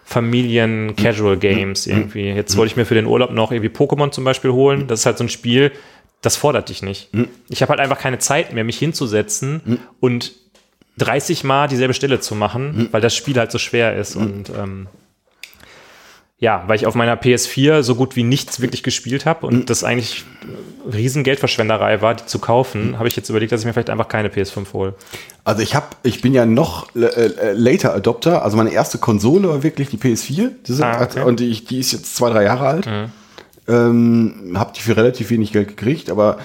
Familien-Casual-Games irgendwie. Jetzt wollte ich mir für den Urlaub noch irgendwie Pokémon zum Beispiel holen. Das ist halt so ein Spiel, das fordert dich nicht. Ich habe halt einfach keine Zeit mehr, mich hinzusetzen und 30 Mal dieselbe Stelle zu machen, weil das Spiel halt so schwer ist. Und ähm, ja, weil ich auf meiner PS4 so gut wie nichts wirklich gespielt habe und das eigentlich riesen Geldverschwenderei war, die zu kaufen, habe ich jetzt überlegt, dass ich mir vielleicht einfach keine PS5 hole. Also ich habe, ich bin ja noch äh, äh, later Adopter. Also meine erste Konsole war wirklich die PS4. Die Ah, okay. Mhm. Und die, die ist jetzt zwei, drei Jahre alt. Ähm, habe die für relativ wenig Geld gekriegt, aber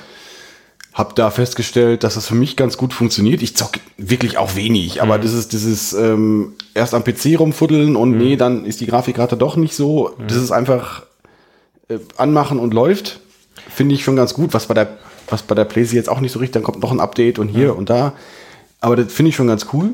habe da festgestellt, dass das für mich ganz gut funktioniert. Ich zocke wirklich auch wenig, Mhm. aber das ist dieses ähm, erst am PC rumfuddeln und Mhm. nee, dann ist die Grafikkarte doch nicht so. Das ist einfach äh, anmachen und läuft. Finde ich schon ganz gut, was bei der was bei der PlayStation jetzt auch nicht so richtig, dann kommt noch ein Update und hier und da. Aber das finde ich schon ganz cool.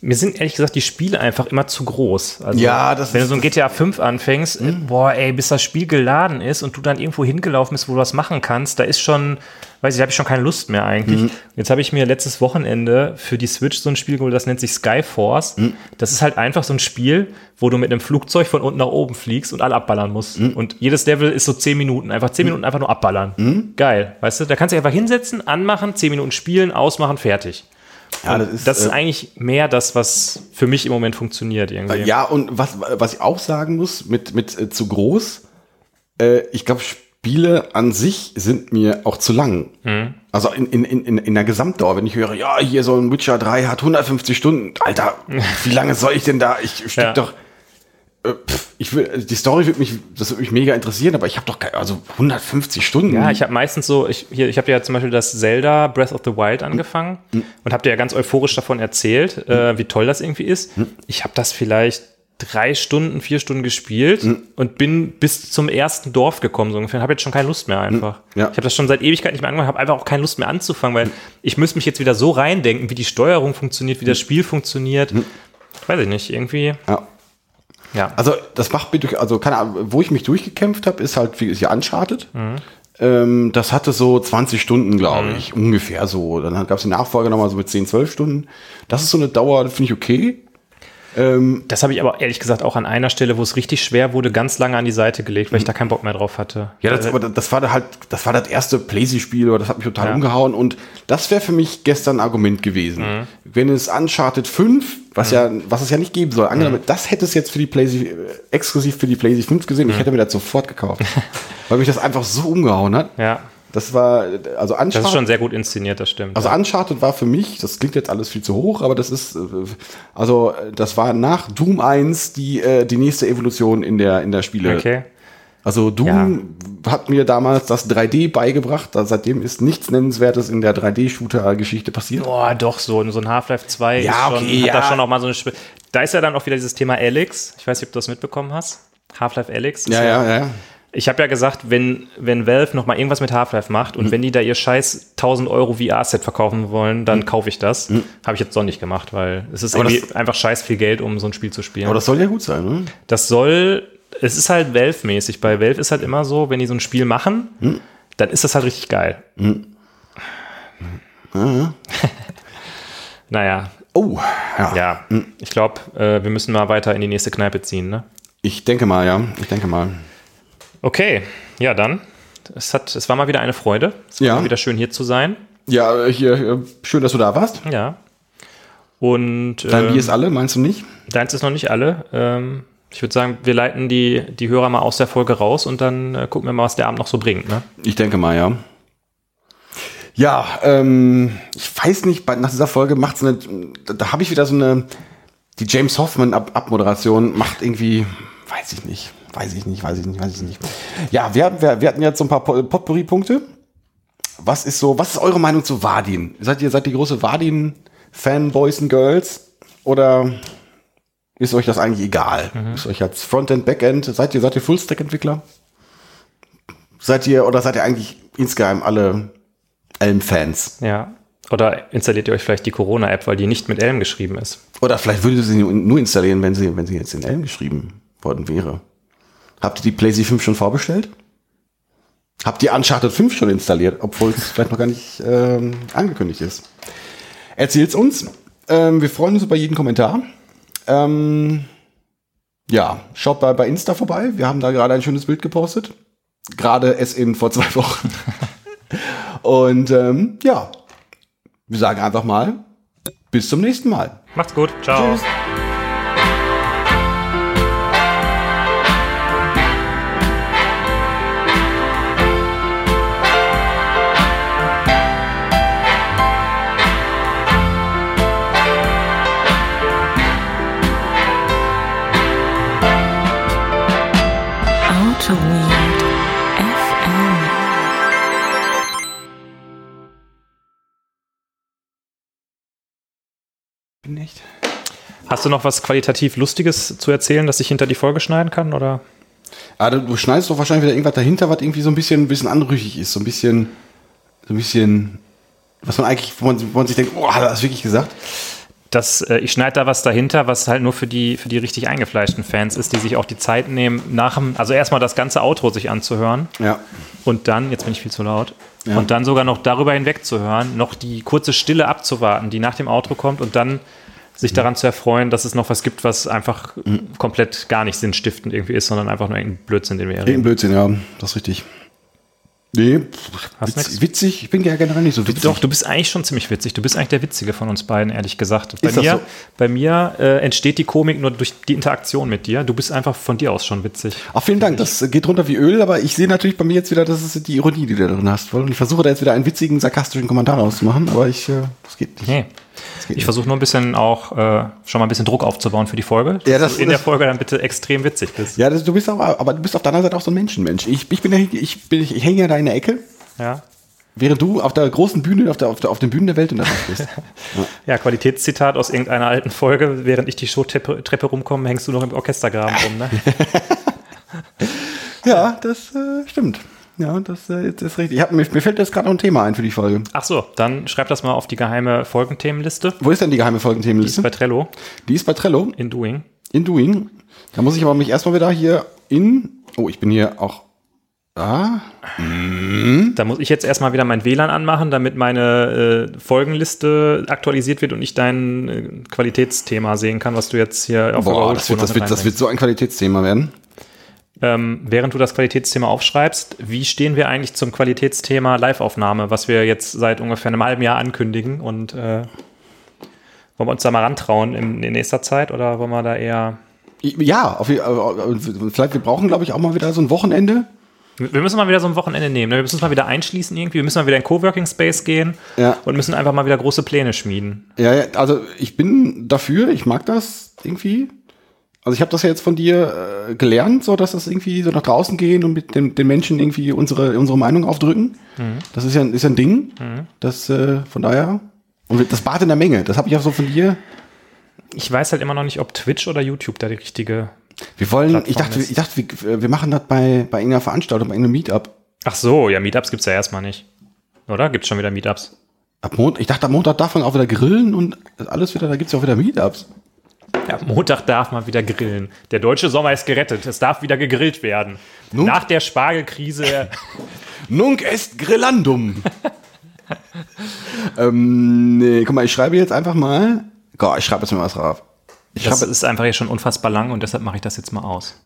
Mir sind ehrlich gesagt die Spiele einfach immer zu groß. Also, Ja, das wenn du so ein GTA 5 anfängst, äh, boah, ey, bis das Spiel geladen ist und du dann irgendwo hingelaufen bist, wo du was machen kannst, da ist schon, weiß ich, da habe ich schon keine Lust mehr eigentlich. Jetzt habe ich mir letztes Wochenende für die Switch so ein Spiel geholt, das nennt sich Skyforce. Das ist halt einfach so ein Spiel, wo du mit einem Flugzeug von unten nach oben fliegst und alle abballern musst. Und jedes Level ist so 10 Minuten, einfach 10 Minuten einfach nur abballern. Geil, weißt du? Da kannst du dich einfach hinsetzen, anmachen, 10 Minuten spielen, ausmachen, fertig. Ja, das ist, Das ist äh, eigentlich mehr das, was für mich im Moment funktioniert irgendwie. Ja, und was, was ich auch sagen muss, mit, mit äh, zu groß, äh, ich glaube, Spiele an sich sind mir auch zu lang. Mhm. Also in, in, in, in der Gesamtdauer, wenn ich höre, ja, hier so ein Witcher 3 hat 150 Stunden, Alter, (laughs) wie lange soll ich denn da? Ich steck Ja. doch. Äh, Ich will, die Story wird mich, das würde mich mega interessieren, aber ich habe doch also 150 Stunden. Ja, ich habe meistens so, ich, hier, ich habe ja zum Beispiel das Zelda Breath of the Wild angefangen und habe dir ja ganz euphorisch davon erzählt, äh, wie toll das irgendwie ist. Ich habe das vielleicht drei Stunden, vier Stunden gespielt und bin bis zum ersten Dorf gekommen, so ungefähr. Habe jetzt schon keine Lust mehr einfach. Ja. Ich habe das schon seit Ewigkeit nicht mehr angefangen, habe einfach auch keine Lust mehr anzufangen, weil ich müsste mich jetzt wieder so reindenken, wie die Steuerung funktioniert, wie das Spiel funktioniert. Weiß ich nicht, irgendwie, ja. Ja. Also das macht mir durch, also keine Ahnung, wo ich mich durchgekämpft habe, ist halt wie ist ja Uncharted. Ähm, das hatte so 20 Stunden, glaube ich, ungefähr so. Dann gab es die Nachfolge nochmal so mit 10, 12 Stunden. Das ist so eine Dauer, finde ich okay. Ähm, Das habe ich aber ehrlich gesagt auch an einer Stelle, wo es richtig schwer wurde, ganz lange an die Seite gelegt, weil ich da keinen Bock mehr drauf hatte. ja, das, aber das war da halt, das war das erste Playsy-Spiel, aber das hat mich total Ja. umgehauen und das wäre für mich gestern ein Argument gewesen. Wenn es Uncharted 5, was ja, was es ja nicht geben soll, angenommen, das hätte es jetzt für die Playsy, äh, exklusiv für die Playsy 5 gesehen, ich hätte mir das sofort gekauft. (laughs) weil mich das einfach so umgehauen hat. Ja, Das war, also Uncharted. das ist schon sehr gut inszeniert, das stimmt. Also Uncharted war für mich, das klingt jetzt alles viel zu hoch, aber das ist, äh, also äh, das war nach Doom 1 die, äh, die nächste Evolution in der, in der Spiele. okay. Also Doom hat mir damals das 3D beigebracht, da, seitdem ist nichts Nennenswertes in der 3D-Shooter-Geschichte passiert. Boah, doch, so, so ein Half-Life 2 Ja, ist schon, okay, hat da ja. schon noch mal so eine Sp Da ist ja dann auch wieder dieses Thema Alex. Ich weiß nicht, ob du das mitbekommen hast. Half-Life Alex. ist Ja, ja, ja. Ich habe ja gesagt, wenn, wenn Valve noch mal irgendwas mit Half-Life macht Mhm. und wenn die da ihr scheiß 1000 Euro VR-Set verkaufen wollen, dann kaufe ich das. Habe ich jetzt doch nicht gemacht, weil es ist Mhm. Aber irgendwie einfach scheiß viel Geld, um so ein Spiel zu spielen. Aber das soll ja gut sein, ne? Das soll, es ist halt Valve-mäßig. Bei Valve ist halt immer so, wenn die so ein Spiel machen, Hm. dann ist das halt richtig geil. (laughs) naja, Oh, ja. ja. Ich glaube, äh, wir müssen mal weiter in die nächste Kneipe ziehen, ne? Ich denke mal, ja. Ich denke mal. Okay, ja dann. Es, hat, es war mal wieder eine Freude. Es war Ja. wieder schön hier zu sein. Ja, hier, äh, schön, dass du da warst. Ja. Und Dein ähm, Bier ist alle, meinst du nicht? deins ist noch nicht alle. Ähm, ich würde sagen, wir leiten die, die Hörer mal aus der Folge raus und dann äh, gucken wir mal, was der Abend noch so bringt. Ne? Ich denke mal, ja. Ja, ähm, ich weiß nicht, bei, nach dieser Folge macht's eine, da, da habe ich wieder so eine, die James Hoffman Ab Abmoderation macht irgendwie, weiß ich nicht, weiß ich nicht, weiß ich nicht, weiß ich nicht. Ja, wir, wir, wir hatten jetzt so ein paar Po- Potpourri-Punkte. Was ist so, was ist eure Meinung zu Vardin? Seid ihr, seid ihr große Vardin-Fanboys und Girls? Oder ist euch das eigentlich egal? Ist euch als Frontend, Backend, seid ihr, seid ihr Full-Stack-Entwickler? Seid ihr, oder seid ihr eigentlich insgeheim alle Elm-Fans? Ja. Oder installiert ihr euch vielleicht die Corona-App, weil die nicht mit Elm geschrieben ist. Oder vielleicht würdet ihr sie nur installieren, wenn sie, wenn sie jetzt in Elm geschrieben worden wäre. Habt ihr die PlayStation 5 schon vorbestellt? Habt ihr Uncharted 5 schon installiert, obwohl es vielleicht noch gar nicht ähm, angekündigt ist? Erzählt's uns. Ähm, wir freuen uns über jeden Kommentar. Ähm, ja, schaut bei, bei Insta vorbei. Wir haben da gerade ein schönes Bild gepostet. Gerade es in vor zwei Wochen. (laughs) Und ähm, ja, wir sagen einfach mal, bis zum nächsten Mal. Macht's gut. Ciao. Tschüss. Bin echt. Hast du noch was qualitativ Lustiges zu erzählen, das ich hinter die Folge schneiden kann? Oder? Ah, du, du schneidest doch wahrscheinlich wieder irgendwas dahinter, was irgendwie so ein bisschen, ein bisschen anrüchig ist, so ein bisschen, so ein bisschen, was man eigentlich, wo man, wo man sich denkt, oh, hat er das wirklich gesagt? Das, äh, ich schneide da was dahinter, was halt nur für die, für die richtig eingefleischten Fans ist, die sich auch die Zeit nehmen, nach dem, also erstmal das ganze Outro sich anzuhören Ja. und dann, jetzt bin ich viel zu laut, Ja. und dann sogar noch darüber hinweg zu hören, noch die kurze Stille abzuwarten, die nach dem Outro kommt und dann sich daran zu erfreuen, dass es noch was gibt, was einfach komplett gar nicht sinnstiftend irgendwie ist, sondern einfach nur irgendein Blödsinn, den wir Irgendein reden. Blödsinn, ja, das ist richtig. Nee, witz, witzig, ich bin ja generell nicht so witzig. Doch, du bist eigentlich schon ziemlich witzig. Du bist eigentlich der Witzige von uns beiden, ehrlich gesagt. Bei Ist mir, so? bei mir äh, entsteht die Komik nur durch die Interaktion mit dir. Du bist einfach von dir aus schon witzig. Ach, vielen Dank, das geht runter wie Öl, aber ich sehe natürlich bei mir jetzt wieder, das ist die Ironie, die du da drin hast. Und ich versuche da jetzt wieder einen witzigen, sarkastischen Kommentar rauszumachen, aber ich, äh, das geht nicht. Nee. Ich versuche nur ein bisschen auch äh, schon mal ein bisschen Druck aufzubauen für die Folge. Ja, dass das- du in der das- Folge dann bitte extrem witzig bist. Ja, das, du bist aber, aber du bist auf der anderen Seite auch so ein Menschenmensch. Ich, ich bin ja, ich bin, ich hänge ja da in der Ecke, Ja. während du auf der großen Bühne, auf der, auf der, auf den Bühnen der Welt unterwegs bist. (laughs) ja, Qualitätszitat aus irgendeiner alten Folge. Während ich die Showtreppe Treppe rumkomme, hängst du noch im Orchestergraben rum. Ne? (laughs) Ja, das äh, stimmt. Ja, das, äh, das ist richtig. Ich hab, mir, mir fällt jetzt gerade noch ein Thema ein für die Folge. Ach so, dann schreib das mal auf die geheime Folgenthemenliste. Wo ist denn die geheime Die ist Folgenthemenliste? bei Trello Die ist bei Trello, in Doing. in Doing. Da muss ich aber mich erstmal wieder hier in. Oh, ich bin hier auch Ah, Da muss ich jetzt erstmal wieder mein WLAN anmachen, damit meine äh, Folgenliste aktualisiert wird und ich dein äh, Qualitätsthema sehen kann, was du jetzt hier auf boah, das wird, das, wird, das wird so ein Qualitätsthema werden. Ähm, während du das Qualitätsthema aufschreibst, wie stehen wir eigentlich zum Qualitätsthema Live-Aufnahme, was wir jetzt seit ungefähr einem halben Jahr ankündigen und äh, wollen wir uns da mal rantrauen in, in nächster Zeit oder wollen wir da eher Ja, auf, äh, vielleicht, wir brauchen, glaube ich, auch mal wieder so ein Wochenende. Wir müssen mal wieder so ein Wochenende nehmen. ne? Wir müssen uns mal wieder einschließen irgendwie. Wir müssen mal wieder in Coworking Space gehen Ja. und müssen einfach mal wieder große Pläne schmieden. Ja, also ich bin dafür, ich mag das irgendwie. Also ich habe das ja jetzt von dir äh, gelernt, so dass das irgendwie so nach draußen gehen und mit den, den Menschen irgendwie unsere, unsere Meinung aufdrücken. Das ist ja, ist ja ein Ding. Das äh, von daher. Und das bat in der Menge. Das habe ich auch so von dir. Ich weiß halt immer noch nicht, ob Twitch oder YouTube da die richtige. Wir wollen, Plattform ich dachte, ist. ich dachte, wir, wir machen das bei, bei irgendeiner Veranstaltung, bei irgendeinem Meetup. Ach so, ja, Meetups gibt's ja erstmal nicht. Oder? Gibt's schon wieder Meetups? Ab Mond, ich dachte, am Montag darf man auch wieder grillen und alles wieder, da gibt's ja auch wieder Meetups. Ja, Montag darf man wieder grillen. Der deutsche Sommer ist gerettet. Es darf wieder gegrillt werden. Nun? Nach der Spargelkrise. (laughs) Nunc est grillandum. (laughs) ähm, nee, guck mal, ich schreibe jetzt einfach mal. Gott, ich schreibe jetzt mal was drauf. Ich das ist einfach jetzt schon unfassbar lang und deshalb mache ich das jetzt mal aus.